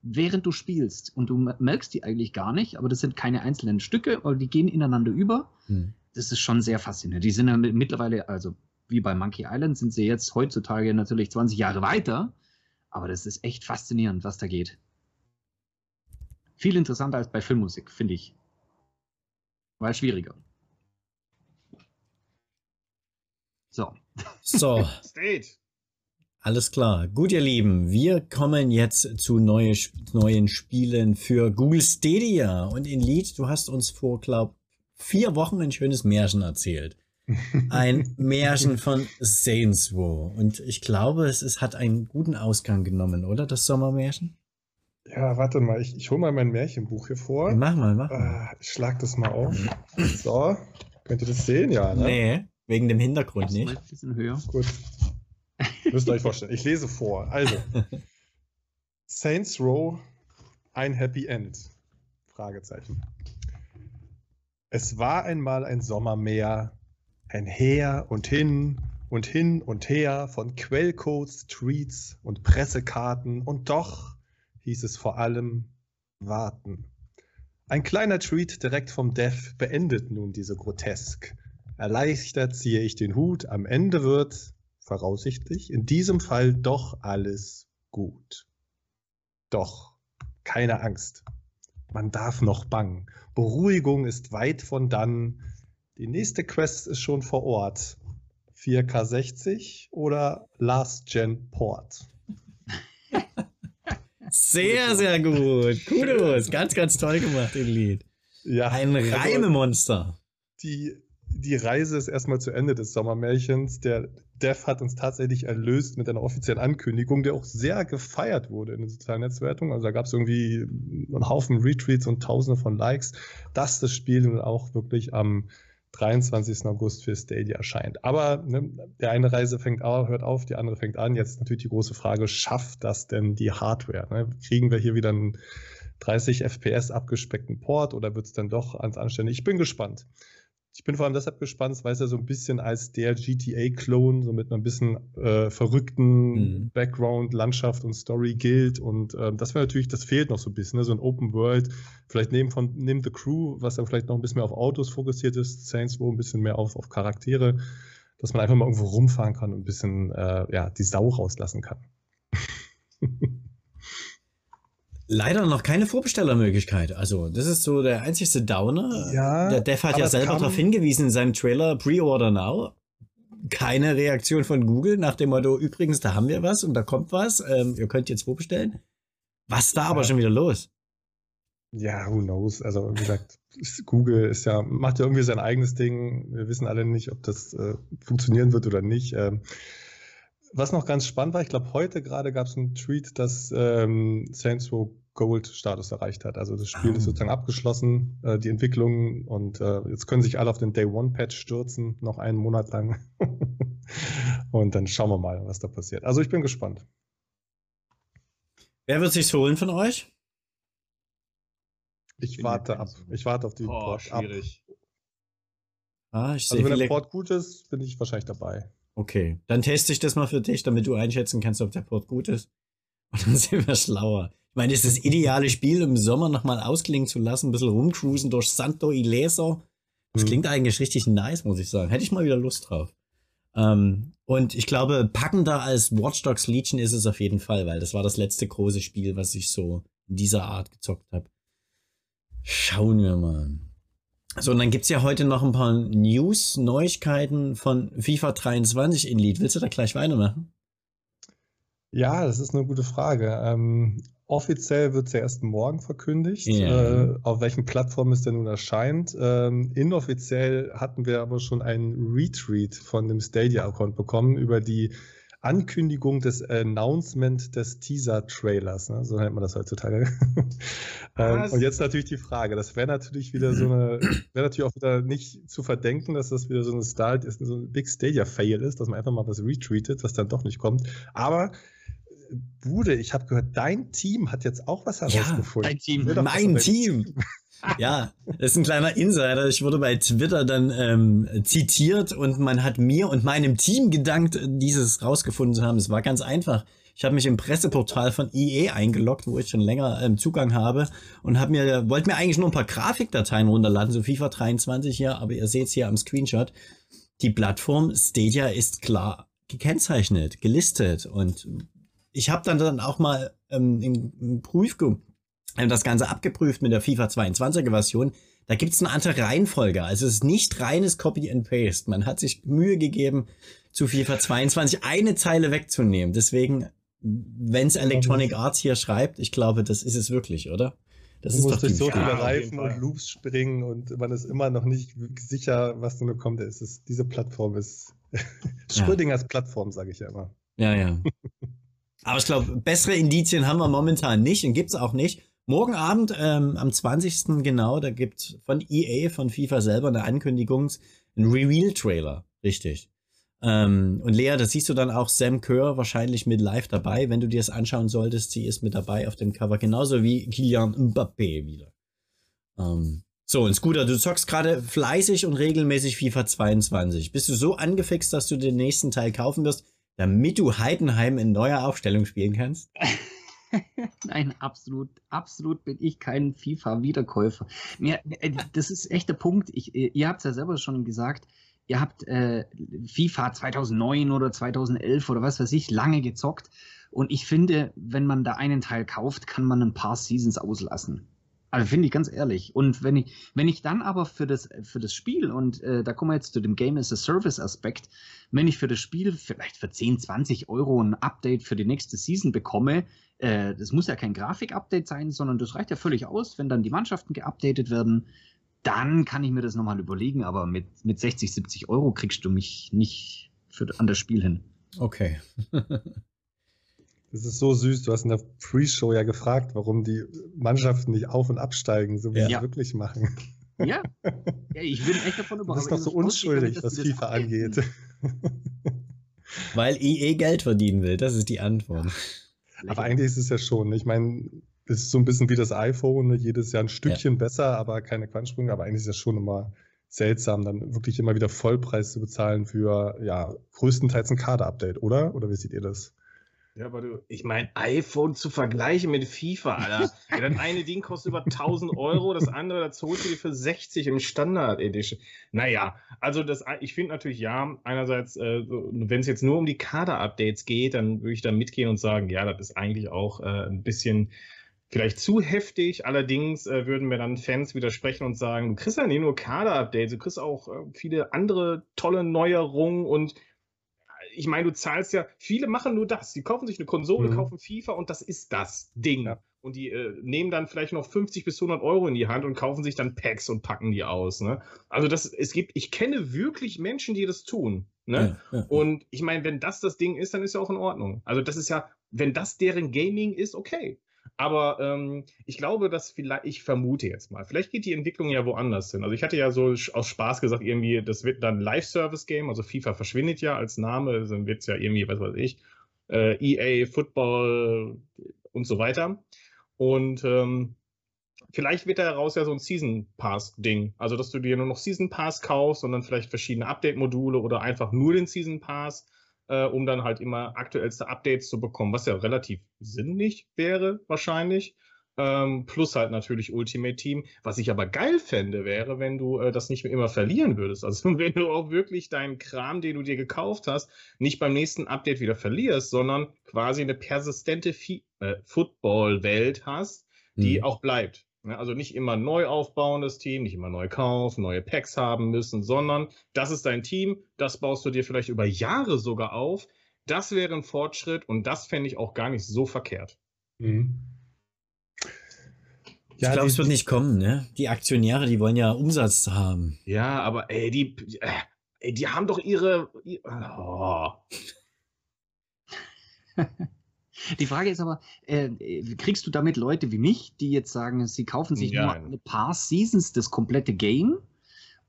E: während du spielst. Und du merkst die eigentlich gar nicht, aber das sind keine einzelnen Stücke, weil die gehen ineinander über. Hm. Das ist schon sehr faszinierend. Die sind ja mittlerweile, also wie bei Monkey Island, sind sie jetzt heutzutage natürlich 20 Jahre weiter. Aber das ist echt faszinierend, was da geht. Viel interessanter als bei Filmmusik, finde ich. Weil schwieriger.
B: So. So. State. Alles klar. Gut, ihr Lieben, wir kommen jetzt zu neue, neuen Spielen für Google Stadia. Und in Lied, du hast uns vor, glaub, vier Wochen ein schönes Märchen erzählt. Ein Märchen von Saints Row. Und ich glaube, es, es hat einen guten Ausgang genommen, oder? Das Sommermärchen?
F: Ja, warte mal, ich, ich hole mal mein Märchenbuch hier vor.
B: Mach mal, mach mal.
F: Äh, ich schlag das mal auf. So, könnt ihr das sehen? Ja,
B: ne? Nee, wegen dem Hintergrund nicht.
E: Ein bisschen höher.
F: Gut. Müsst ihr euch vorstellen. Ich lese vor. Also, Saints Row, ein Happy End? Fragezeichen. Es war einmal ein Sommermeer, ein Her und hin und hin und her von Quellcodes, Tweets und Pressekarten und doch hieß es vor allem warten. Ein kleiner Tweet direkt vom Dev beendet nun diese Grotesk. Erleichtert ziehe ich den Hut, am Ende wird voraussichtlich, in diesem Fall doch alles gut. Doch, keine Angst. Man darf noch bangen. Beruhigung ist weit von dann. Die nächste Quest ist schon vor Ort. 4K60 oder Last Gen Port?
B: Sehr, sehr gut. Kudos. Ganz, ganz toll gemacht, im Lied. Ja, Ein also Reimemonster.
F: Die, die Reise ist erstmal zu Ende des Sommermärchens. Der Dev hat uns tatsächlich erlöst mit einer offiziellen Ankündigung, der auch sehr gefeiert wurde in den sozialen Netzwerken. Also da gab es irgendwie einen Haufen Retweets und Tausende von Likes, dass das Spiel nun auch wirklich am 23. August für Stadia erscheint. Aber ne, der eine Reise fängt auf, hört auf, die andere fängt an. Jetzt natürlich die große Frage, schafft das denn die Hardware? Ne? Kriegen wir hier wieder einen 30 FPS abgespeckten Port oder wird es dann doch ans Anständig? Ich bin gespannt. Ich bin vor allem deshalb gespannt, weil es ja so ein bisschen als der GTA-Clone, so mit einem bisschen äh, verrückten mhm. Background, Landschaft und Story gilt. Und äh, das wäre natürlich, das fehlt noch so ein bisschen, ne? so ein Open World. Vielleicht neben von neben The Crew, was dann vielleicht noch ein bisschen mehr auf Autos fokussiert ist, Saints Row ein bisschen mehr auf, auf Charaktere, dass man einfach mal irgendwo rumfahren kann und ein bisschen äh, ja, die Sau rauslassen kann.
B: Leider noch keine Vorbestellermöglichkeit. Also, das ist so der einzigste Downer.
F: Ja,
B: der Dev hat ja selber darauf hingewiesen in seinem Trailer Pre-Order Now. Keine Reaktion von Google nach dem Motto, übrigens, da haben wir was und da kommt was. Ähm, ihr könnt jetzt vorbestellen. Was da aber schon wieder los?
F: Ja, who knows? Also, wie gesagt, Google ist ja, macht ja irgendwie sein eigenes Ding. Wir wissen alle nicht, ob das äh, funktionieren wird oder nicht. Ähm, was noch ganz spannend war, ich glaube, heute gerade gab es einen Tweet, dass ähm, Saints Row Gold Status erreicht hat. Also das Spiel oh. ist sozusagen abgeschlossen, äh, die Entwicklung und äh, jetzt können sich alle auf den Day One Patch stürzen, noch einen Monat lang. und dann schauen wir mal, was da passiert. Also ich bin gespannt.
B: Wer wird sich's holen von euch?
F: Ich warte ab. Ich warte auf die
D: oh, Port schwierig.
F: ab. Ah, ich also wenn der Port gut ist, bin ich wahrscheinlich dabei.
B: Okay, dann teste ich das mal für dich, damit du einschätzen kannst, ob der Port gut ist. Und dann sind wir schlauer. Ich meine, das ist das ideale Spiel, im Sommer nochmal ausklingen zu lassen, ein bisschen rumcruisen durch Santo Ileso. Das mhm. klingt eigentlich richtig nice, muss ich sagen. Hätte ich mal wieder Lust drauf. Ähm, und ich glaube, packender als Watch Dogs Legion ist es auf jeden Fall, weil das war das letzte große Spiel, was ich so in dieser Art gezockt habe. Schauen wir mal. So, und dann gibt's ja heute noch ein paar News, Neuigkeiten von FIFA 23 in Lead. Willst du da gleich weitermachen?
F: Ja, das ist eine gute Frage. Ähm, offiziell wird es ja erst morgen verkündigt, yeah. äh, auf welchen Plattformen es denn nun erscheint. Ähm, inoffiziell hatten wir aber schon einen Retweet von dem Stadia-Account bekommen über die Ankündigung des Announcement des Teaser-Trailers, ne? so nennt man das heutzutage. ähm, und jetzt natürlich die Frage, das wäre natürlich wieder so eine, wäre natürlich auch wieder nicht zu verdenken, dass das wieder so eine Start ist, so ein Big Stadia-Fail ist, dass man einfach mal was retweetet, was dann doch nicht kommt. Aber Bude, ich habe gehört, dein Team hat jetzt auch was herausgefunden.
B: Ja, dein Team, mein Team. Ja, das ist ein kleiner Insider. Ich wurde bei Twitter dann ähm, zitiert und man hat mir und meinem Team gedankt, dieses rausgefunden zu haben. Es war ganz einfach. Ich habe mich im Presseportal von EA eingeloggt, wo ich schon länger ähm, Zugang habe und habe mir wollte mir eigentlich nur ein paar Grafikdateien runterladen, so FIFA 23 hier, aber ihr seht es hier am Screenshot. Die Plattform Stadia ist klar gekennzeichnet, gelistet und ich habe dann dann auch mal ähm, in, in Prüfung das Ganze abgeprüft mit der FIFA 22er Version. Da gibt es eine andere Reihenfolge. Also es ist nicht reines Copy and Paste. Man hat sich Mühe gegeben, zu FIFA 22 eine Zeile wegzunehmen. Deswegen, wenn es Electronic Arts hier schreibt, ich glaube, das ist es wirklich, oder?
F: Das du ist musst durch so viele Reifen und Loops springen und man ist immer noch nicht sicher, was nun kommt. Es ist, diese Plattform ist Schrödingers ja. Plattform, sage ich ja immer.
B: Ja, ja. Aber ich glaube, bessere Indizien haben wir momentan nicht und gibt es auch nicht. Morgen Abend, ähm, am 20. genau, da gibt von EA, von FIFA selber eine Ankündigung, ein Reveal-Trailer. Richtig. Ähm, und Lea, da siehst du dann auch Sam Kerr wahrscheinlich mit live dabei, wenn du dir das anschauen solltest. Sie ist mit dabei auf dem Cover, genauso wie Kylian Mbappé wieder. Ähm, so, und Scooter, du zockst gerade fleißig und regelmäßig FIFA 22. Bist du so angefixt, dass du den nächsten Teil kaufen wirst, damit du Heidenheim in neuer Aufstellung spielen kannst?
E: Nein, absolut, absolut bin ich kein FIFA-Wiederkäufer. Äh, das ist echt der Punkt. Ich, äh, ihr habt es ja selber schon gesagt. Ihr habt äh, FIFA 2009 oder 2011 oder was weiß ich lange gezockt. Und ich finde, wenn man da einen Teil kauft, kann man ein paar Seasons auslassen. Also finde ich ganz ehrlich. Und wenn ich, wenn ich dann aber für das, für das Spiel, und äh, da kommen wir jetzt zu dem Game as a Service Aspekt, wenn ich für das Spiel vielleicht für 10, 20 Euro ein Update für die nächste Season bekomme, äh, das muss ja kein Grafik-Update sein, sondern das reicht ja völlig aus, wenn dann die Mannschaften geupdatet werden. Dann kann ich mir das nochmal überlegen, aber mit, mit 60, 70 Euro kriegst du mich nicht für, an das Spiel hin.
B: Okay.
F: Das ist so süß. Du hast in der Pre-Show ja gefragt, warum die Mannschaften nicht auf- und absteigen, so wie ja. sie wirklich machen.
E: Ja. ja, ich bin echt davon
F: überzeugt. Das ist doch so unschuldig, was FIFA angeht.
B: Weil EA Geld verdienen will, das ist die Antwort.
F: Aber eigentlich ist es ja schon. Ich meine, es ist so ein bisschen wie das iPhone, ne? jedes Jahr ein Stückchen ja. besser, aber keine Quantensprünge. Aber eigentlich ist es schon immer seltsam, dann wirklich immer wieder Vollpreis zu bezahlen für ja größtenteils ein Kader-Update, oder? Oder wie seht ihr das?
D: Ja, aber du, ich meine, iPhone zu vergleichen mit FIFA, Alter. ja, das eine Ding kostet über 1000 Euro, das andere, das holst du dir für 60 im Standard Edition. Naja, also das, ich finde natürlich ja, einerseits, äh, wenn es jetzt nur um die Kader-Updates geht, dann würde ich da mitgehen und sagen, ja, das ist eigentlich auch äh, ein bisschen vielleicht zu heftig. Allerdings äh, würden mir dann Fans widersprechen und sagen, du kriegst ja nicht nur Kader-Updates, du kriegst auch äh, viele andere tolle Neuerungen und ich meine, du zahlst ja, viele machen nur das. Die kaufen sich eine Konsole, mhm. kaufen FIFA und das ist das Ding. Ja. Und die äh, nehmen dann vielleicht noch 50 bis 100 Euro in die Hand und kaufen sich dann Packs und packen die aus. Ne? Also das, es gibt, ich kenne wirklich Menschen, die das tun. Ne? Ja, ja. Und ich meine, wenn das das Ding ist, dann ist ja auch in Ordnung. Also das ist ja, wenn das deren Gaming ist, okay. Aber ähm, ich glaube, dass vielleicht, ich vermute jetzt mal, vielleicht geht die Entwicklung ja woanders hin. Also ich hatte ja so aus Spaß gesagt, irgendwie, das wird dann Live-Service-Game, also FIFA verschwindet ja als Name, dann wird es ja irgendwie, was weiß ich, äh, EA, Football und so weiter. Und ähm, vielleicht wird daraus ja so ein Season Pass-Ding. Also, dass du dir nur noch Season Pass kaufst und dann vielleicht verschiedene Update-Module oder einfach nur den Season Pass äh, um dann halt immer aktuellste Updates zu bekommen, was ja relativ sinnig wäre, wahrscheinlich. Ähm, plus halt natürlich Ultimate Team. Was ich aber geil fände, wäre, wenn du äh, das nicht mehr immer verlieren würdest. Also wenn du auch wirklich deinen Kram, den du dir gekauft hast, nicht beim nächsten Update wieder verlierst, sondern quasi eine persistente äh, Football-Welt hast, die mhm. auch bleibt. Ne, also nicht immer neu aufbauen, das Team, nicht immer neu kaufen, neue Packs haben müssen, sondern das ist dein Team, das baust du dir vielleicht über Jahre sogar auf. Das wäre ein Fortschritt und das fände ich auch gar nicht so verkehrt. Mhm.
B: Ja, ich glaube, es wird nicht kommen, ne? Die Aktionäre, die wollen ja Umsatz haben.
D: Ja, aber ey, die, ey, die haben doch ihre. Oh.
E: Die Frage ist aber, äh, kriegst du damit Leute wie mich, die jetzt sagen, sie kaufen sich ja, nur ein paar Seasons das komplette Game?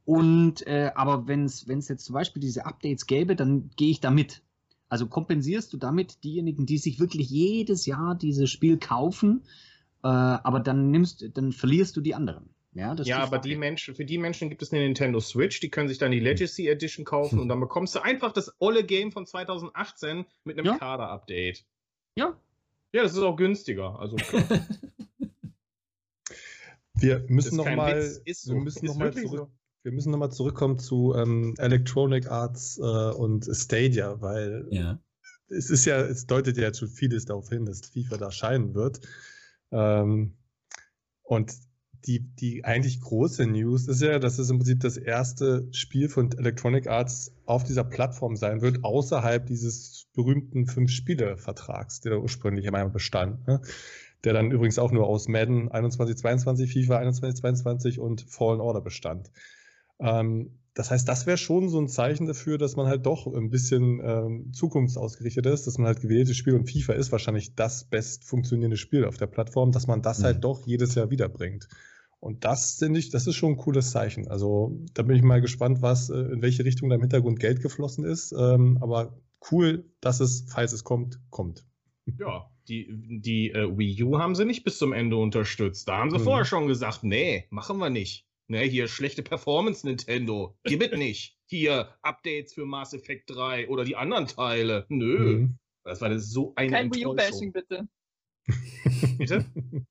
E: Und äh, aber wenn es jetzt zum Beispiel diese Updates gäbe, dann gehe ich damit. Also kompensierst du damit diejenigen, die sich wirklich jedes Jahr dieses Spiel kaufen, äh, aber dann nimmst, dann verlierst du die anderen.
D: Ja, ja aber die Menschen, für die Menschen gibt es eine Nintendo Switch, die können sich dann die Legacy Edition kaufen und dann bekommst du einfach das olle Game von 2018 mit einem ja. Kader-Update.
E: Ja.
D: Ja, das ist auch günstiger. Also
F: wir müssen noch mal, so. wir müssen noch mal zurück. So. Wir müssen nochmal zurückkommen zu ähm, Electronic Arts äh, und Stadia, weil ja. es ist ja, es deutet ja schon vieles darauf hin, dass FIFA da scheinen wird. Ähm, und die, die eigentlich große News ist ja, dass es im Prinzip das erste Spiel von Electronic Arts auf dieser Plattform sein wird, außerhalb dieses berühmten Fünf-Spiele-Vertrags, der ursprünglich einmal bestand. Ne? Der dann übrigens auch nur aus Madden 21, 22, FIFA 21, 22 und Fallen Order bestand. Ähm, das heißt, das wäre schon so ein Zeichen dafür, dass man halt doch ein bisschen ähm, zukunftsausgerichtet ist, dass man halt gewähltes Spiel und FIFA ist wahrscheinlich das best funktionierende Spiel auf der Plattform, dass man das mhm. halt doch jedes Jahr wiederbringt. Und das finde ich, das ist schon ein cooles Zeichen. Also da bin ich mal gespannt, was, äh, in welche Richtung da im Hintergrund Geld geflossen ist. Ähm, aber cool, dass es, falls es kommt, kommt.
D: Ja, die, die äh, Wii U haben sie nicht bis zum Ende unterstützt. Da haben sie mhm. vorher schon gesagt, nee, machen wir nicht. Ne, hier schlechte Performance Nintendo. Gib es nicht. Hier Updates für Mass Effect 3 oder die anderen Teile. Nö. Mhm. Das war das so eine
C: Kein Wii U-Bashing, bitte. bitte?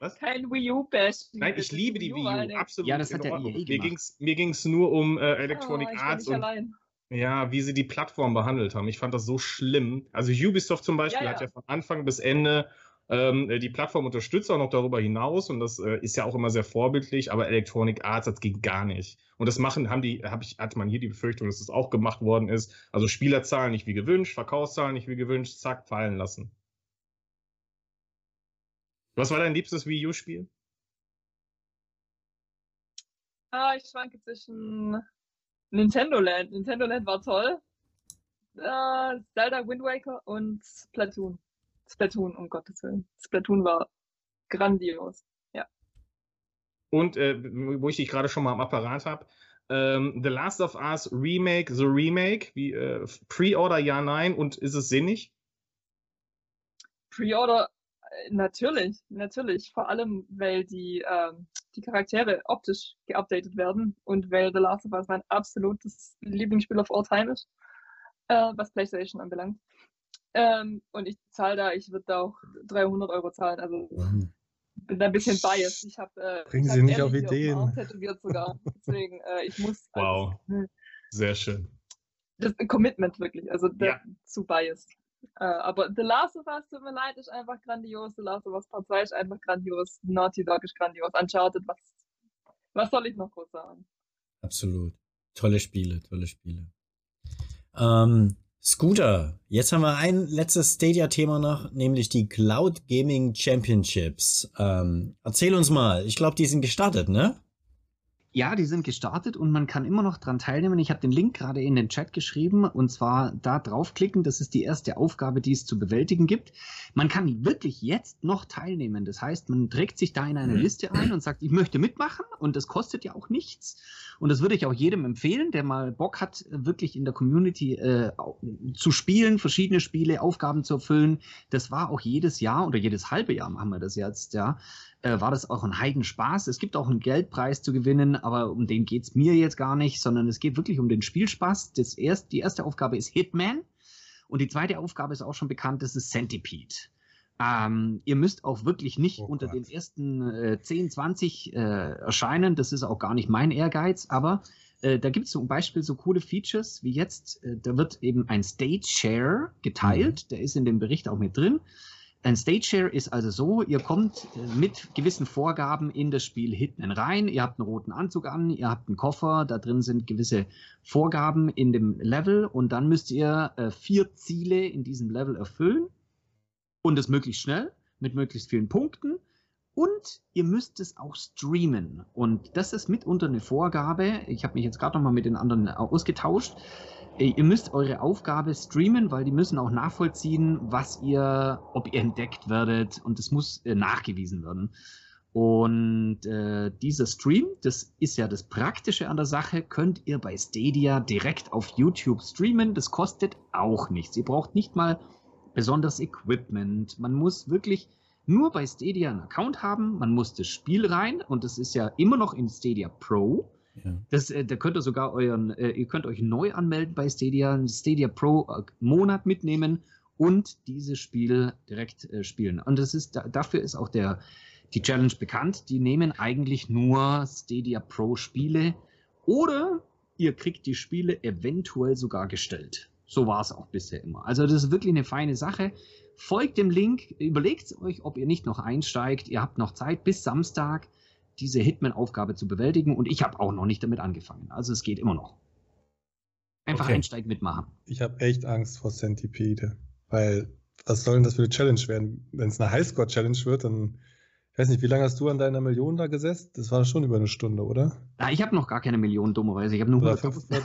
C: Was? Kein Wii U-Bashing.
D: Nein, ich liebe die Wii U, absolut.
E: Ja, das hat ja
D: eh Mir ging's, mir ging's nur um äh, Electronic oh, Arts und allein. ja, wie sie die Plattform behandelt haben. Ich fand das so schlimm. Also Ubisoft zum Beispiel ja, ja. hat ja von Anfang bis Ende ähm, die Plattform unterstützt auch noch darüber hinaus und das äh, ist ja auch immer sehr vorbildlich, aber Electronic Arts, das ging gar nicht. Und das machen, haben die, hab ich, hatte man hier die Befürchtung, dass das auch gemacht worden ist. Also Spielerzahlen nicht wie gewünscht, Verkaufszahlen nicht wie gewünscht, zack, fallen lassen. Was war dein liebstes Wii U-Spiel?
C: Ah, ich schwanke zwischen Nintendo Land. Nintendo Land war toll. Uh, Zelda Wind Waker und Splatoon. Splatoon, um Gottes Willen. Splatoon war grandios. Ja.
D: Und äh, wo ich dich gerade schon mal am Apparat habe, ähm, The Last of Us Remake, The Remake, wie äh, Pre-Order ja, nein und ist es sinnig?
C: Pre-Order Natürlich, natürlich. Vor allem, weil die, ähm, die Charaktere optisch geupdatet werden und weil The Last of Us mein absolutes Lieblingsspiel of all time ist, äh, was PlayStation anbelangt. Ähm, und ich zahle da, ich würde da auch 300 Euro zahlen. Also
B: Mhm.
C: bin da ein bisschen biased. Ich habe äh,
F: Bringen
C: ich
F: Sie nicht auf Ideen.
C: tätowiert sogar. Deswegen, äh, ich muss.
D: Wow.
C: Also,
D: Sehr schön.
C: das ist ein Commitment wirklich. Also
D: Ja.
C: zu biased. Äh, aber The Last of Us, tut mir leid, ist einfach grandios. The Last of Us Part 2 ist einfach grandios. Naughty Dog ist grandios. Uncharted, was, was soll ich noch groß sagen?
B: Absolut. Tolle Spiele, tolle Spiele. Ähm, Scooter, jetzt haben wir ein letztes Stadia-Thema noch, nämlich die Cloud Gaming Championships. Ähm, erzähl uns mal, ich glaube, die sind gestartet, ne?
E: Ja, die sind gestartet und man kann immer noch dran teilnehmen. Ich habe den Link gerade in den Chat geschrieben und zwar da draufklicken. Das ist die erste Aufgabe, die es zu bewältigen gibt. Man kann wirklich jetzt noch teilnehmen. Das heißt, man trägt sich da in eine Liste ein und sagt, ich möchte mitmachen und das kostet ja auch nichts. Und das würde ich auch jedem empfehlen, der mal Bock hat, wirklich in der Community äh, zu spielen, verschiedene Spiele, Aufgaben zu erfüllen. Das war auch jedes Jahr oder jedes halbe Jahr machen wir das jetzt, ja äh, war das auch ein Heidenspaß. Es gibt auch einen Geldpreis zu gewinnen, aber um den geht's mir jetzt gar nicht, sondern es geht wirklich um den Spielspaß. Das erst, die erste Aufgabe ist Hitman und die zweite Aufgabe ist auch schon bekannt, das ist Centipede. Ähm, ihr müsst auch wirklich nicht
F: Oh
E: unter den ersten äh, 10, 20 äh, erscheinen. Das ist auch gar nicht mein Ehrgeiz, aber äh, da gibt es zum Beispiel so coole Features wie jetzt, äh, da wird eben ein Stage Share geteilt, der ist in dem Bericht auch mit drin. Ein Stage Share ist also so, ihr kommt äh, mit gewissen Vorgaben in das Spiel Hitman rein, ihr habt einen roten Anzug an, ihr habt einen Koffer, da drin sind gewisse Vorgaben in dem Level und dann müsst ihr äh, vier Ziele in diesem Level erfüllen und das möglichst schnell mit möglichst vielen Punkten und ihr müsst es auch streamen und das ist mitunter eine Vorgabe. Ich habe mich jetzt gerade noch mal mit den anderen ausgetauscht. Äh, Ihr müsst eure Aufgabe streamen, weil die müssen auch nachvollziehen, was ihr, ob ihr entdeckt werdet und das muss äh, nachgewiesen werden. Und äh, dieser Stream, das ist ja das Praktische an der Sache, könnt ihr bei Stadia direkt auf YouTube streamen. Das kostet auch nichts. Ihr braucht nicht mal besonders Equipment. Man muss wirklich nur bei Stadia einen Account haben. Man muss das Spiel rein und das ist ja immer noch in Stadia Pro.
B: Ja.
E: Das, äh, da könnt ihr sogar euren, äh, ihr könnt euch neu anmelden bei Stadia, einen Stadia Pro äh, Monat mitnehmen und dieses Spiel direkt äh, spielen. Und das ist, da, dafür ist auch der, die Challenge bekannt. Die nehmen eigentlich nur Stadia Pro Spiele oder ihr kriegt die Spiele eventuell sogar gestellt. So war es auch bisher immer. Also das ist wirklich eine feine Sache. Folgt dem Link, überlegt euch, ob ihr nicht noch einsteigt. Ihr habt noch Zeit bis Samstag diese Hitman-Aufgabe zu bewältigen und ich habe auch noch nicht damit angefangen. Also es geht immer noch. Einfach
B: Okay.
E: einsteigen, mitmachen.
F: Ich habe echt Angst vor Centipede, weil was soll denn das für eine Challenge werden? Wenn es eine Highscore-Challenge wird, dann, ich weiß nicht, wie lange hast du an deiner Million da gesessen? Das war schon über eine Stunde, oder?
E: Ah, ich habe noch gar keine Millionen, dummerweise. Ich habe nur
F: Oder
E: 100.000.
F: 500?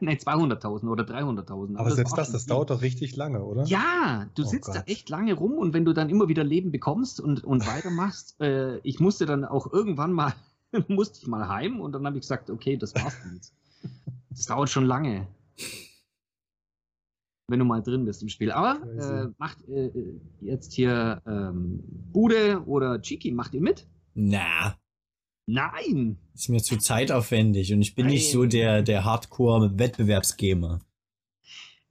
E: Nein, 200.000 oder 300.000.
F: Aber selbst das, das
E: viel.
F: dauert doch richtig lange, oder?
E: Ja, du
F: Oh
E: sitzt da
F: Gott.
E: echt lange rum und wenn du dann immer wieder Leben bekommst und, und weitermachst, äh, ich musste dann auch irgendwann mal, musste ich mal heim und dann habe ich gesagt, okay, das war's jetzt. Das dauert schon lange. Wenn du mal drin bist im Spiel. Aber äh, macht äh, jetzt hier ähm, Bude oder Chiki, macht ihr mit?
B: Na,
E: Nein!
B: ist mir zu zeitaufwendig und ich bin nicht
E: Nein.
B: so der, der Hardcore-Wettbewerbsgamer.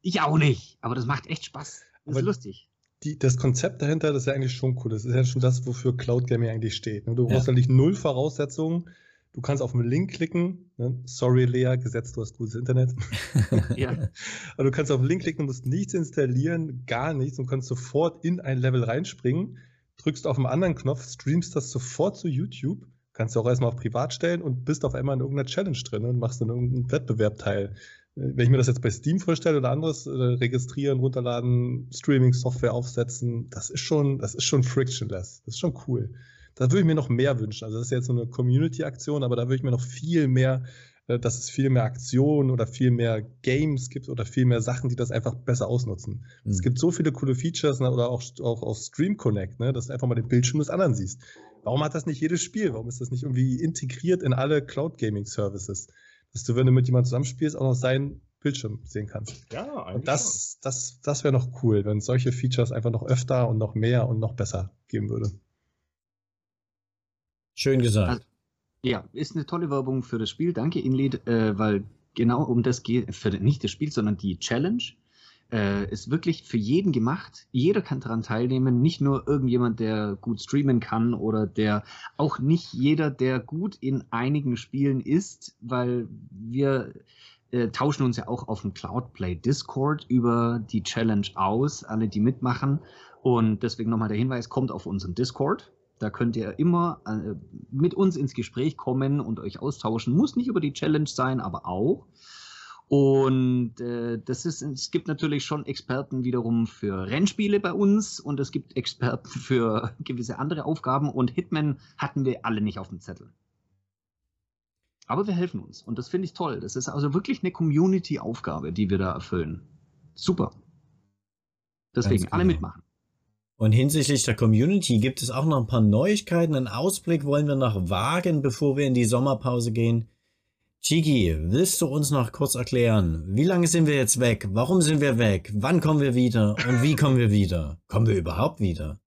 E: Ich auch nicht. Aber das macht echt Spaß. Das ist
F: Aber-
E: lustig.
F: Die, das Konzept dahinter, das ist ja eigentlich schon cool. Das ist ja schon das, wofür Cloud Gaming eigentlich steht. ne? Du
B: Ja.
F: brauchst eigentlich null Voraussetzungen. Du kannst auf einen Link klicken. ne? Sorry, Lea, gesetzt, du hast gutes Internet.
E: Ja.
F: Aber du kannst auf den Link klicken und musst nichts installieren, gar nichts und kannst sofort in ein Level reinspringen, drückst auf einen anderen Knopf, streamst das sofort zu YouTube, kannst du auch erstmal auf Privat stellen und bist auf einmal in irgendeiner Challenge drin und machst dann irgendeinen Wettbewerb teil. Äh, Wenn ich mir das jetzt bei Steam vorstelle oder anderes, äh, registrieren, runterladen, Streaming-Software aufsetzen, das ist schon, das ist schon frictionless. Das ist schon cool. Da würde ich mir noch mehr wünschen. Also das ist jetzt so eine Community-Aktion, aber da würde ich mir noch viel mehr äh, dass es viel mehr Aktionen oder viel mehr Games gibt oder viel mehr Sachen, die das einfach besser ausnutzen. Es
B: Hm.
F: gibt so viele coole Features ne, oder auch, auch auf Stream Connect, ne, dass du einfach mal den Bildschirm des anderen siehst. Warum hat das nicht jedes Spiel? Warum ist das nicht irgendwie integriert in alle Cloud Gaming Services? Dass du, wenn du mit jemandem zusammenspielst, auch noch seinen Bildschirm sehen kannst.
D: Ja, eigentlich
F: Und das, das, das wäre noch cool, wenn es solche Features einfach noch öfter und noch mehr und noch besser geben würde.
B: Schön gesagt.
E: Also- Ja, ist eine tolle Werbung für das Spiel. Danke, Inlead, äh, weil genau um das geht, für nicht das Spiel, sondern die Challenge äh, ist wirklich für jeden gemacht. Jeder kann daran teilnehmen, nicht nur irgendjemand, der gut streamen kann oder der auch nicht jeder, der gut in einigen Spielen ist, weil wir äh, tauschen uns ja auch auf dem Cloudplay Discord über die Challenge aus, alle, die mitmachen. Und deswegen nochmal der Hinweis, kommt auf unseren Discord. Da könnt ihr immer äh, mit uns ins Gespräch kommen und euch austauschen. Muss nicht über die Challenge sein, aber auch. Und äh, das ist, es gibt natürlich schon Experten wiederum für Rennspiele bei uns und es gibt Experten für gewisse andere Aufgaben und Hitman hatten wir alle nicht auf dem Zettel. Aber wir helfen uns und das finde ich toll. Das ist also wirklich eine Community-Aufgabe, die wir da erfüllen. Super. Deswegen alle
B: genau.
E: mitmachen.
B: Und hinsichtlich der Community gibt es auch noch ein paar Neuigkeiten. Einen Ausblick wollen wir noch wagen, bevor wir in die Sommerpause gehen. Chiki, willst du uns noch kurz erklären, wie lange sind wir jetzt weg? Warum sind wir weg? Wann kommen wir wieder? Und wie kommen wir wieder? Kommen wir überhaupt wieder?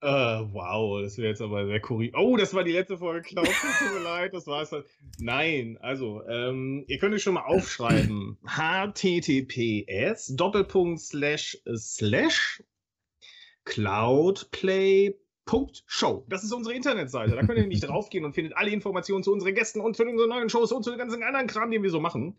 D: Äh, wow, das wäre jetzt aber sehr kurios. Oh, das war die letzte Folge Cloud. Tut mir leid, das war's. dann. Nein, also, ähm, ihr könnt euch schon mal aufschreiben. https Doppelpunkt slash slash cloudplay.show. Das ist unsere Internetseite. Da könnt ihr nämlich draufgehen und findet alle Informationen zu unseren Gästen und zu unseren neuen Shows und zu den ganzen anderen Kram, den wir so machen.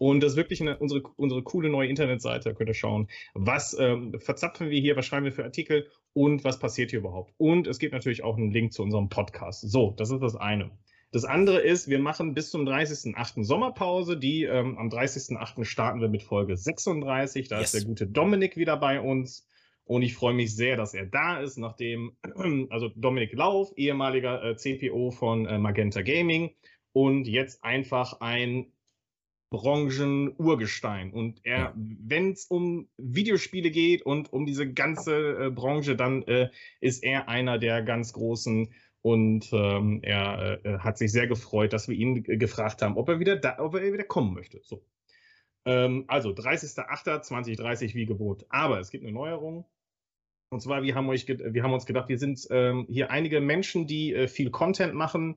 D: Und das ist wirklich eine, unsere, unsere coole neue Internetseite. Da könnt ihr schauen, was ähm, verzapfen wir hier, was schreiben wir für Artikel und was passiert hier überhaupt. Und es gibt natürlich auch einen Link zu unserem Podcast. So, das ist das eine. Das andere ist, wir machen bis zum 30.08. Sommerpause. Die ähm, am 30.08. starten wir mit Folge 36. Da
B: Yes.
D: ist der gute Dominik wieder bei uns. Und ich freue mich sehr, dass er da ist, nachdem, also Dominik Lauf, ehemaliger äh, CPO von äh, Magenta Gaming und jetzt einfach ein Branchen-Urgestein. Und er,
B: Ja.
D: wenn es um Videospiele geht und um diese ganze äh, Branche, dann äh, ist er einer der ganz großen. Und ähm, er äh, hat sich sehr gefreut, dass wir ihn gefragt haben, ob er wieder da, ob er wieder kommen möchte. So. Ähm, also 30.08.2030 wie gewohnt. Aber es gibt eine Neuerung. Und zwar, wir haben, euch wir haben uns gedacht, wir sind ähm, hier einige Menschen, die äh, viel Content machen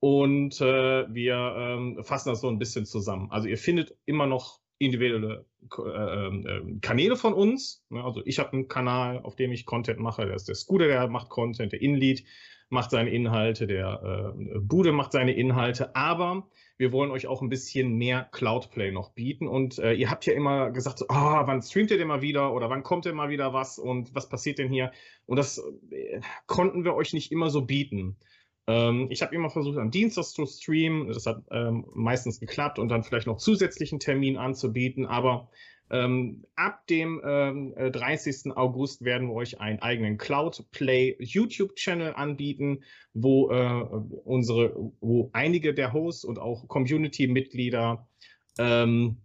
D: und äh, wir ähm, fassen das so ein bisschen zusammen. Also ihr findet immer noch individuelle äh, ähm, ähm, Kanäle von uns. Ne? Also ich habe einen Kanal, auf dem ich Content mache. Da ist der Scooter, der macht Content, der Inlead macht seine Inhalte, der äh, Bude macht seine Inhalte. Aber wir wollen euch auch ein bisschen mehr Cloudplay noch bieten. Und äh, ihr habt ja immer gesagt, so, ah, wann streamt ihr denn mal wieder oder wann kommt denn mal wieder was und was passiert denn hier? Und das äh, konnten wir euch nicht immer so bieten. Ähm, ich habe immer versucht, am Dienstag zu streamen. Das hat ähm, meistens geklappt und dann vielleicht noch zusätzlichen Termin anzubieten. Aber ähm, ab dem ähm, äh, 30. August werden wir euch einen eigenen Cloudplay YouTube-Channel anbieten, wo äh, unsere, wo einige der Hosts und auch Community-Mitglieder ähm,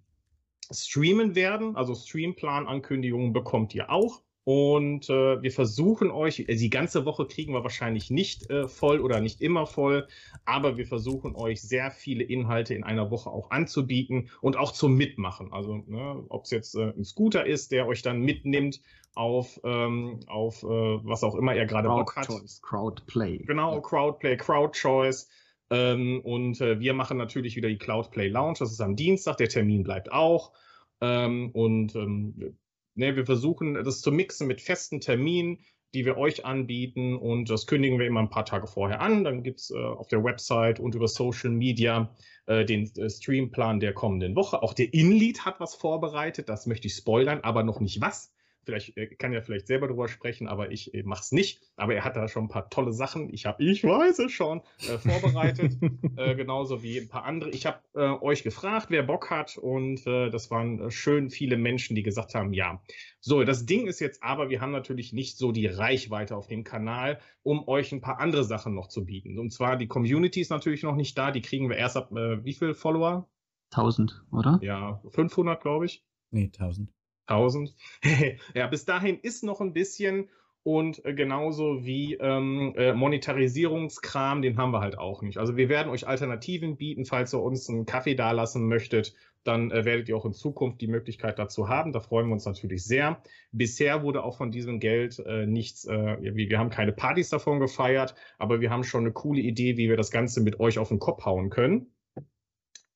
D: streamen werden. Also Streamplan-Ankündigungen bekommt ihr auch. Und äh, wir versuchen euch, äh, die ganze Woche kriegen wir wahrscheinlich nicht äh, voll oder nicht immer voll, aber wir versuchen euch sehr viele Inhalte in einer Woche auch anzubieten und auch zum Mitmachen. Also ne, ob es jetzt äh, ein Scooter ist, der euch dann mitnimmt auf, ähm, auf äh, was auch immer er gerade Bock hat.
E: Choice, Crowdplay.
D: Genau, Crowdplay, Crowdchoice. Ähm, und äh, wir machen natürlich wieder die Cloudplay Lounge. Das ist am Dienstag. Der Termin bleibt auch. Ähm, und ähm, ne, wir versuchen das zu mixen mit festen Terminen, die wir euch anbieten. Und das kündigen wir immer ein paar Tage vorher an. Dann gibt es äh, auf der Website und über Social Media äh, den äh, Streamplan der kommenden Woche. Auch der Inlead hat was vorbereitet. Das möchte ich spoilern, aber noch nicht was. Vielleicht äh, kann er vielleicht selber drüber sprechen, aber ich äh, mache es nicht. Aber er hat da schon ein paar tolle Sachen. Ich habe, ich weiß es schon, äh, vorbereitet. äh, genauso wie ein paar andere. Ich habe äh, euch gefragt, wer Bock hat. Und äh, das waren schön viele Menschen, die gesagt haben, ja. So, das Ding ist jetzt aber, wir haben natürlich nicht so die Reichweite auf dem Kanal, um euch ein paar andere Sachen noch zu bieten. Und zwar die Community ist natürlich noch nicht da. Die kriegen wir erst ab, äh, wie viel Follower?
E: 1000, oder?
D: Ja, 500, glaube ich.
B: Nee, 1000.
D: 1000. ja, bis dahin ist noch ein bisschen und äh, genauso wie ähm, äh, Monetarisierungskram, den haben wir halt auch nicht. Also wir werden euch Alternativen bieten, falls ihr uns einen Kaffee dalassen möchtet, dann äh, werdet ihr auch in Zukunft die Möglichkeit dazu haben. Da freuen wir uns natürlich sehr. Bisher wurde auch von diesem Geld äh, nichts, äh, wir, wir haben keine Partys davon gefeiert, aber wir haben schon eine coole Idee, wie wir das Ganze mit euch auf den Kopf hauen können.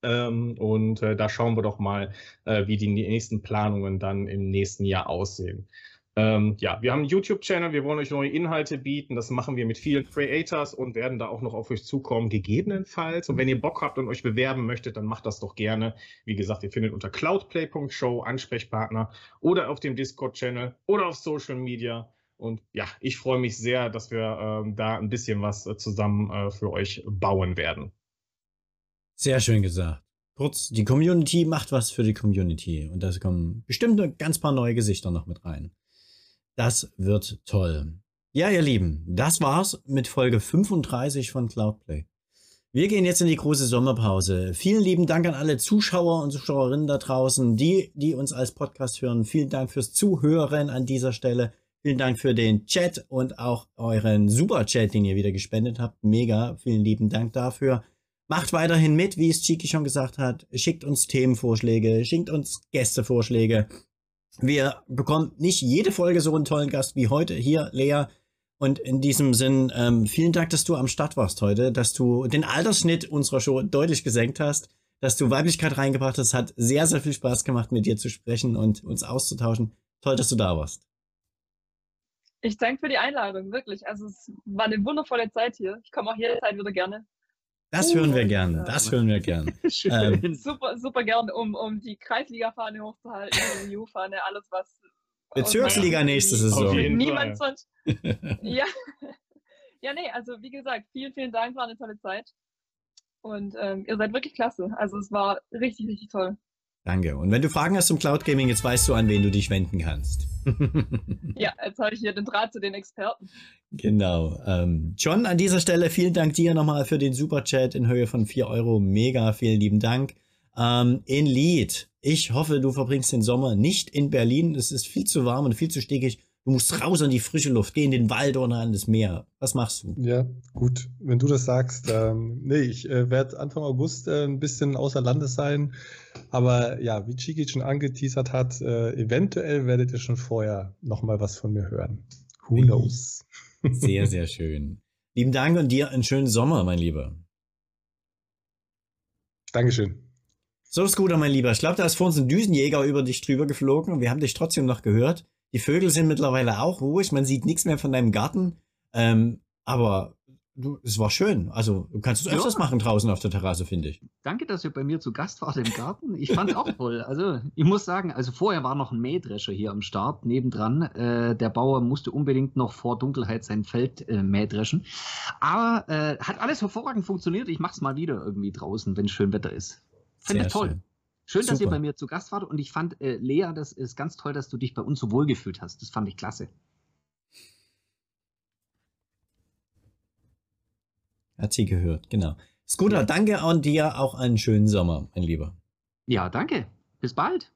D: Ähm, und äh, da schauen wir doch mal, äh, wie die nächsten Planungen dann im nächsten Jahr aussehen. Ähm, ja, wir haben einen YouTube-Channel, wir wollen euch neue Inhalte bieten. Das machen wir mit vielen Creators und werden da auch noch auf euch zukommen, gegebenenfalls. Und wenn ihr Bock habt und euch bewerben möchtet, dann macht das doch gerne. Wie gesagt, ihr findet unter cloudplay.show Ansprechpartner oder auf dem Discord-Channel oder auf Social Media. Und ja, ich freue mich sehr, dass wir ähm, da ein bisschen was äh, zusammen äh, für euch bauen werden.
B: Sehr schön gesagt. Kurz, die Community macht was für die Community. Und da kommen bestimmt ganz paar neue Gesichter noch mit rein. Das wird toll. Ja, ihr Lieben, das war's mit Folge 35 von Cloudplay. Wir gehen jetzt in die große Sommerpause. Vielen lieben Dank an alle Zuschauer und Zuschauerinnen da draußen, die, die uns als Podcast hören. Vielen Dank fürs Zuhören an dieser Stelle. Vielen Dank für den Chat und auch euren Super-Chat, den ihr wieder gespendet habt. Mega. Vielen lieben Dank dafür. Macht weiterhin mit, wie es Chiki schon gesagt hat. Schickt uns Themenvorschläge, schickt uns Gästevorschläge. Wir bekommen nicht jede Folge so einen tollen Gast wie heute hier, Lea. Und in diesem Sinn, ähm, vielen Dank, dass du am Start warst heute, dass du den Altersschnitt unserer Show deutlich gesenkt hast, dass du Weiblichkeit reingebracht hast. Hat sehr, sehr viel Spaß gemacht, mit dir zu sprechen und uns auszutauschen. Toll, dass du da warst.
C: Ich danke für die Einladung, wirklich. Also es war eine wundervolle Zeit hier. Ich komme auch jederzeit wieder gerne.
B: Das hören wir gern, das hören wir gern.
C: ähm, super, super gern, um, um die Kreisliga-Fahne hochzuhalten, die EU-Fahne, alles was.
B: Bezirksliga nächste Saison.
C: Niemand sonst. ja. ja, nee, also wie gesagt, vielen, vielen Dank, war eine tolle Zeit. Und ähm, ihr seid wirklich klasse. Also es war richtig, richtig toll.
B: Danke. Und wenn du Fragen hast zum Cloud Gaming, jetzt weißt du, an wen du dich wenden kannst.
C: ja, jetzt habe ich hier den Draht zu den Experten.
B: Genau. Ähm, John, an dieser Stelle vielen Dank dir nochmal für den Superchat in Höhe von 4 Euro. Mega, vielen lieben Dank. Ähm, in Lied, ich hoffe, du verbringst den Sommer nicht in Berlin. Es ist viel zu warm und viel zu stickig. Du musst raus in die frische Luft, geh in den Wald oder an das Meer. Was machst du?
F: Ja, gut, wenn du das sagst. Ähm, nee, ich äh, werde Anfang August äh, ein bisschen außer Landes sein. Aber ja, wie Chiki schon angeteasert hat, äh, eventuell werdet ihr schon vorher nochmal was von mir hören. Who knows?
B: Sehr, sehr schön. Lieben Dank und dir einen schönen Sommer, mein Lieber.
F: Dankeschön.
B: So, Scooter, mein Lieber. Ich glaube, da ist vor uns ein Düsenjäger über dich drüber geflogen und wir haben dich trotzdem noch gehört. Die Vögel sind mittlerweile auch ruhig, man sieht nichts mehr von deinem Garten. Ähm, aber du, es war schön. Also du kannst es ja. öfters machen draußen auf der Terrasse, finde ich.
E: Danke, dass ihr bei mir zu Gast wart im Garten. Ich fand es auch toll. Also ich muss sagen, also vorher war noch ein Mähdrescher hier am Start, nebendran. Äh, der Bauer musste unbedingt noch vor Dunkelheit sein Feld äh, mähdreschen. Aber äh, hat alles hervorragend funktioniert. Ich mache es mal wieder irgendwie draußen, wenn schön Wetter ist. Finde ich toll. Schön. Schön, Super. dass ihr bei mir zu Gast wart und ich fand, äh, Lea, das ist ganz toll, dass du dich bei uns so wohlgefühlt hast. Das fand ich klasse.
B: Hat sie gehört, genau. Scooter, ja. danke an dir, auch einen schönen Sommer, mein Lieber.
E: Ja, danke. Bis bald.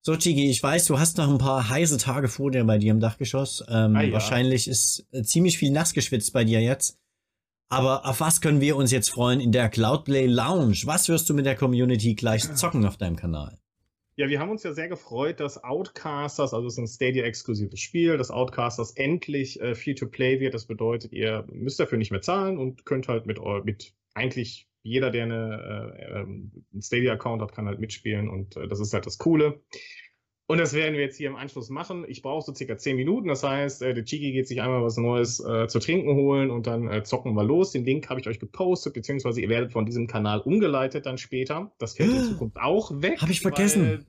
B: So, Chigi, ich weiß, du hast noch ein paar heiße Tage vor dir bei dir im Dachgeschoss. Ähm, ah, ja. Wahrscheinlich ist äh, ziemlich viel nass geschwitzt bei dir jetzt. Aber auf was können wir uns jetzt freuen in der Cloudplay Lounge? Was wirst du mit der Community gleich zocken auf deinem Kanal?
D: Ja, wir haben uns ja sehr gefreut, dass Outcasters, also es ist ein Stadia-exklusives Spiel, dass Outcasters endlich äh, Free-to-Play wird. Das bedeutet, ihr müsst dafür nicht mehr zahlen und könnt halt mit, mit eigentlich jeder, der eine, äh, ähm, einen Stadia-Account hat, kann halt mitspielen und äh, das ist halt das Coole. Und das werden wir jetzt hier im Anschluss machen. Ich brauche so circa 10 Minuten. Das heißt, äh, der Chigi geht sich einmal was Neues äh, zu trinken holen und dann äh, zocken wir los. Den Link habe ich euch gepostet, beziehungsweise ihr werdet von diesem Kanal umgeleitet dann später. Das fällt in Zukunft auch weg.
B: Habe ich vergessen. Weil,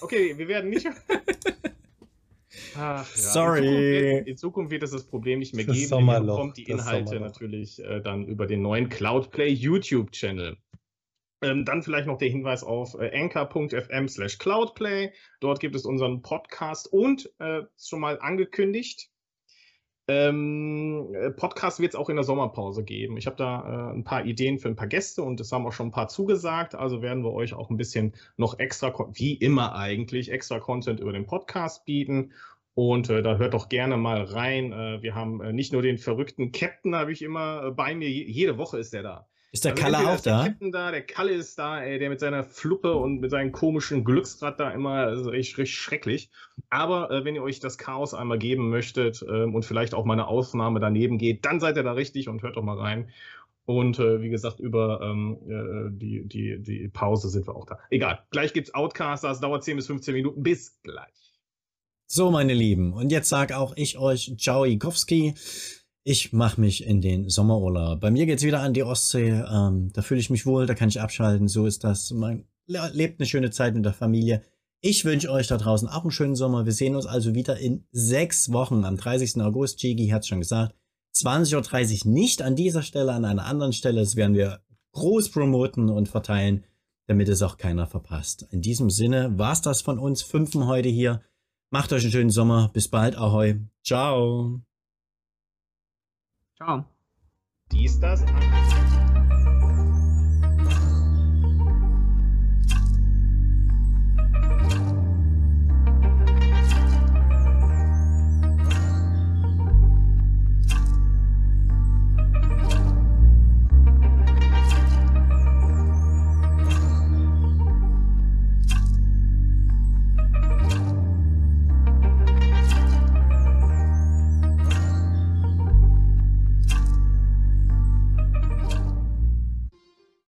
D: okay, wir werden nicht.
B: Ach, ja. Sorry. In Zukunft,
D: wird, in Zukunft, wird, es das Problem nicht mehr das geben. Ihr bekommt die Inhalte natürlich äh, dann über den neuen Cloudplay YouTube-Channel. Ähm, dann vielleicht noch der Hinweis auf äh, anchor.fm slash cloudplay. Dort gibt es unseren Podcast und äh, schon mal angekündigt. Ähm, äh, Podcast wird es auch in der Sommerpause geben. Ich habe da äh, ein paar Ideen für ein paar Gäste und es haben auch schon ein paar zugesagt. Also werden wir euch auch ein bisschen noch extra, wie immer eigentlich, extra Content über den Podcast bieten. Und äh, da hört doch gerne mal rein. Äh, wir haben äh, nicht nur den verrückten Captain, habe ich immer äh, bei mir. jede Woche ist der da.
B: Ist der also Kalle auch da?
D: Der Captain da, der Kalle ist da, ey, der mit seiner Fluppe und mit seinem komischen Glücksrad da immer, also echt, richtig schrecklich. Aber äh, wenn ihr euch das Chaos einmal geben möchtet ähm, und vielleicht auch mal eine Aufnahme daneben geht, dann seid ihr da richtig und hört doch mal rein. Und äh, wie gesagt, über ähm, äh, die, die, die Pause sind wir auch da. Egal, gleich gibt's Outcast, das dauert 10 bis 15 Minuten. Bis gleich.
B: So, meine Lieben, und jetzt sag auch ich euch Ciao Ikowski. Ich mache mich in den Sommerurlaub. Bei mir geht's wieder an die Ostsee. Ähm, da fühle ich mich wohl, da kann ich abschalten. So ist das. Man lebt eine schöne Zeit mit der Familie. Ich wünsche euch da draußen auch einen schönen Sommer. Wir sehen uns also wieder in sechs Wochen am 30. August. Jigi hat's schon gesagt. 20.30 Uhr nicht an dieser Stelle, an einer anderen Stelle. Das werden wir groß promoten und verteilen, damit es auch keiner verpasst. In diesem Sinne war's das von uns Fünfen heute hier. Macht euch einen schönen Sommer. Bis bald. Ahoi. Ciao.
E: Ciao.
D: Dies, das,